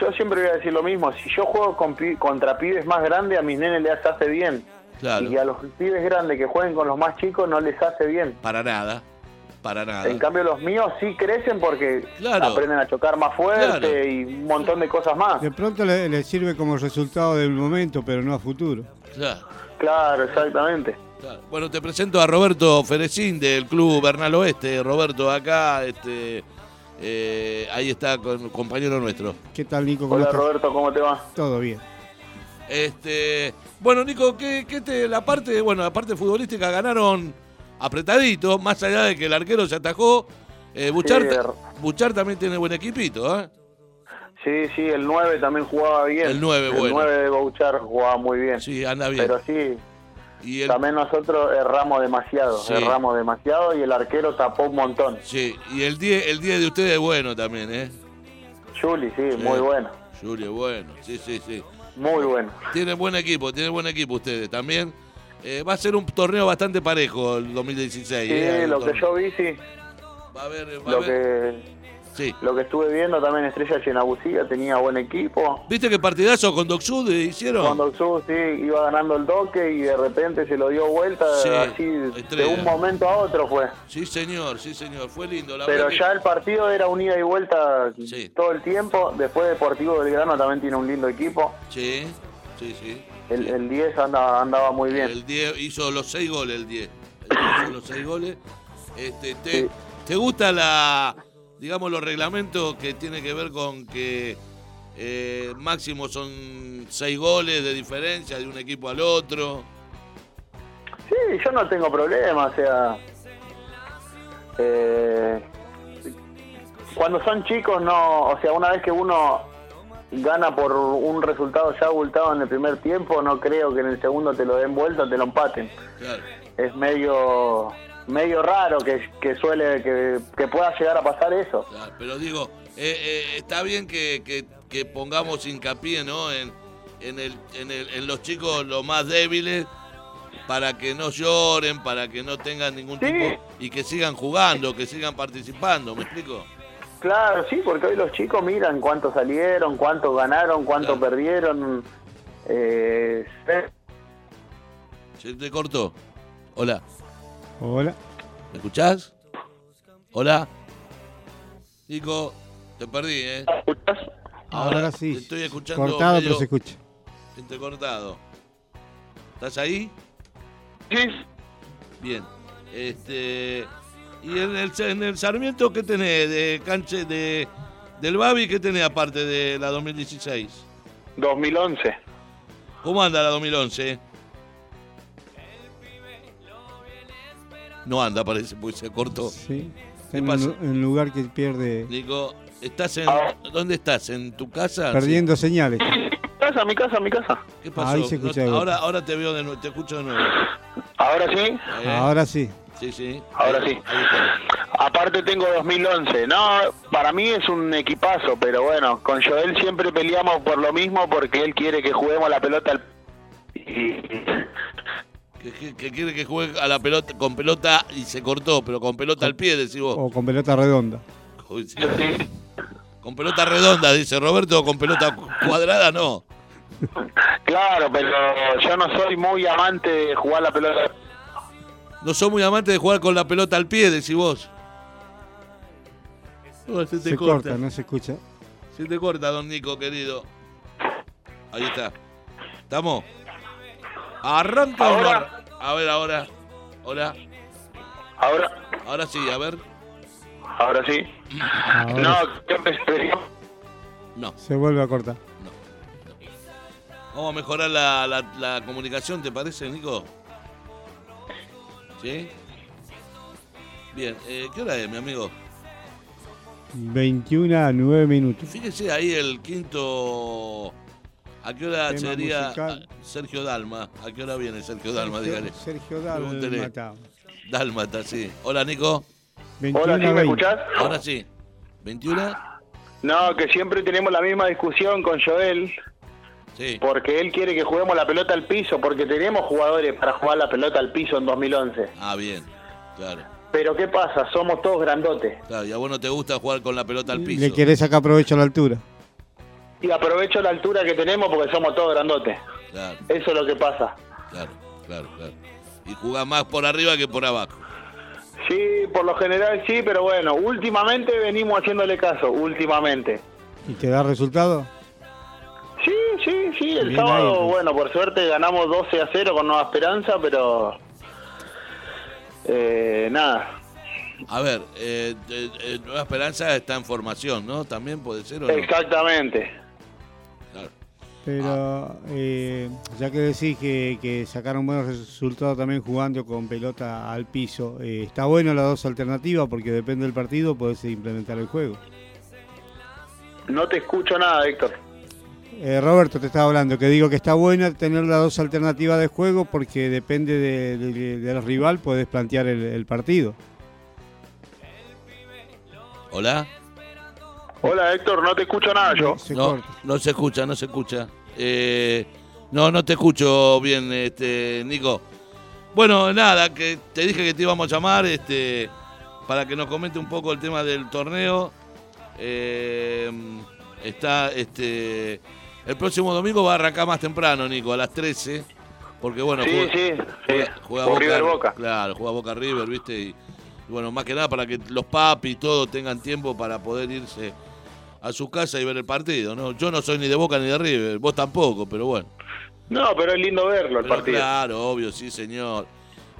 Yo siempre voy a decir lo mismo, si yo juego con contra pibes más grandes, a mis nenes les hace bien. Claro. Y a los pibes grandes que jueguen con los más chicos no les hace bien. Para nada. Para nada. En cambio los míos sí crecen porque Claro. aprenden a chocar más fuerte Claro. y un montón de cosas más. De pronto le, le sirve como resultado del momento, pero no a futuro. Claro. Claro, exactamente. Claro. Bueno, te presento a Roberto Ferecín del Club Bernal Oeste. Roberto, acá, este, eh, ahí está con compañero nuestro. ¿Qué tal, Nico? ¿Cómo Hola estás? Roberto, ¿cómo te va? Todo bien. Este, bueno, Nico, ¿qué, qué te, la parte, bueno, la parte futbolística ganaron apretadito, más allá de que el arquero se atajó. Eh, Buchar, Sí, er- Buchar también tiene buen equipito, ¿eh? Sí, sí, el 9 también jugaba bien. El 9, bueno. El 9 de Bouchard jugaba muy bien. Sí, anda bien. Pero sí, Y el- también nosotros erramos demasiado, Sí. erramos demasiado y el arquero tapó un montón. Sí, y el 10 el 10 de ustedes es bueno también, ¿eh? Juli, sí, Sí. muy bueno, Julio, bueno, sí, sí, sí. Muy bueno. Tienen buen equipo, tienen buen equipo ustedes también. Eh, va a ser un torneo bastante parejo el 2016. Sí, ¿eh? El lo que yo vi, sí. Va a haber, va a Lo haber- que, Sí. lo que estuve viendo también Estrella Chenabusía tenía buen equipo. ¿Viste qué partidazo con Docsud hicieron? Cuando Xu, sí, iba ganando el toque y de repente se lo dio vuelta, Sí, así de un momento a otro fue. Sí, señor, sí, señor. Fue lindo. La Pero que- ya el partido era un ida y vuelta Sí. todo el tiempo. Después Deportivo Belgrano también tiene un lindo equipo. Sí, sí, sí. El, el 10 andaba, andaba muy bien. El 10 hizo los 6 goles, el 10. El 10 hizo los 6 goles. Este, te, ¿Te gusta la, digamos, los reglamentos que tiene que ver con que eh, máximo son 6 goles de diferencia de un equipo al otro? Sí, yo no tengo problema, o sea. eh, cuando son chicos, no. O sea, una vez que uno gana por un resultado ya abultado en el primer tiempo, no creo que en el segundo te lo den vuelta o te lo empaten. Claro. Es medio medio raro que, que suele que, que pueda llegar a pasar eso. Claro, pero digo, eh, eh, está bien que, que- que pongamos hincapié ¿no? en, en, el, en, el- en los chicos los más débiles para que no lloren, para que no tengan ningún tipo y que sigan jugando, que sigan participando, ¿me explico? Claro, sí, porque hoy los chicos miran cuánto salieron, cuánto ganaron, cuánto perdieron. Eh, ¿Se te cortó? Hola, Hola. ¿me escuchás? Hola. Nico, te perdí, ¿eh? Ahora sí. Te estoy escuchando Cortado, medio pero se escucha. entrecortado. ¿Estás ahí? Sí. Bien. Este. ¿Y en el, en el Sarmiento qué tenés? De canche de, del Babi, ¿qué tenés aparte de la 2016? 2011. ¿Cómo anda la 2011? No anda, parece, porque se cortó. Sí. ¿Qué En pasa? un, lugar que pierde. Nico, ¿estás en. ¿Dónde estás? ¿En tu casa? Perdiendo señales. Casa, mi casa, mi casa. ¿Qué pasó? Ahí se escucha No- bien. ahora, ahora te veo de nuevo, te escucho de nuevo. Ahora sí. ¿Eh? Ahora sí. Sí, sí. Ahora Ahí- sí. ahí está. Aparte tengo 2011. No, para mí es un equipazo, pero bueno, con Joel siempre peleamos por lo mismo porque él quiere que juguemos la pelota al... y- Que, que- que quiere que juegue a la pelota con pelota y se cortó, pero con pelota al pie, decís vos. O con pelota redonda. Uy, sí. Con pelota redonda, dice Roberto, con pelota cu- cuadrada no. Claro, pero yo no soy muy amante de jugar la pelota. No soy muy amante de jugar con la pelota al pie, decís vos. Oh, se te Se corta. corta, no se escucha. Se te corta, don Nico, querido. Ahí está. ¿Estamos? Arranca no Ahora. A ver, ahora. Hola. Ahora, Ahora sí, a ver. ahora sí. Ahora No, ¿qué empecé? No. se vuelve a cortar. Vamos a mejorar la, la- la comunicación, ¿te parece, Nico? ¿Sí? Bien, eh, ¿qué hora es, mi amigo? 21 a 9 minutos. Fíjese ahí el quinto. ¿A qué hora sería musical. ah, Sergio Dalma? ¿A qué hora viene Sergio Dalma? Dígale. Sergio Pregúntele. Dalmata. Dálmata, sí. Hola, Nico. 21 Hola, ¿sí a me 20. escuchás? Ahora sí. ¿21? No, que siempre tenemos la misma discusión con Joel. Sí. Porque él quiere que juguemos la pelota al piso, porque tenemos jugadores para jugar la pelota al piso en 2011. Ah, bien. Claro. Pero ¿qué pasa? Somos todos grandotes. Claro, y a vos no te gusta jugar con la pelota al piso. Le querés sacar provecho a la altura. Y aprovecho la altura que tenemos porque somos todos grandotes. Claro, Eso es lo que pasa. claro, claro, claro. Y jugás más por arriba que por abajo. Sí, por lo general sí, pero bueno, últimamente venimos haciéndole caso, últimamente. ¿Y te da resultado? Sí, sí, sí, el Bien sábado, ahí, pues. bueno, por suerte ganamos 12 a 0 con Nueva Esperanza, pero Eh, nada. A ver, eh, eh, eh, Nueva Esperanza está en formación, ¿no? También puede ser o no. Exactamente. Pero eh, ya que decís que, que sacaron buenos resultados también jugando con pelota al piso, eh, está bueno las dos alternativas porque depende del partido, podés implementar el juego. No te escucho nada, Héctor. Eh, Roberto, te estaba hablando, que digo que está bueno tener las dos alternativas de juego porque depende de- de- del rival, podés plantear el, el partido. Hola. Hola, Héctor, no te escucho nada yo. No, no se escucha, no se escucha. Eh, no, no te escucho bien, este, Nico. Bueno, nada, que te dije que te íbamos a llamar este, para que nos comente un poco el tema del torneo. Eh, está, este, el próximo domingo va a arrancar más temprano, Nico, a las 13. Porque bueno, Sí, juega, sí, sí. juega- juega Por River Boca. Claro, juega Boca River, ¿viste? Y, y bueno, más que nada para que los papis y todo tengan tiempo para poder irse a su casa y ver el partido, ¿no? Yo no soy ni de Boca ni de River, vos tampoco, pero bueno. No, pero es lindo verlo el Pero partido. Claro, obvio, sí, señor.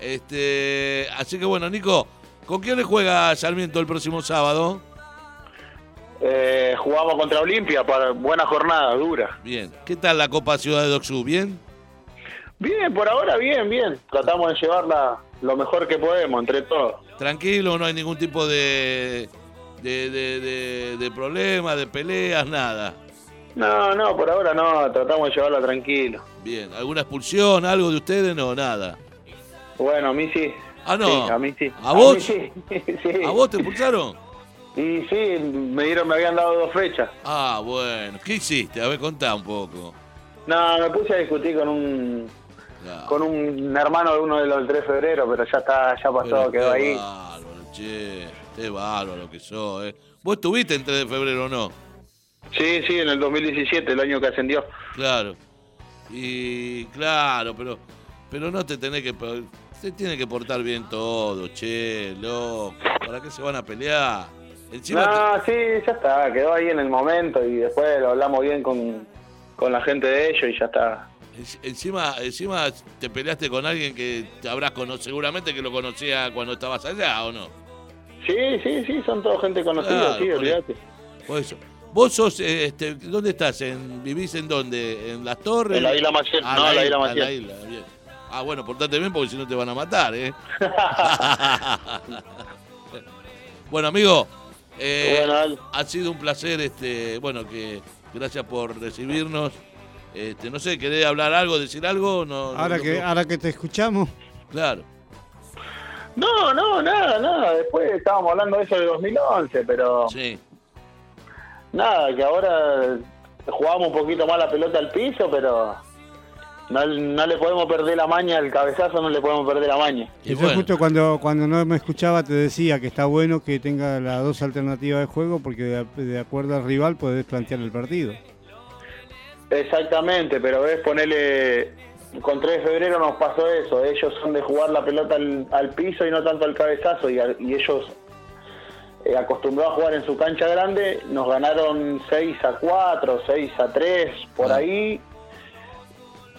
Este, así que bueno, Nico, ¿con quién le juega Sarmiento el próximo sábado? Eh, jugamos contra Olimpia para buena jornada, dura. Bien. ¿Qué tal la Copa Ciudad de Doxú? ¿Bien? Bien, por ahora bien, bien. Tratamos de llevarla lo mejor que podemos, entre todos. Tranquilo, no hay ningún tipo de de, de, de, de problema, de peleas, nada. No, no, por ahora no, tratamos de llevarla tranquilo. Bien. ¿Alguna expulsión, algo de ustedes? No, nada. Bueno, a mí sí. Ah, no. Sí, a mí sí. ¿A vos? mí sí. Sí. ¿A vos te expulsaron? Y sí, me dieron, me habían dado dos fechas. Ah, bueno. ¿Qué hiciste? A ver, contá un poco. No, me puse a discutir con un con un hermano de uno de los del 3 de febrero, pero ya está, ya pasó, Pero quedó ahí. bárbaro, che. Qué bárbaro que sos, ¿eh? ¿Vos estuviste en 3 de febrero o no? Sí, sí, en el 2017, el año que ascendió. Claro. Y claro, pero pero no te tenés que se tiene que portar bien todo, che, loco. ¿Para qué se van a pelear? Encima No, sí, ya está, quedó ahí en el momento y después lo hablamos bien con, con la gente de ellos y ya está. encima encima te peleaste con alguien que te habrás conocido, seguramente que lo conocía cuando estabas allá, ¿o no? Sí, sí, sí, son toda gente conocida, Claro, sí, olvídate. Por eso. Vos sos, eh, este, ¿dónde estás? ¿En, ¿Vivís en dónde? ¿En Las Torres? En la Isla Maciel, Ah, no, en la Isla Maciel. isla, bien. Ah, bueno, portate bien porque si no te van a matar, ¿eh? bueno, amigo, eh, ha sido un placer, este, bueno, que gracias por recibirnos. Este, no sé, ¿querés hablar algo, decir algo? No, Ahora no- que, ahora que te escuchamos, Claro. No, no, nada, nada. Después estábamos hablando de eso de 2011, pero Sí. nada, que ahora jugamos un poquito más la pelota al piso, pero no, no le podemos perder la maña, el cabezazo no le podemos perder la maña. Y yo justo cuando, cuando no me escuchaba te decía que está bueno que tenga las dos alternativas de juego porque de, de acuerdo al rival podés plantear el partido. Exactamente, pero ves, ponerle con 3 de febrero nos pasó eso. Ellos son de jugar la pelota al, al piso y no tanto al cabezazo. Y, a- y ellos, eh, acostumbrados a jugar en su cancha grande, nos ganaron 6 a 4, 6 a 3, por ahí.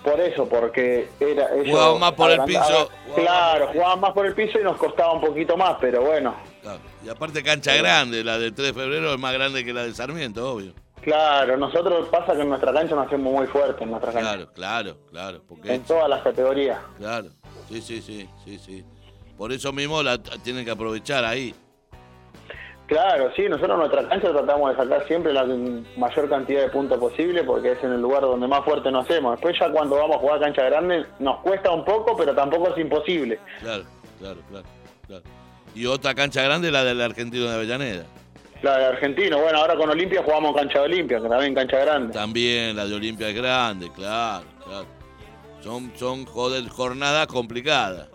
Por eso, porque era. ellos Jugaban más por el piso. Claro, jugaban más por el piso y nos costaba un poquito más, pero bueno. Claro. Y aparte cancha grande, la del 3 de febrero es más grande que la de Sarmiento, obvio. Claro, nosotros pasa que en nuestra cancha nos hacemos muy fuertes en nuestra cancha. Claro, claro, claro. Porque En todas las categorías. Claro, sí, sí, sí, sí, sí. Por eso mismo la tienen que aprovechar ahí. Claro, sí, nosotros en nuestra cancha tratamos de sacar siempre la mayor cantidad de puntos posible porque es en el lugar donde más fuerte nos hacemos. Después ya cuando vamos a jugar a cancha grande nos cuesta un poco, pero tampoco es imposible. Claro, claro, claro, claro. Y otra cancha grande, la del argentino de Avellaneda. La de Argentino, bueno, ahora con Olimpia jugamos cancha de Olimpia, que también cancha grande. También la de Olimpia es grande, claro, claro. Son, son joder, jornadas complicadas.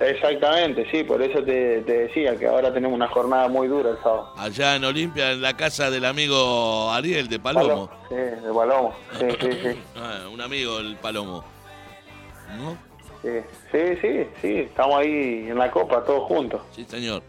Exactamente, sí, por eso te, te decía que ahora tenemos una jornada muy dura el sábado. Allá en Olimpia, en la casa del amigo Ariel de Palomo. Sí, de Palomo, sí, sí, sí. Ah, un amigo el Palomo. ¿No? Sí, sí, sí, sí, estamos ahí en la copa todos juntos. Sí, señor.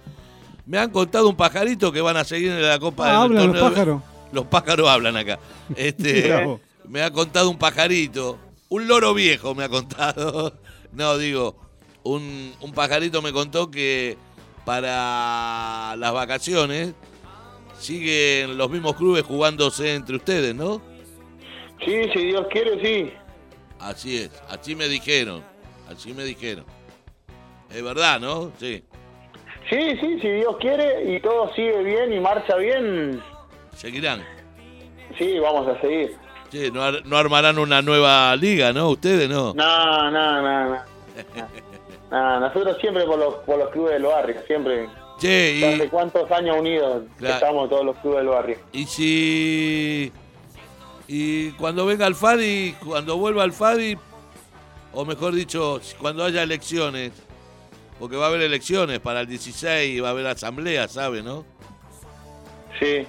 Me han contado un pajarito que van a seguir en la Copa Ah, del hablan los de- pájaros. Los pájaros hablan acá. Este, me ha contado un pajarito, un loro viejo me ha contado. No, digo, un, un pajarito me contó que para las vacaciones siguen los mismos clubes jugándose entre ustedes, ¿no? Sí, si Dios quiere, sí. Así es, así me dijeron, así me dijeron. Es verdad, ¿no? Sí. Sí, sí, si Dios quiere y todo sigue bien y marcha bien, Seguirán. sí, vamos a seguir. Sí, no, ar- no armarán una nueva liga, ¿no? Ustedes no. No, no, no, no. No, nosotros siempre por los, por los clubes del barrio, siempre. Che, y- ¿Hace cuántos años unidos Claro. estamos todos los clubes del barrio? Y si. Y cuando venga el Fadi, cuando vuelva el Fadi, o mejor dicho, cuando haya elecciones, porque va a haber elecciones para el 16 y va a haber asamblea, ¿sabe, no? Sí,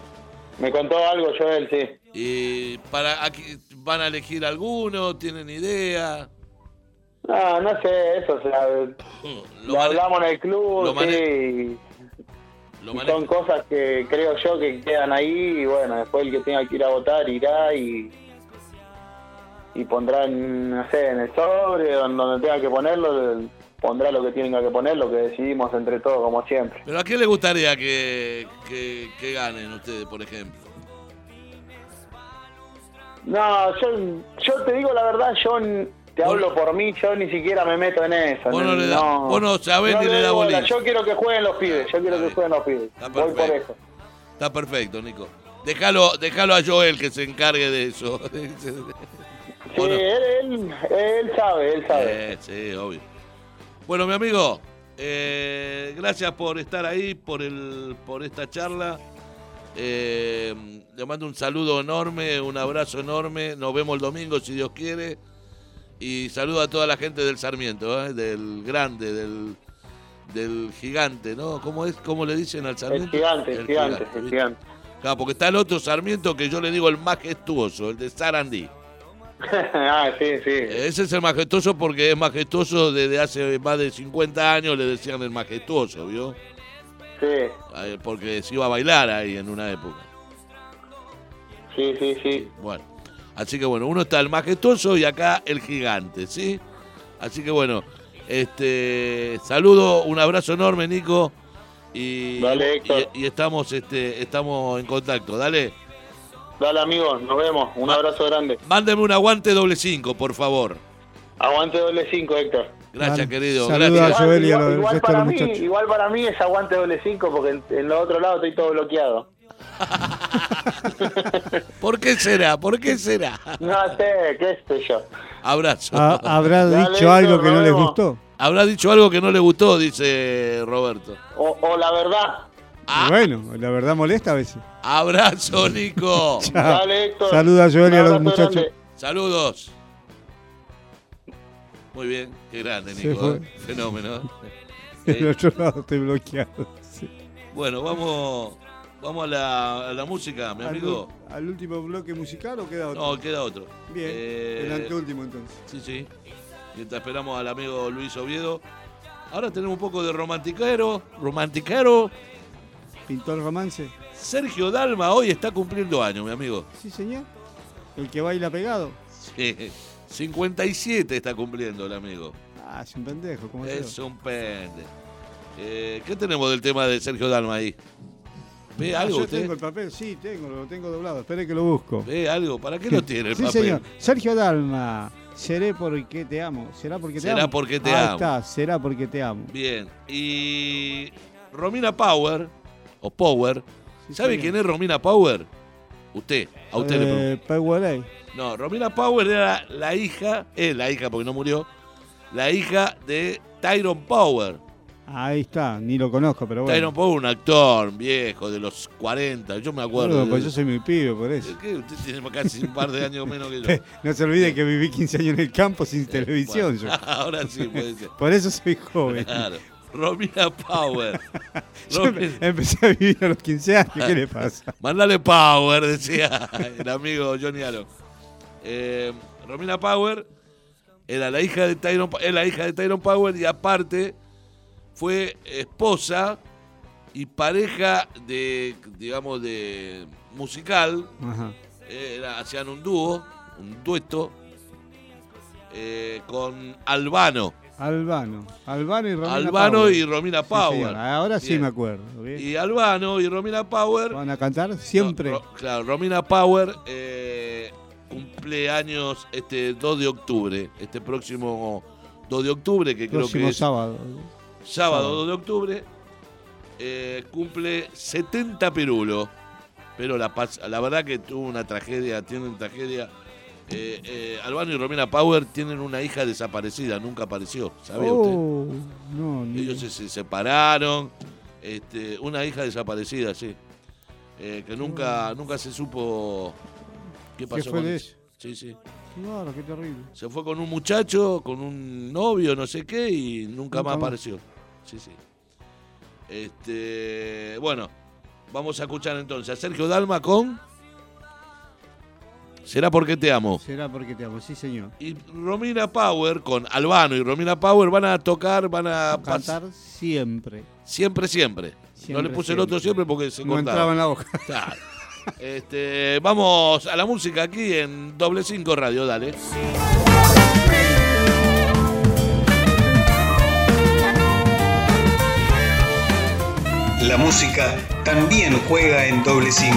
me contó algo Joel, sí. Y para aquí van a elegir alguno, tienen idea. No, no sé, eso, o sea, lo, hablamos en el club, lo sí. Lo y son cosas que creo yo que quedan ahí y bueno, después el que tenga que ir a votar irá y y pondrá, en, no sé, en el sobre, donde tenga que ponerlo, pondrá lo que tenga que poner, lo que decidimos entre todos, como siempre. Pero ¿a quién le gustaría que, que, que ganen ustedes, por ejemplo? No, yo, yo te digo la verdad, yo te hablo por mí, yo ni siquiera me meto en eso. Vos no le da- vos no sabés ni le da bolilla. Yo quiero que jueguen los pibes, yo quiero que jueguen los pibes. Voy por eso. Está perfecto, Nico. Déjalo, déjalo a Joel que se encargue de eso. Sí, él, él, él sabe, él sabe. Eh, sí, obvio. Bueno, mi amigo, eh, gracias por estar ahí, por el, por esta charla. Eh, le mando un saludo enorme, un abrazo enorme. Nos vemos el domingo, si Dios quiere. Y saludo a toda la gente del Sarmiento, ¿eh? del grande, del, del gigante, ¿no? ¿Cómo es? ¿Cómo le dicen al El Sarmiento? gigante, el gigante, el ¿viste? gigante. Claro, porque está el otro Sarmiento que yo le digo el majestuoso, el de Sarandí. ah, sí, sí. Ese es el majestuoso porque es majestuoso desde hace más de 50 años, le decían el majestuoso, ¿vio? Sí, Porque se iba a bailar ahí en una época. sí, sí, sí. Bueno, así que bueno, uno está el majestuoso y acá el gigante, ¿sí? Así que bueno, este saludo, un abrazo enorme, Nico. Y, Dale, y, y estamos, este, estamos en contacto, dale. Dale, amigos, nos vemos. Un abrazo grande. Mándeme un aguante doble cinco, por favor. Aguante doble cinco, Héctor. Gracias, Dale. querido. Saluda Gracias. a Joel y a igual, los igual resto de para los mí, igual para mí es aguante doble cinco porque en, en los otros lados estoy todo bloqueado. ¿Por qué será? ¿Por qué será? No sé, qué sé yo. Abrazo. Ah, ¿Habrá Dale, dicho algo Héctor, que no les gustó? Habrá dicho algo que no le gustó, dice Roberto. O, o la verdad. Ah. Bueno, la verdad molesta a veces. Abrazo, Nico. Dale, Héctor. Saluda a Joel y a los muchachos. grande. Saludos. Muy bien, qué grande, Se Nico. fue. ¿eh? Fenómeno. Del otro lado estoy bloqueado. sí. Bueno, vamos, vamos a la, a la música, mi ¿Al, amigo. al último bloque musical o queda otro? No, queda otro. Bien, Eh, el anteúltimo entonces. Sí, sí. Mientras esperamos al amigo Luis Oviedo. Ahora tenemos un poco de. Romantiquero. ¿Pintó el romance? Sergio Dalma hoy está cumpliendo años, mi amigo. Sí, señor. El que baila pegado. Sí, 57 está cumpliendo el amigo. Ah, es un pendejo, ¿cómo Es un pende. Eh, ¿Qué tenemos del tema de Sergio Dalma ahí? ¿Ve algo Ah, Yo usted? tengo el papel, sí, tengo, lo tengo doblado. Espere que lo busco. ¿Ve algo? ¿Para qué lo tiene el sí, papel? señor. Sergio Dalma. Seré porque te amo. ¿Será porque te Será amo? porque te Ahí amo. está, será porque te amo. Bien. Y Romina Power, o Power, ¿sabe quién es Romina Power? Usted, a usted le pregunto. Eh, Pegueley. No, Romina Power era la hija, es la hija porque no murió, la hija de Tyron Power. Ahí está, ni lo conozco, pero bueno. Tyron Power, un actor viejo de los 40, yo me acuerdo. Boludo, pues yo soy muy pibe, por eso. ¿Qué? Usted tiene casi un par de años menos que yo. No se olvide que viví 15 años en el campo sin televisión. Bueno, yo. ahora sí puede ser. Por eso soy joven. Claro. Romina Power. Romina- empecé a vivir a los 15 años, ¿qué le pasa? Mandale Power, decía el amigo Johnny Allen. Eh, Romina Power era la hija de Tyron, es la hija de Tyron Power y aparte fue esposa y pareja de, digamos, de musical. Ajá. Era- hacían un dúo, un dueto eh, con Albano. Albano. Albano y Romina Albano Power. y Romina Power. Ahora sí Bien. me acuerdo. bien. Y Albano y Romina Power. ¿Van a cantar? Siempre. No, Ro- claro, Romina Power eh, cumple años este 2 de octubre. Este próximo 2 de octubre, que creo Próximo que es sábado. sábado sábado. 2 de octubre. eh, cumple 70 pirulos. Pero la, la verdad que tuvo una tragedia, tiene una tragedia. Eh, eh, Albano y Romina Power tienen una hija desaparecida, nunca apareció, ¿sabe usted? Oh, no, ni- Ellos se, se separaron. Este, una hija desaparecida, sí. Eh, que nunca, nunca se supo qué pasó fue con de eso. Sí, sí. Claro, qué terrible. Se fue con un muchacho, con un novio, no sé qué, y nunca, Nunca más más. apareció. Sí, sí. Este, bueno, vamos a escuchar entonces a Sergio Dalma con Será porque te amo. Será porque te amo, sí, señor. Y Romina Power con Albano y Romina Power van a tocar, van a pas- Cantar siempre. Siempre, siempre. no le puse el otro siempre porque se No cortaba. entraba en la boca. Claro. Este, vamos a la música aquí en Doble 5 Radio, dale. La música también juega en doble 5.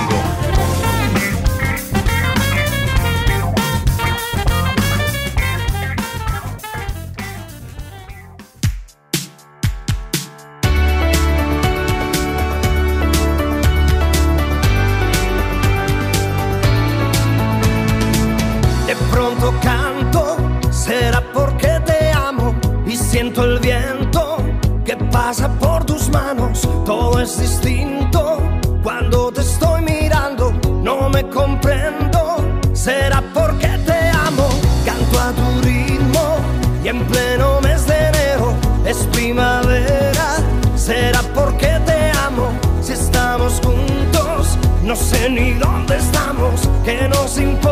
Siento el viento que pasa por tus manos. Todo es distinto cuando te estoy mirando, no me comprendo. Será porque te amo, canto a tu ritmo y en pleno mes de enero es primavera. Será porque te amo, si estamos juntos, no sé ni dónde estamos, que nos importa.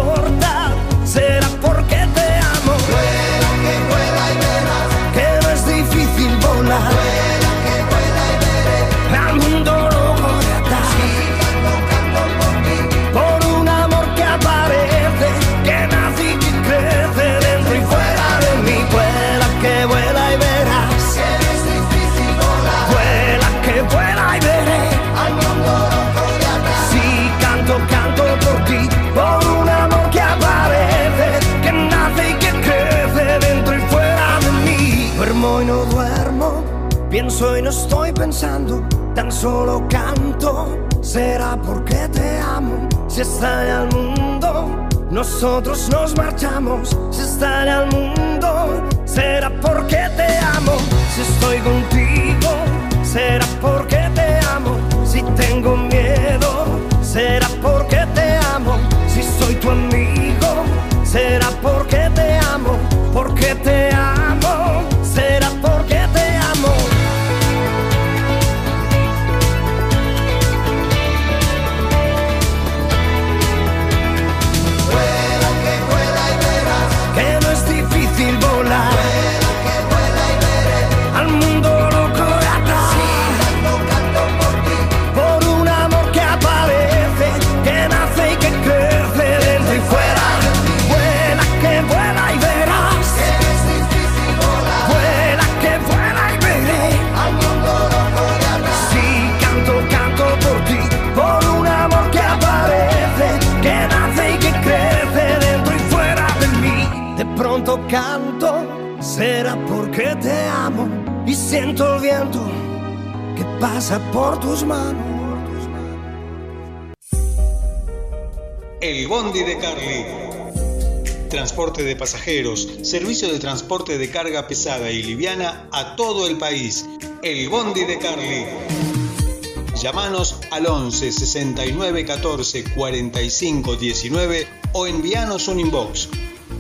Tan solo canto. Será porque te amo, si estalla al mundo, nosotros nos marchamos. Si estalla al mundo, será porque te amo. Si estoy contigo, será porque te amo. Si tengo miedo, será porque te amo. Si soy tu amigo, será porque te amo. Porque te amo, viento que pasa por tus manos. El Bondi de Carly. Transporte de pasajeros, servicio de transporte de carga pesada y liviana a todo el país. El Bondi de Carly. Llámanos al 11 69 14 45 19 o envíanos un inbox.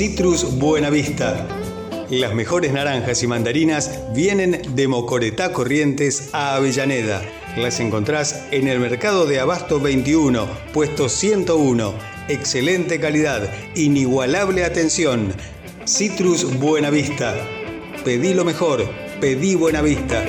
Citrus Buenavista. Las mejores naranjas y mandarinas vienen de Mocoretá Corrientes a Avellaneda. Las encontrás en el Mercado de Abasto 21, puesto 101. Excelente calidad, inigualable atención. Citrus Buenavista. Pedí lo mejor, pedí Buenavista.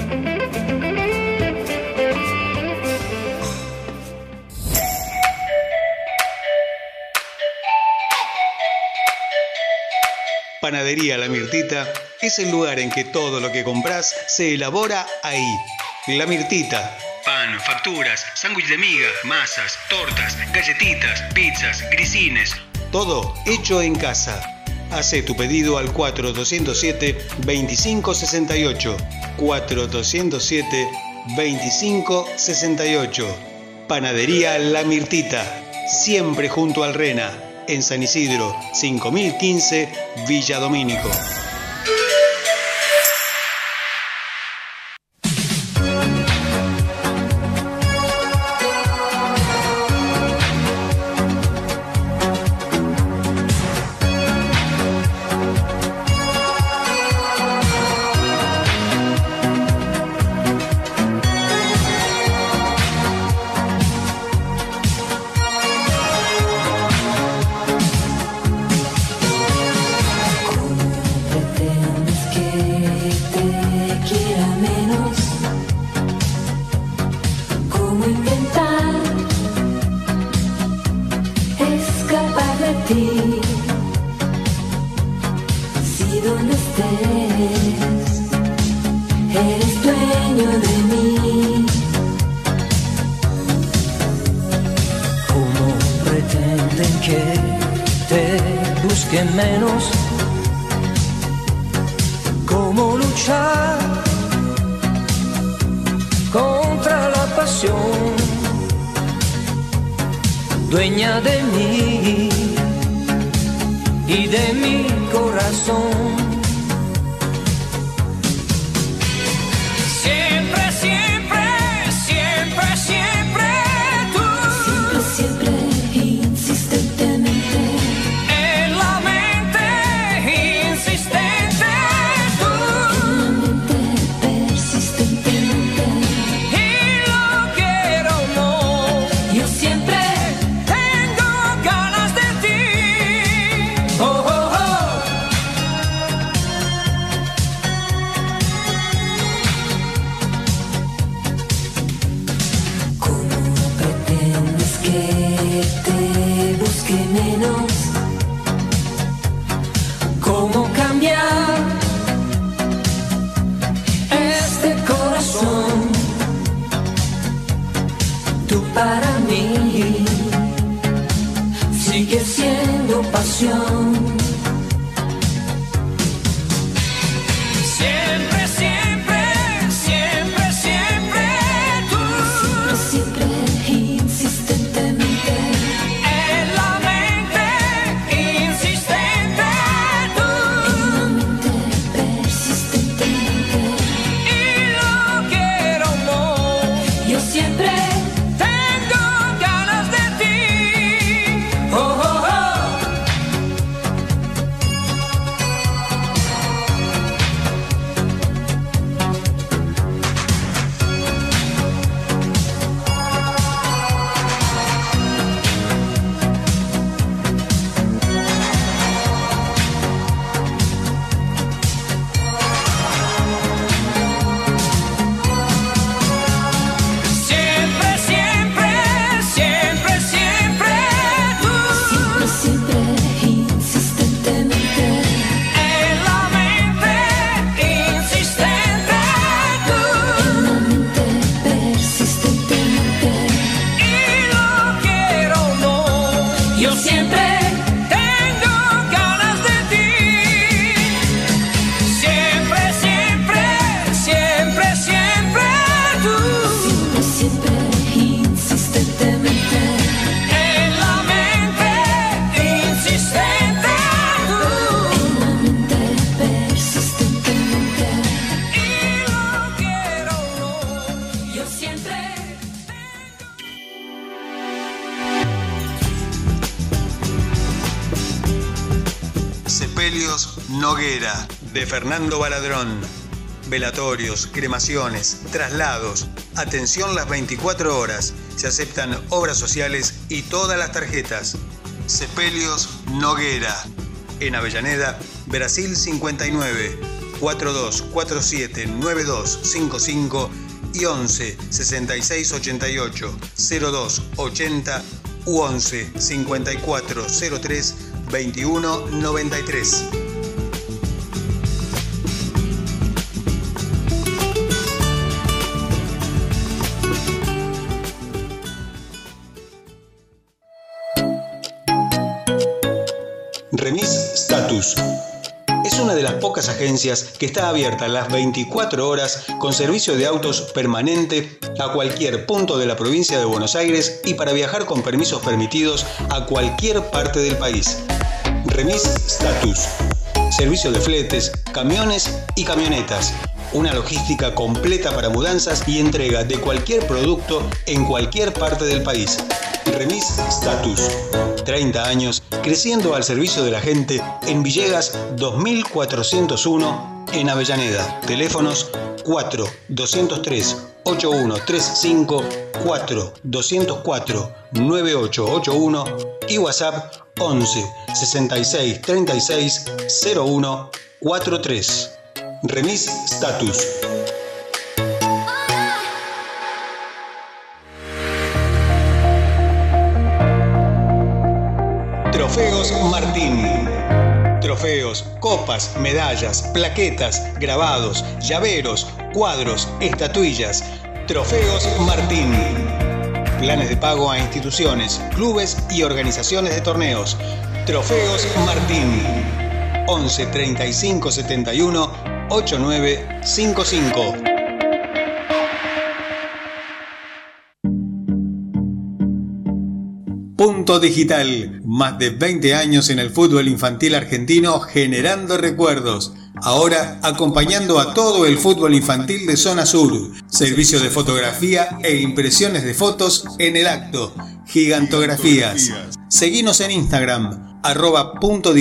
Panadería La Mirtita es el lugar en que todo lo que compras se elabora ahí. La Mirtita. Pan, facturas, sándwich de miga, masas, tortas, galletitas, pizzas, grisines. Todo hecho en casa. Hace tu pedido al 4207-2568. 4207-2568. Panadería La Mirtita. Siempre junto al Rena en San Isidro, 5015, Villa Domínico. Noguera, de Fernando Baladrón. Velatorios, cremaciones, traslados. Atención las 24 horas. Se aceptan obras sociales y todas las tarjetas. Sepelios Noguera. En Avellaneda, Brasil 59, 4247 9255 y 11 66 88 02 80 u 11 54 03 21 93. Remis Status. Es una de las pocas agencias que está abierta las 24 horas con servicio de autos permanente a cualquier punto de la provincia de Buenos Aires y para viajar con permisos permitidos a cualquier parte del país. Remis Status. Servicio de fletes, camiones y camionetas. Una logística completa para mudanzas y entrega de cualquier producto en cualquier parte del país. Remis Status. 30 años creciendo al servicio de la gente en Villegas 2401 en Avellaneda. Teléfonos 4 203 8135 4 204 9881 y WhatsApp 11 66 36 01 43. Remis Status. Trofeos Martín. Trofeos, copas, medallas, plaquetas, grabados, llaveros, cuadros, estatuillas. Trofeos Martín. Planes de pago a instituciones, clubes y organizaciones de torneos. Trofeos Martín. 11 35 71 8955. Punto Digital. Más de 20 años en el fútbol infantil argentino generando recuerdos. Ahora acompañando a todo el fútbol infantil de Zona Sur. Servicio de fotografía e impresiones de fotos en el acto. Gigantografías. Seguinos en Instagram, arroba punto.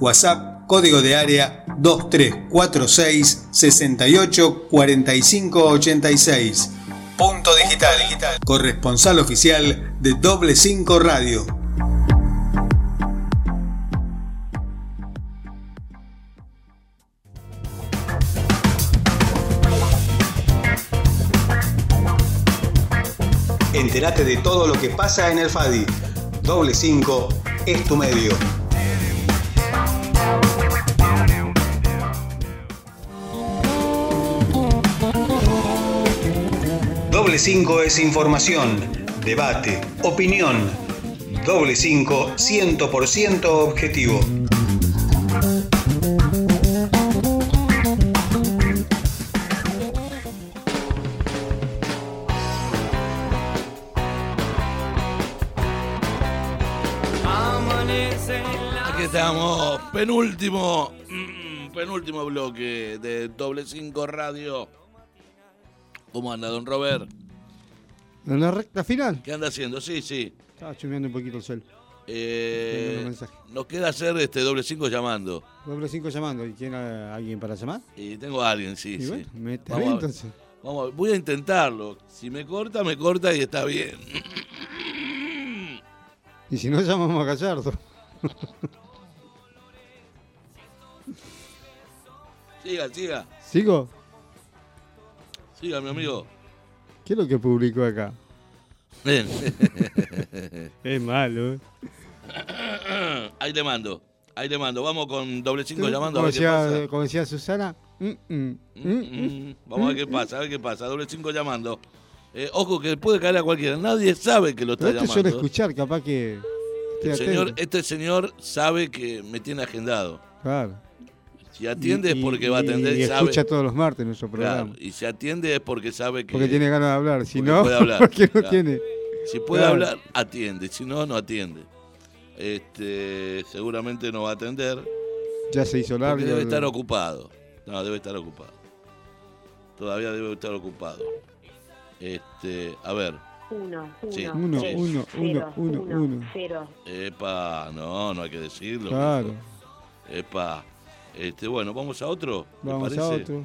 WhatsApp, código de área 2346 68 45 86. Punto digital, corresponsal oficial de Doble 5 Radio. Entérate de todo lo que pasa en el FADI. Doble 5 es tu medio. Doble 5 es información, debate, opinión. Doble 5 100% objetivo. Penúltimo, mm, penúltimo bloque de Doble 5 Radio. ¿Cómo anda, don Robert? En la recta final. ¿Qué anda haciendo? Sí, sí. Estaba chumeando un poquito el cel. Eh, nos queda hacer este doble 5 llamando. Doble 5 llamando. ¿Y tiene a alguien para llamar? Y tengo a alguien, sí, Y sí. bueno, mete Vamos a ver. entonces. Vamos. Voy a intentarlo. Si me corta, me corta y está bien. Y si no, llamamos a Gallardo. Siga, siga. ¿Sigo? Siga, mi amigo. ¿Qué es lo que publicó acá? Ven. Es malo, ¿eh? Ahí le mando. Ahí le mando. Vamos con doble 5 llamando a Como ver qué pasa. decía, como decía Susana. mm, mm, mm, Vamos a ver qué pasa, a ver qué pasa. Doble 5 llamando. Eh, ojo que puede caer a cualquiera. Nadie sabe que lo está Pero suele llamando. escuchar, capaz que. esté El señor, este señor sabe que me tiene agendado. Claro. Si atiende Y- es porque y- va a atender. Y sabe. escucha todos los martes nuestro Claro, programa. y si atiende es porque sabe que. Porque tiene ganas de hablar. Si no, puede hablar, porque no claro. tiene. Si puede Claro. hablar, atiende. Si no, no atiende. Este, seguramente no va a atender. Ya se hizo largo. Debe estar ocupado. No, debe estar ocupado. Todavía debe estar ocupado. Este, a ver. Uno, uno, Sí, Uno, sí. uno, uno, cero, uno, uno. cero. Epa, no, no hay que decirlo. Claro. Epa. Este, bueno, vamos a otro. ¿te Vamos a otro.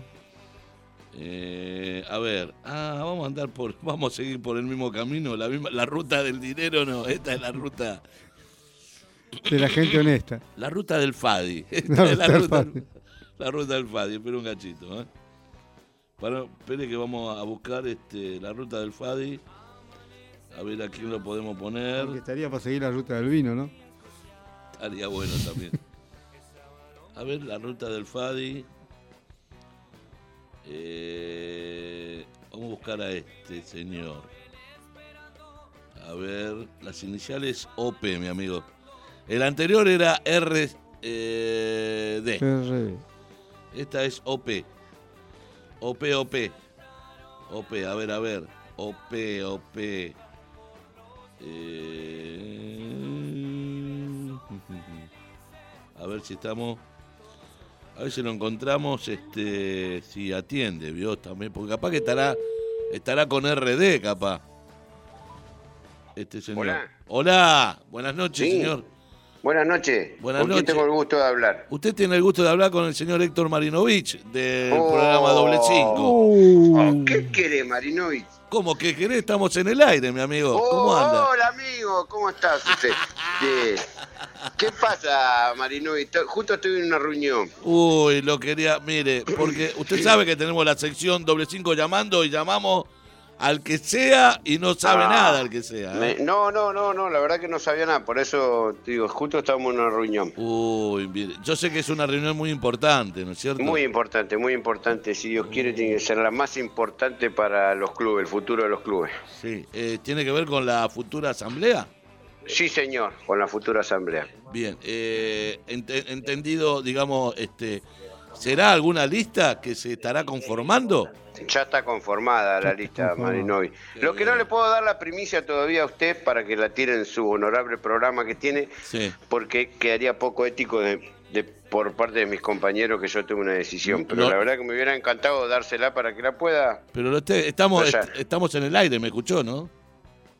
Eh, a ver, ah, vamos a andar por, vamos a seguir por el mismo camino, la misma, la ruta del dinero, no, esta es la ruta, De la gente honesta. la ruta del Fadi, La ruta del ruta, Fadi. la ruta del Fadi, espera un gachito, ¿eh? Para, espere que vamos a buscar este, la ruta del Fadi, a ver a quién lo podemos poner, Que estaría para seguir la ruta del vino, ¿no? estaría bueno también. A ver, la ruta del Fadi. Eh, vamos a buscar a este señor. A ver, las iniciales OP, mi amigo. El anterior era R, eh, D. RD. Esta es OP. OP, OP. OP, a ver, a ver. OP, OP. Eh, A ver si estamos. A ver si lo encontramos. Este. Si atiende, vio también. Porque capaz que estará. Estará con RD, capaz. Este señor. Hola. Hola. Buenas noches, Sí. señor. Buenas noches. Buenas ¿Con quién noches. tengo el gusto de hablar? Usted tiene el gusto de hablar con el señor Héctor Marinovich del Oh. programa Doble Cinco. Oh, ¿Qué quiere, Marinovich? ¿Cómo que querés? Estamos en el aire, mi amigo. ¿Cómo anda? Hola, amigo. ¿Cómo estás usted? ¿Qué pasa, Marinovich? To- Justo estoy en una reunión. Uy, lo quería, mire, porque usted sabe que tenemos la sección doble cinco llamando y llamamos al que sea y no sabe Ah, nada al que sea. Me- ¿eh? no, no, no, no, la verdad que no sabía nada, por eso te digo, justo estábamos en una reunión. Uy, mire, yo sé que es una reunión muy importante, ¿no es cierto? Muy importante, muy importante. Si Dios quiere, tiene que ser la más importante para los clubes, el futuro de los clubes. Sí, eh, ¿tiene que ver con la futura asamblea? Sí, señor, con la futura asamblea. Bien, eh, ente- entendido, digamos, este, ¿será alguna lista que se estará conformando? Ya está conformada la lista, Marinovi. Lo que no le puedo dar la primicia todavía a usted para que la tire en su honorable programa que tiene, Sí. porque quedaría poco ético de, de- por parte de mis compañeros que yo tengo una decisión. Pero No. la verdad que me hubiera encantado dársela para que la pueda. Pero este- estamos, est- estamos en el aire, ¿me escuchó, no?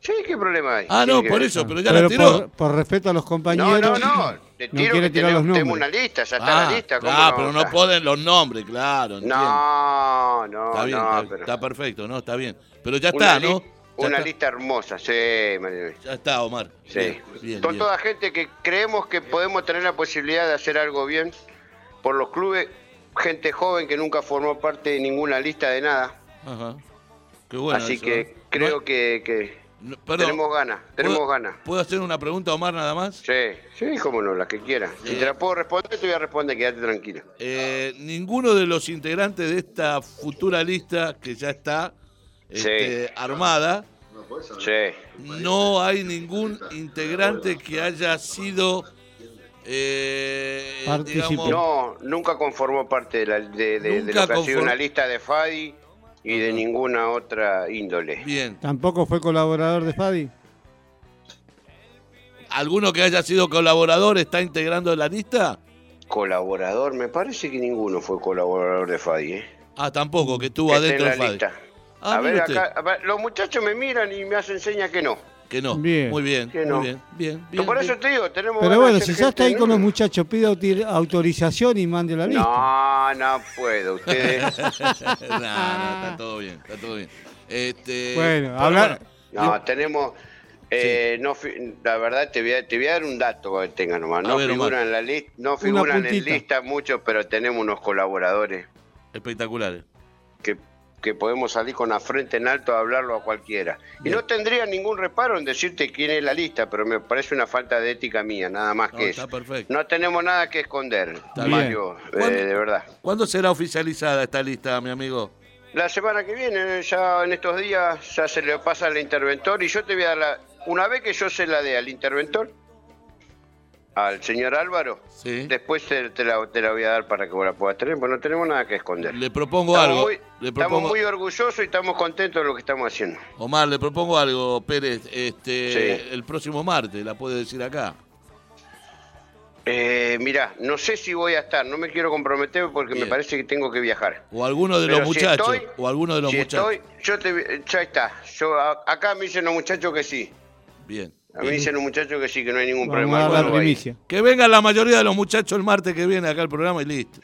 Sí, ¿qué problema hay? Ah, no, por eso, pero ya Pero la tiró. por, por respeto a los No, compañeros. no, no. Te no tiro quiere que tirar los tenemos, tenemos nombres. una lista, ya está Ah, la lista. ¿cómo claro, no? pero no Está- ponen los nombres, claro. entiendo. No, no, Está bien, no, está, pero- está perfecto, ¿no? Está bien. Pero ya Una está, ¿no? Ya Una está. lista hermosa, sí, Marinovi. Ya está, Omar. Sí. Bien, bien, Son bien. toda gente que creemos que podemos tener la posibilidad de hacer algo bien por los clubes, gente joven que nunca formó parte de ninguna lista de nada. Ajá. Qué bueno. Así eso, que ¿eh? creo No- que, que no- perdón, tenemos ganas, tenemos ¿puedo- ganas. ¿Puedo hacer una pregunta, Omar, nada más? Sí, sí, cómo no, la que quieras. Si te la puedo responder, te voy a responder, quédate tranquilo. Eh, ninguno de los integrantes de esta futura lista que ya está este, armada, Sí. no hay ningún integrante que haya sido, eh, digamos, No, nunca conformó parte de, la, de, de- de Nunca lo que ha sido una lista de FADI y de ninguna otra índole. Bien. Tampoco fue colaborador de Fadi. ¿Alguno que haya sido colaborador está integrando la lista? Colaborador, me parece que ninguno fue colaborador de FADI, ¿eh? Ah, tampoco, que estuvo Que adentro la FADI. lista. Ah, a ver, acá, a ver, los muchachos me miran y me hacen señas que no. Que no. Bien. Muy bien, Que no. muy bien, bien, bien. Por eso te digo, tenemos Pero bueno, si ya está ahí con los muchachos, pide auti- autorización y mande la lista. No, no puedo, ustedes. no, no, está todo bien, está todo bien. Este, Bueno, hablar- No, tenemos. eh, no, la verdad te voy, a, te voy a dar un dato para que tengan nomás. No ver, figuran en la lista, no figuran en lista muchos, pero tenemos unos colaboradores Espectaculares. que, que podemos salir con la frente en alto a hablarlo a cualquiera. Y Bien. no tendría ningún reparo en decirte quién es la lista, pero me parece una falta de ética mía, nada más No, que está eso. perfecto. No tenemos nada que esconder. Mario, eh, ¿Cuándo- de verdad. ¿Cuándo será oficializada esta lista, mi amigo? La semana que viene, ya en estos días, ya se le pasa al interventor y yo te voy a dar la... Una vez que yo se la dé al interventor, al señor Álvaro, Sí. después te, te la, te la voy a dar para que vos la puedas tener, porque no tenemos nada que esconder. Le propongo estamos algo. Muy, le Estamos muy orgullosos y estamos contentos de lo que estamos haciendo. Omar, le propongo algo, Pérez. Este, Sí. El próximo martes, la puede decir acá. Eh, mirá, no sé si voy a estar, no me quiero comprometer porque Bien. me parece que tengo que viajar. O alguno de Pero los si muchachos. estoy- o alguno de los si muchachos. estoy, yo te, ya está. Yo, acá me dicen los muchachos que sí. Bien. A mí dicen los muchachos que sí, que no hay ningún Vamos problema. a la primicia. Que vengan la mayoría de los muchachos el martes que viene acá al programa y listo.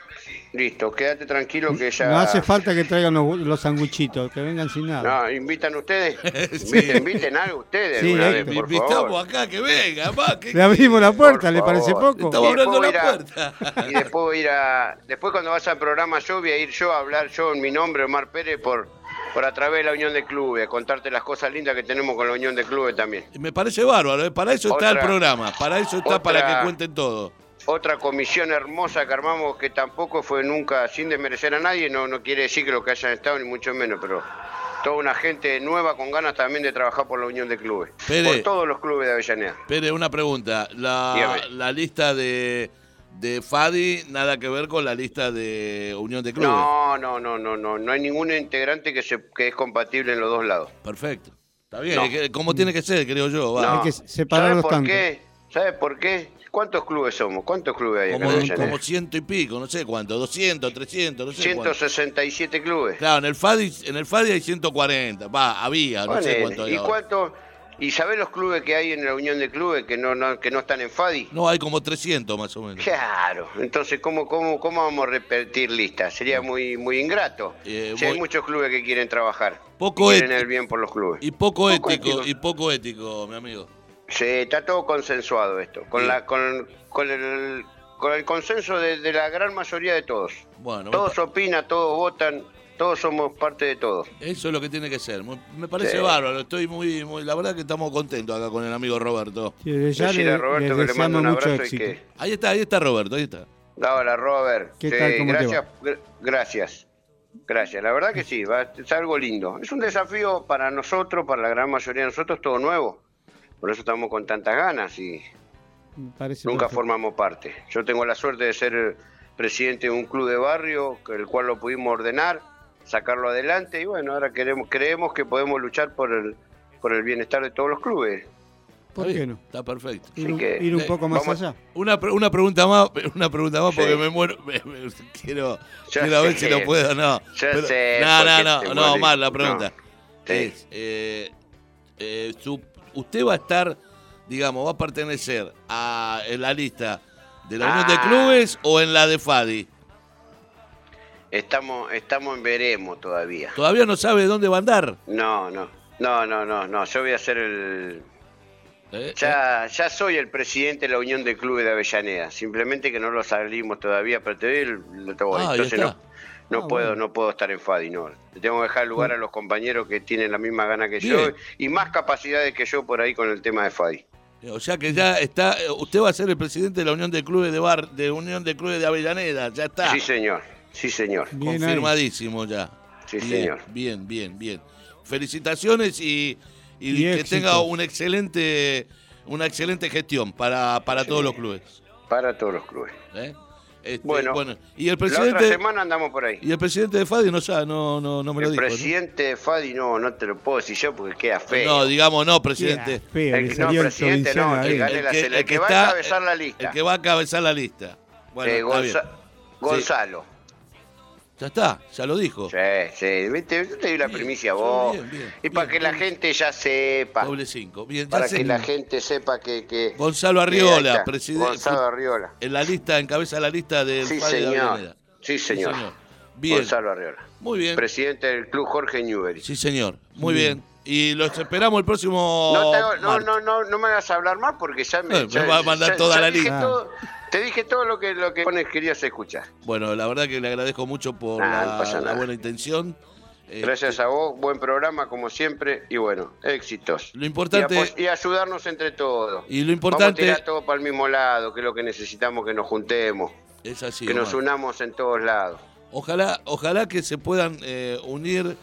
Listo, quédate tranquilo que ya... No hace falta que traigan los, los sanguchitos, que vengan sin nada. No, ¿invitan ustedes? Inviten, inviten algo ustedes Sí, vez, por Invitamos favor. acá que venga, que Le abrimos la puerta, Por ¿le parece poco? estamos Y después abriendo voy la a ir a- puerta. Y después voy a ir a... Después cuando vas al programa yo voy a ir yo a hablar yo en mi nombre, Omar Pérez, por, por a través de la Unión de Clubes, contarte las cosas lindas que tenemos con la Unión de Clubes también. Me parece bárbaro, ¿eh? para eso está el programa, para eso está, para que cuenten todo. Otra comisión hermosa que armamos que tampoco fue nunca, sin desmerecer a nadie, no, no quiere decir que lo que hayan estado, ni mucho menos, pero toda una gente nueva con ganas también de trabajar por la Unión de Clubes. Por todos los clubes de Avellaneda. Pere, una pregunta. La, Dígame. la lista de, de Fadi, nada que ver con la lista de Unión de Clubes. No, no, no, no, no, no hay ningún integrante que, se, que es compatible en los dos lados. Perfecto. Está bien, No. como tiene que ser, creo yo. va. No. Hay que separar ¿Sabes los por tantos. qué? ¿Sabes por qué? ¿Cuántos clubes somos? ¿Cuántos clubes hay acá Como, en como ciento y pico, no sé cuánto, 200, 300, no sé cuánto. 167 clubes. Claro, en el Fadi, en el Fadi hay 140, va, había, no sé cuánto hay ¿Y ahora. ¿Y sabés los clubes que hay en la Unión de Clubes que no, no, que no están en FADI? No, hay como 300 más o menos. Claro, entonces ¿cómo, cómo, cómo vamos a repetir listas? Sería muy, muy ingrato. Eh, si hay muchos clubes que quieren trabajar, Poco quieren el bien por los clubes. Y poco, Poco ético, ético. y poco ético, mi amigo. Sí, está todo consensuado esto, con, Sí. la, con, con el, con el consenso de, de la gran mayoría de todos. Bueno, Todos opinan, todos votan, todos somos parte de todo. Eso es lo que tiene que ser. Me parece Sí. bárbaro. Estoy muy, muy, la verdad que estamos contentos acá con el amigo Roberto. Sí, ya le, a Roberto que le mando un mucho abrazo y que... Ahí está, ahí está Roberto, ahí está. Hola, Robert. ¿Qué Sí, tal? ¿Cómo te gracias, gr- gracias. Gracias, la verdad que sí, va, es algo lindo. Es un desafío para nosotros, para la gran mayoría de nosotros, todo nuevo. Por eso estamos con tantas ganas y parece nunca perfecto. formamos parte. Yo tengo la suerte de ser presidente de un club de barrio, que- el cual lo pudimos ordenar, sacarlo adelante y bueno, ahora queremos, creemos que podemos luchar por el, por el bienestar de todos los clubes. ¿Por Está qué no? Está perfecto. Ir, un- que, ir un eh, poco más vamos- allá. Una, pre- una pregunta más, una pregunta más porque Sí. me muero. me- me- quiero quiero ver si lo puedo, no. Pero- sé, no, ¿por no, no, no, más la No. pregunta. Sí. Es, eh, eh, su- usted va a estar, digamos, va a pertenecer a en la lista de la Unión de Ah. Clubes o en la de Fadi. Estamos, estamos en veremos todavía. Todavía no sabe dónde va a andar. No, no, no, no, no, no. Yo voy a ser el. Eh, Ya, ya soy el presidente de la Unión de Clubes de Avellaneda. Simplemente que no lo salimos todavía, pero te doy el, el todo. Ah, Entonces no, no Ah, puedo, bueno. no puedo estar en Fadi, no. Le tengo que dejar lugar a los compañeros que tienen la misma gana que yo y más capacidades que yo por ahí con el tema de Fadi. O sea que ya está, eh, usted va a ser el presidente de la Unión de Clubes de Bar, de Unión de Clubes de Avellaneda, ya está. Sí, señor. Sí, señor. Bien ahí. Confirmadísimo ya. Sí, bien, señor. Bien, bien, bien. Felicitaciones y, y Y que tenga un excelente, una excelente gestión para, para todos los clubes. Para todos los clubes. ¿eh? Este, Bueno, y el La otra presidente semana andamos por ahí. y el presidente de Fadi no sabe, no, no, no me lo El dijo. ¿no? presidente de Fadi no, no te lo puedo decir yo porque queda feo. No, digamos no, presidente. Feo, El no, el presidente, no, el ahí. que el que va a encabezar la lista. El que va a encabezar la lista. Bueno, Eh. Gonza- Gonzalo. Ya está, ya lo dijo. Sí, sí, viste, yo te di la Bien, primicia a sí, vos. bien, bien, y para que la gente ya sepa. Doble cinco. Para que la gente sepa que. que Gonzalo Arriola, presidente. Gonzalo Arriola. En la lista, encabeza la lista del Sí, Fadi de señor. Avellaneda. Sí, señor. Bien, Gonzalo Arriola. muy bien. Presidente del club Jorge Newbery. Sí, señor. Muy bien. Y los esperamos el próximo. No, no, no, no, no me hagas hablar más porque ya me. Me va a mandar ya- toda ya la lista. Te dije todo lo que, lo que querías escuchar. Bueno, la verdad que le agradezco mucho por Nah, la, buena intención. Gracias a vos, buen programa como siempre y bueno, éxitos. Lo importante- Y, ayudarnos entre todos. Y lo Vamos a importante tirar todo para el mismo lado, que es lo que necesitamos, que nos juntemos, es así. que nos unamos en todos lados. Ojalá, ojalá que se puedan eh, unir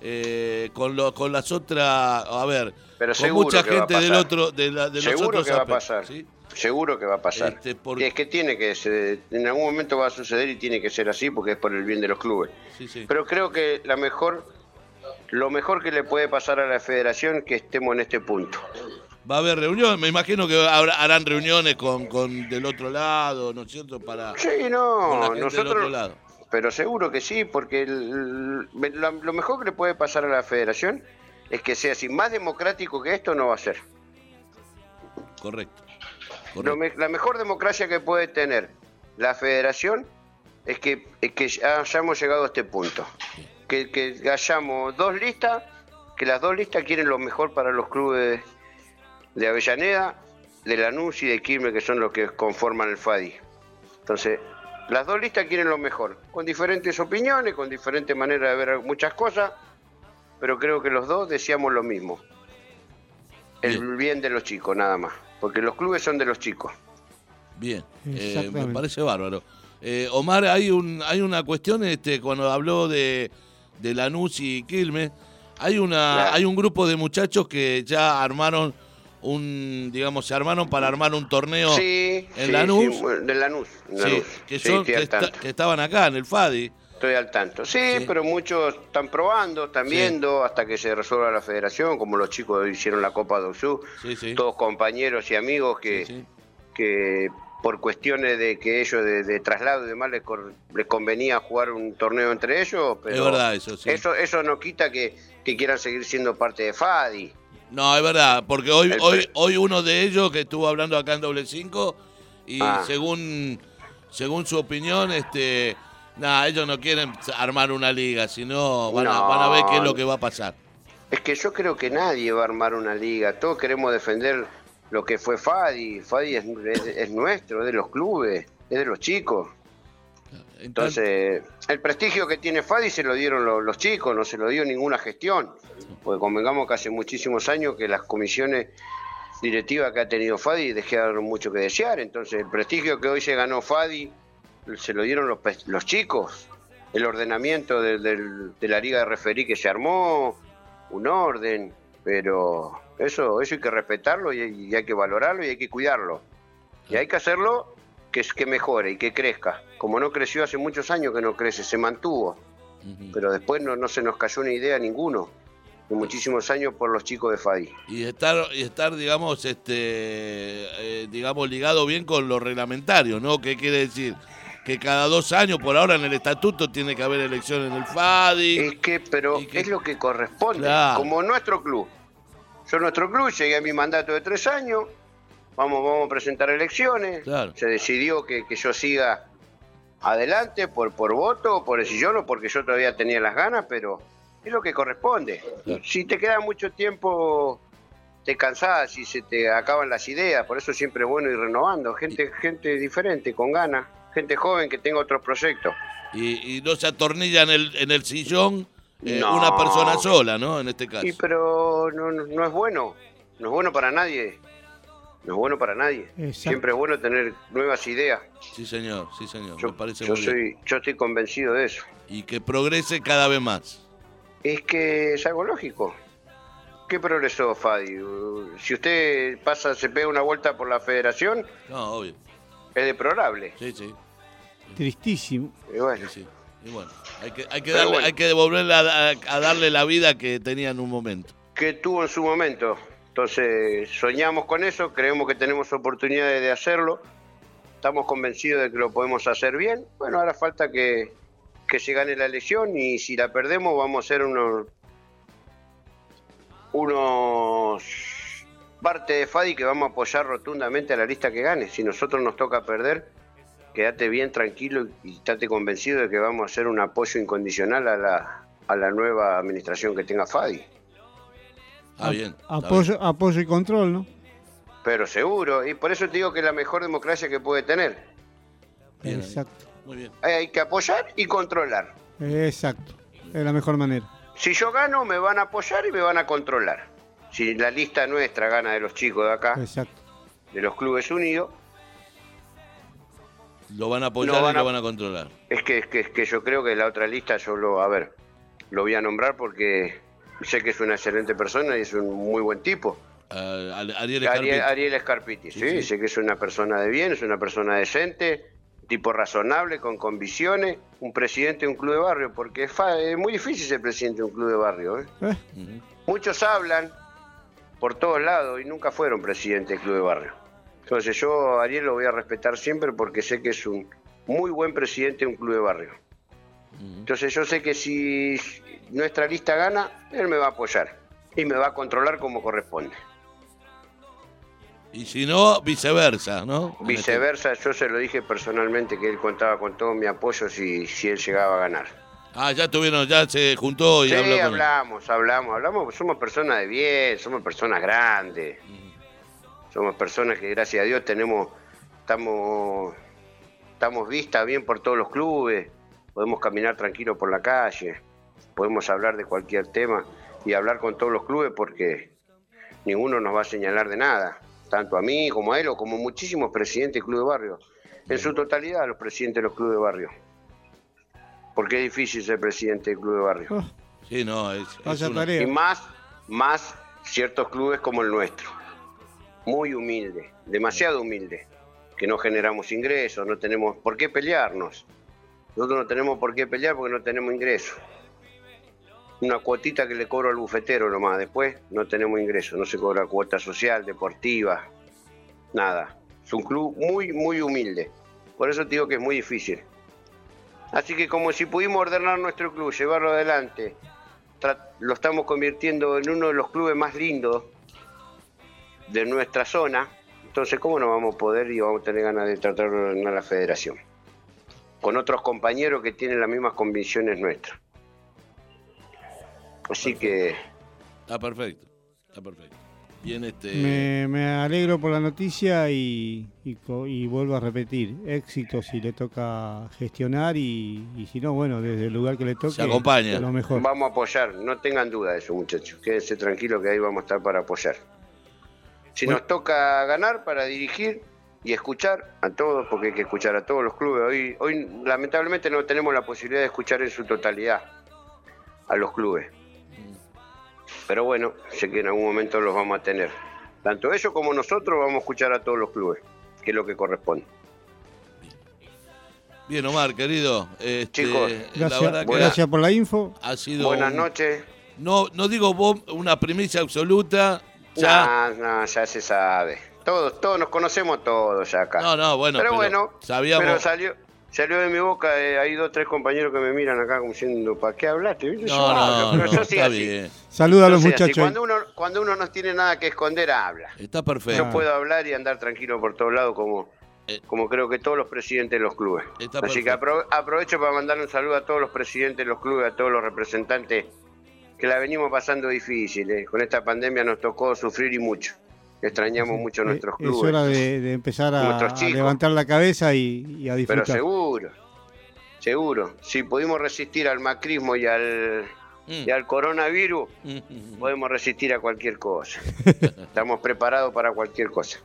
eh, con, lo- con las otras. A ver, Pero con mucha gente del otro. De, la- de los Seguro otros que va a pasar. ¿sí? Seguro que va a pasar. Este, es que tiene que ser, en algún momento va a suceder y tiene que ser así porque es por el bien de los clubes. Sí, sí. Pero creo que la mejor, lo mejor que le puede pasar a la federación es que estemos en este punto. Va a haber reunión, me imagino que habrá- harán reuniones con, con del otro lado, ¿no es cierto? Para Sí, no, gente del otro nosotros, lado. pero seguro que sí, porque el- lo, lo mejor que le puede pasar a la federación es que sea así. Más democrático que esto no va a ser. correcto. Lo me- la mejor democracia que puede tener la federación es que, es que ya hayamos llegado a este punto. Que, que hayamos dos listas, que las dos listas quieren lo mejor para los clubes de Avellaneda, de Lanús y de Quilmes, que son los que conforman el FADI. Entonces, las dos listas quieren lo mejor, con diferentes opiniones, con diferentes maneras de ver muchas cosas, pero creo que los dos deseamos lo mismo. El bien de los chicos, nada más. Porque los clubes son de los chicos. Bien, eh, me parece bárbaro. Eh, Omar, hay un hay una cuestión, este, cuando habló de, de Lanús y Quilmes, hay una Claro. hay un grupo de muchachos que ya armaron un, digamos, se armaron para armar un torneo Sí, en sí, Lanús, sí, bueno, de Lanús. en sí, Lanús. que, Sí, son, que estaban acá en el FADI. Estoy al tanto. Sí, pero muchos están probando, están Sí. viendo hasta que se resuelva la federación, como los chicos hicieron la Copa de Osu, todos compañeros y amigos que, que por cuestiones de que ellos de, de traslado y demás les, les convenía jugar un torneo entre ellos, pero Es verdad eso, sí. eso, eso no quita que, que quieran seguir siendo parte de FADI. No, es verdad, porque hoy, El hoy, hoy uno de ellos que estuvo hablando acá en doble 5 y Ah. según, según su opinión, este, nada, ellos no quieren armar una liga, sino van, a, van a ver qué es lo que va a pasar. Es que yo creo que nadie va a armar una liga. Todos queremos defender lo que fue Fadi. Fadi es, es- es nuestro, es de los clubes, es de los chicos. Entonces, el prestigio que tiene Fadi se lo dieron lo- los chicos, no se lo dio ninguna gestión. Porque convengamos que hace muchísimos años que las comisiones directivas que ha tenido Fadi dejaron mucho que desear. Entonces, el prestigio que hoy se ganó Fadi se lo dieron los, pe- los chicos. El ordenamiento de, del- de la liga de referí que se armó, un orden, pero eso, eso hay que respetarlo y, y hay que valorarlo y hay que cuidarlo. Y hay que hacerlo que, que mejore y que crezca. Como no creció hace muchos años que no crece, se mantuvo. Pero después no, no se nos cayó una idea a ninguno. De muchísimos años por los chicos de FADI. Y estar, y estar digamos, este, eh, digamos, ligado bien con lo reglamentario, ¿no? ¿Qué quiere decir? Que cada dos años, por ahora en el estatuto, tiene que haber elecciones en el FADI. Es que, pero es lo que corresponde. Claro. Como nuestro club. Yo nuestro club llegué a mi mandato de tres años. Vamos, vamos a presentar elecciones. Claro. Se decidió que, que yo siga adelante por, por voto, por decisión o porque yo todavía tenía las ganas, pero es lo que corresponde. Si te queda mucho tiempo, te cansás y se te acaban las ideas. Por eso siempre es bueno ir renovando. Gente, gente diferente, con ganas. Gente joven que tenga otros proyectos. Y, y no se atornilla en el, en el sillón eh, No. una persona sola, ¿no? En este caso. Sí, pero no, no- no es bueno. No es bueno para nadie. No es bueno para nadie. Exacto. Siempre es bueno tener nuevas ideas. Sí, señor, sí, señor. Me parece Yo muy bien. soy, yo estoy convencido de eso. Y que progrese cada vez más. Es que es algo lógico. ¿Qué progresó, Fadi? Si usted pasa, se pega una vuelta por la federación, No, obvio. Es deplorable. Sí, sí. Tristísimo. Y bueno, Y bueno, hay que, hay que, Pero darle, bueno. hay que devolverle a, a darle la vida que tenía en un momento. que tuvo en su momento. Entonces, soñamos con eso, creemos que tenemos oportunidades de hacerlo, estamos convencidos de que lo podemos hacer bien. Bueno, ahora falta que, que se gane la elección y si la perdemos vamos a ser unos, unos parte de Fadi que vamos a apoyar rotundamente a la lista que gane. Si nosotros nos toca perder, quédate bien tranquilo y estate convencido de que vamos a hacer un apoyo incondicional a la, a la nueva administración que tenga Fadi. Ah, bien. Apoyo, apoyo y control, ¿no? Pero seguro, y por eso te digo que es la mejor democracia que puede tener. Exacto. Muy bien. Hay hay que apoyar y controlar. Exacto. Es la mejor manera. Si yo gano, me van a apoyar y me van a controlar. Si la lista nuestra gana de los chicos de acá, Exacto. de los clubes unidos, Lo van a apoyar No van y lo van a controlar. es que, es que, es que yo creo que la otra lista yo lo, a ver, lo voy a nombrar porque sé que es una excelente persona y es un muy buen tipo. Ah, Ariel Ariel, Escarpiti. Ariel Escarpiti, sí, Sí, sí. sé que es una persona de bien, es una persona decente, tipo razonable, con convicciones, un presidente de un club de barrio, porque es, fa- es muy difícil ser presidente de un club de barrio. ¿eh? Muchos hablan por todos lados y nunca fueron presidente del club de barrio. Entonces yo a Ariel lo voy a respetar siempre porque sé que es un muy buen presidente de un club de barrio. Entonces yo sé que si nuestra lista gana, él me va a apoyar y me va a controlar como corresponde. Y si no, viceversa, ¿no? Este- Viceversa, yo se lo dije personalmente que él contaba con todo mi apoyo si, si él llegaba a ganar. Ah, ya tuvieron, ya se juntó y sí, habló con hablamos, hablamos, hablamos, somos personas de bien, somos personas grandes. Somos personas que gracias a Dios tenemos, estamos, estamos vistas bien por todos los clubes, podemos caminar tranquilos por la calle, podemos hablar de cualquier tema y hablar con todos los clubes porque ninguno nos va a señalar de nada, tanto a mí como a él o como muchísimos presidentes de club de barrio, en su totalidad los presidentes de los clubes de barrio. Porque es difícil ser presidente del club de barrio. Sí, no, es, una- tarea. Y más, más ciertos clubes como el nuestro. Muy humilde, demasiado humilde. Que no generamos ingresos, no tenemos por qué pelearnos. Nosotros no tenemos por qué pelear porque no tenemos ingresos. Una cuotita que le cobro al bufetero nomás. Después no tenemos ingresos, no se cobra cuota social, deportiva, nada. Es un club muy, muy humilde. Por eso te digo que es muy difícil. Así que como si pudimos ordenar nuestro club, llevarlo adelante, lo estamos convirtiendo en uno de los clubes más lindos de nuestra zona, entonces ¿cómo no vamos a poder y vamos a tener ganas de tratar de ordenar la federación? Con otros compañeros que tienen las mismas convicciones nuestras. Así que Está perfecto, está perfecto. Bien, este... Me, me alegro por la noticia y, y, co- y vuelvo a repetir, éxito si le toca gestionar y, y si no, bueno, desde el lugar que le toque, lo mejor. vamos a apoyar, no tengan duda de eso muchachos, quédense tranquilos que ahí vamos a estar para apoyar. Si nos toca ganar para dirigir y escuchar a todos, porque hay que escuchar a todos los clubes. Hoy, hoy lamentablemente no tenemos la posibilidad de escuchar en su totalidad a los clubes. Pero bueno, sé que en algún momento los vamos a tener. Tanto ellos como nosotros vamos a escuchar a todos los clubes, que es lo que corresponde. Bien, Omar, querido. este, Chicos, Gracias, verdad que gracias por la info. ha sido... Buenas un- noches. No, no digo vos una primicia absoluta. Ya. No, no, ya se sabe. Todos, todos nos conocemos todos ya acá. No, no, bueno, Pero, pero bueno, sabíamos- pero salió, salió de mi boca, eh, hay dos, tres compañeros que me miran acá como diciendo, ¿para qué hablaste? ¿Viste? No, Yo hablo, no, pero no, yo sí está así. bien. Saluda a los muchachos. Cuando uno, cuando uno no tiene nada que esconder, habla. Está perfecto. Yo puedo hablar y andar tranquilo por todos lados como, como creo que todos los presidentes de los clubes. Eh. Está Así que apro- aprovecho para mandarle un saludo a todos los presidentes de los clubes, a todos los representantes que la venimos pasando difícil. eh. Con esta pandemia nos tocó sufrir y mucho. Extrañamos mucho nuestros Es clubes. hora de, de empezar a, Nuestros levantar la cabeza y, y a Pero disfrutar. seguro, seguro. Si pudimos resistir al macrismo y al, y al coronavirus, podemos resistir a cualquier cosa. Estamos preparados para cualquier cosa.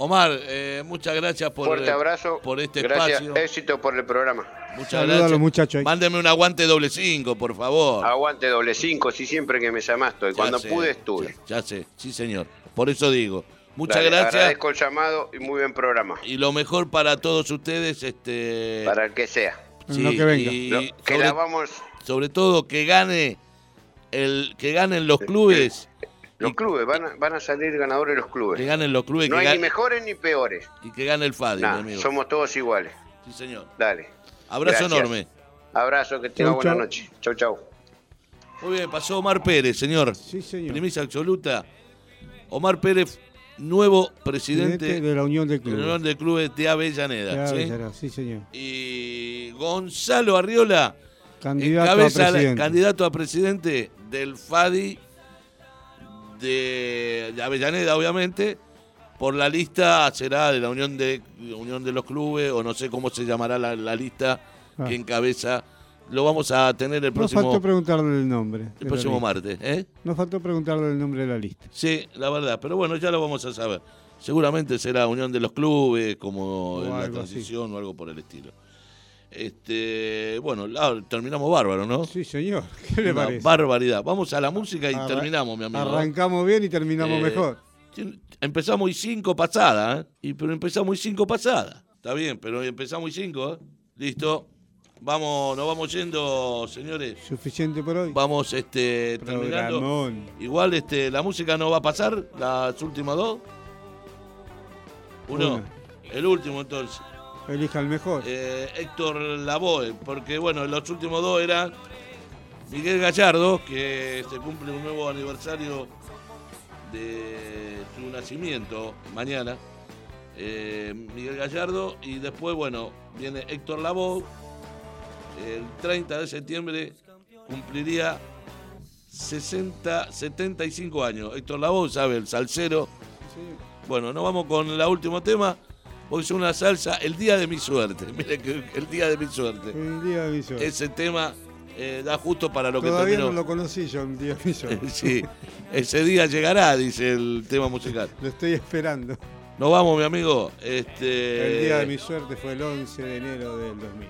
Omar, eh, muchas gracias por, Fuerte abrazo. por este Gracias, espacio. éxito por el programa. Muchas Saluda a gracias. los muchachos. Mándeme un aguante doble cinco, por favor. Aguante doble cinco, si siempre que me llamas estoy. Ya Cuando sé, pude estuve. Ya, ya sé, sí señor. Por eso digo. Muchas Dale, gracias. Agradezco el llamado y muy buen programa. Y lo mejor para todos ustedes, este. Para el que sea. Sí, Lo que venga. y Lo- que sobre, la vamos, sobre todo que gane el que ganen los clubes, los clubes, van a, van a salir ganadores los clubes. que ganen los clubes, No que hay ni mejores ni peores. y que gane el FADI, Nah, mi amigo. somos todos iguales. Sí, señor. Dale. Abrazo Gracias. enorme. Abrazo, que tenga buena chau. noche. Chau, chau. Muy bien, pasó Omar Pérez, señor. Sí, señor. Primicia absoluta. Omar Pérez, nuevo presidente, Presidente de la Unión de de la Clubes. Unión de Clubes de Avellaneda. ¿sí? señor. Y Gonzalo Arriola, a la- candidato a presidente del FADI de, de Avellaneda, obviamente. Por la lista será de la Unión de Unión de los Clubes, o no sé cómo se llamará la, la lista Ah. que encabeza. Lo vamos a tener el Nos próximo, faltó preguntarle el nombre. el próximo martes. ¿eh? Nos faltó preguntarle el nombre de la lista. Sí, la verdad, pero bueno, ya lo vamos a saber. Seguramente será Unión de los Clubes, como O en la así. transición o algo por el estilo. Este, bueno, terminamos bárbaro, ¿no? Sí, señor. ¿Qué le Una parece? barbaridad. Vamos a la música y terminamos, mi amigo. Arrancamos bien y terminamos Eh, mejor. Empezamos y cinco pasadas, ¿eh? Y, pero empezamos y cinco pasadas. Está bien, pero empezamos y cinco, ¿eh? Listo. Vamos, nos vamos yendo, señores. Suficiente por hoy. Vamos este, terminando. Programón. Igual este, la música no va a pasar, las últimas dos. Uno. Una. El último entonces. Elija el mejor. Eh, Héctor Lavoe, porque bueno, los últimos dos eran Miguel Gallardo, que se cumple un nuevo aniversario de su nacimiento mañana. eh, Miguel Gallardo y después, bueno, viene Héctor Lavoe. El 30 de septiembre cumpliría 60, 75 años. Héctor Lavoe, sabe, el salsero. Bueno, nos vamos con el último tema. Porque es una salsa, el día de mi suerte. Mire que el día de mi suerte. Un día de mi suerte. Ese tema eh, da justo para lo que Todavía terminó. no lo conocí yo, un día de mi suerte. Sí, ese día llegará, dice el tema musical. Lo estoy esperando. Nos vamos, mi amigo. Este, El día de mi suerte fue el 11 de enero del 2000.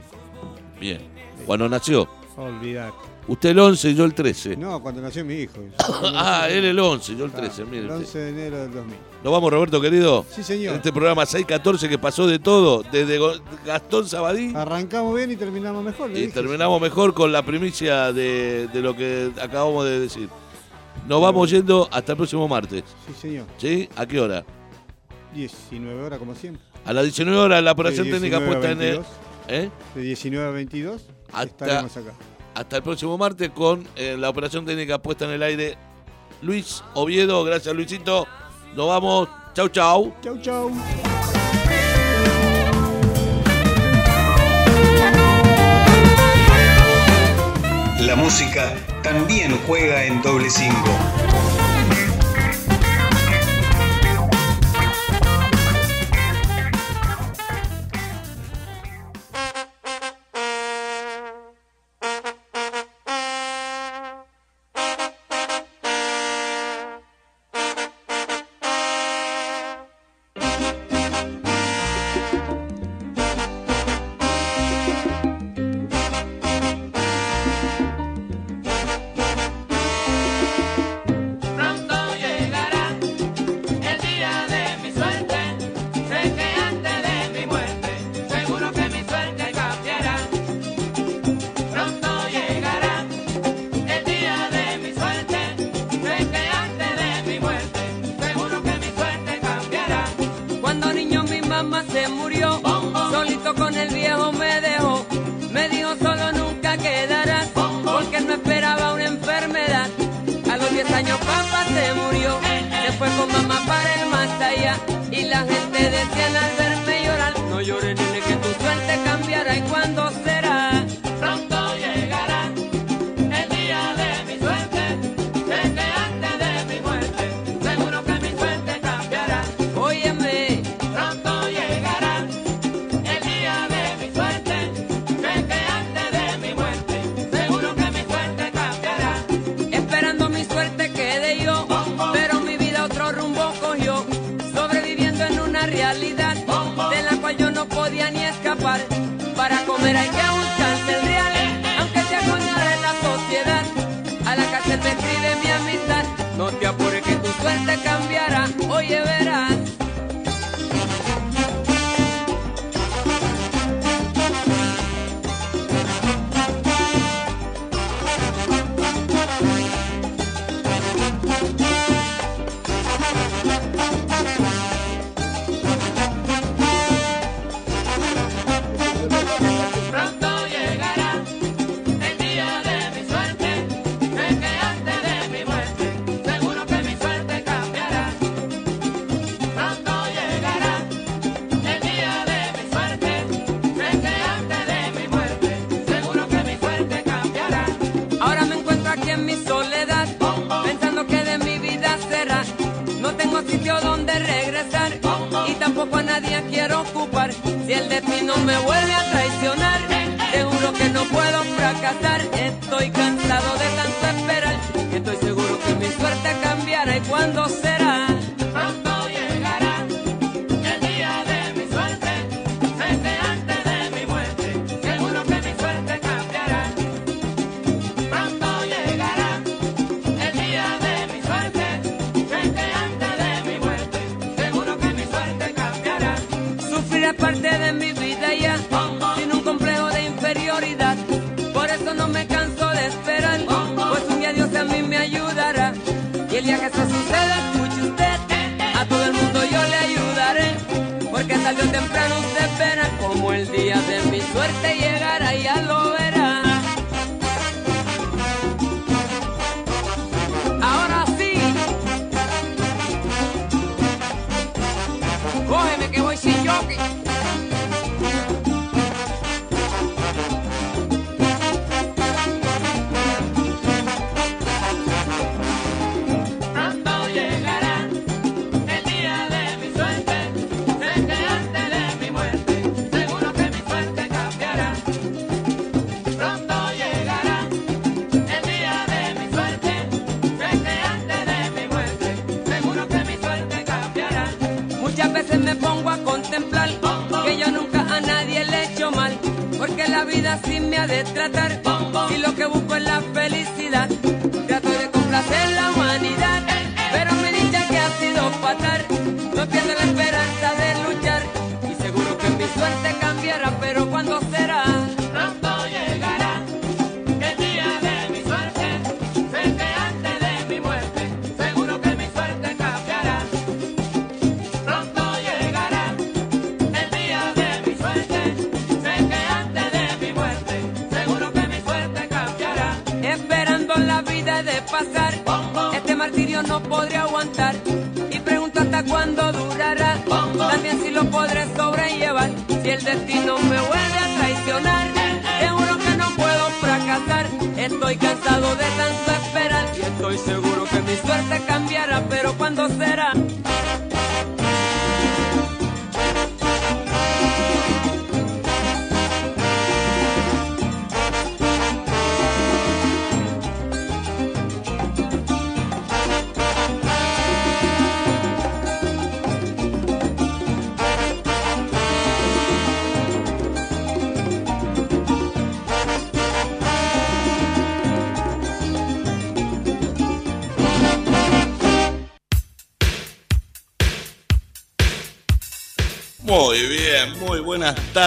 Bien. Cuando nació. Olvidar. Usted el 11 y yo el 13. No, cuando nació mi hijo. ah, él el 11, yo el Ah, 13. mire El usted. 11 de enero del 2000. Nos vamos, Roberto, querido. Sí, señor. En este programa 614 que pasó de todo, desde Gastón Sabadí. Arrancamos bien y terminamos mejor. Y dije. terminamos mejor con la primicia de, de lo que acabamos de decir. Nos vamos yendo hasta el próximo martes. Sí, señor. ¿Sí? ¿A qué hora? 19 horas como siempre. A las 19 horas la operación técnica 19 a puesta en el... 22. ¿Eh? De 19 a 22 Hasta, estaremos acá. Hasta el próximo martes con eh, la operación técnica puesta en el aire. Luis Oviedo, gracias Luisito. Nos vamos. Chau, chau. Chau, chau. La música también juega en doble cinco.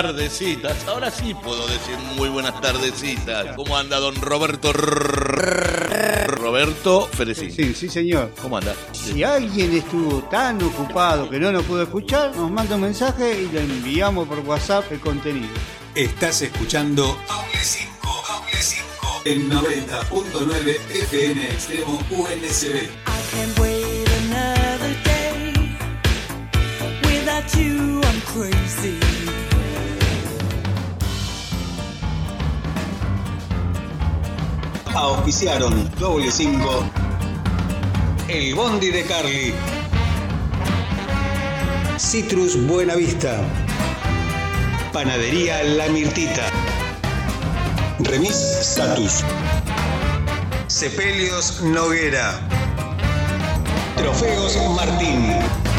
Tardecitas. Ahora sí puedo decir muy buenas tardecitas. ¿Cómo anda don Roberto? Roberto Ferecín. Sí, sí, señor. ¿Cómo anda? Si alguien estuvo tan ocupado que no nos pudo escuchar, nos manda un mensaje y le enviamos por WhatsApp el contenido. Estás escuchando Doble 5, Doble 5 en 90.9 FM Extremo UNSB. Auspiciaron Doble 5, El Bondi de Carly, Citrus Buenavista, Panadería La Mirtita, Remis Status, Sepelios Noguera, Trofeos Martín.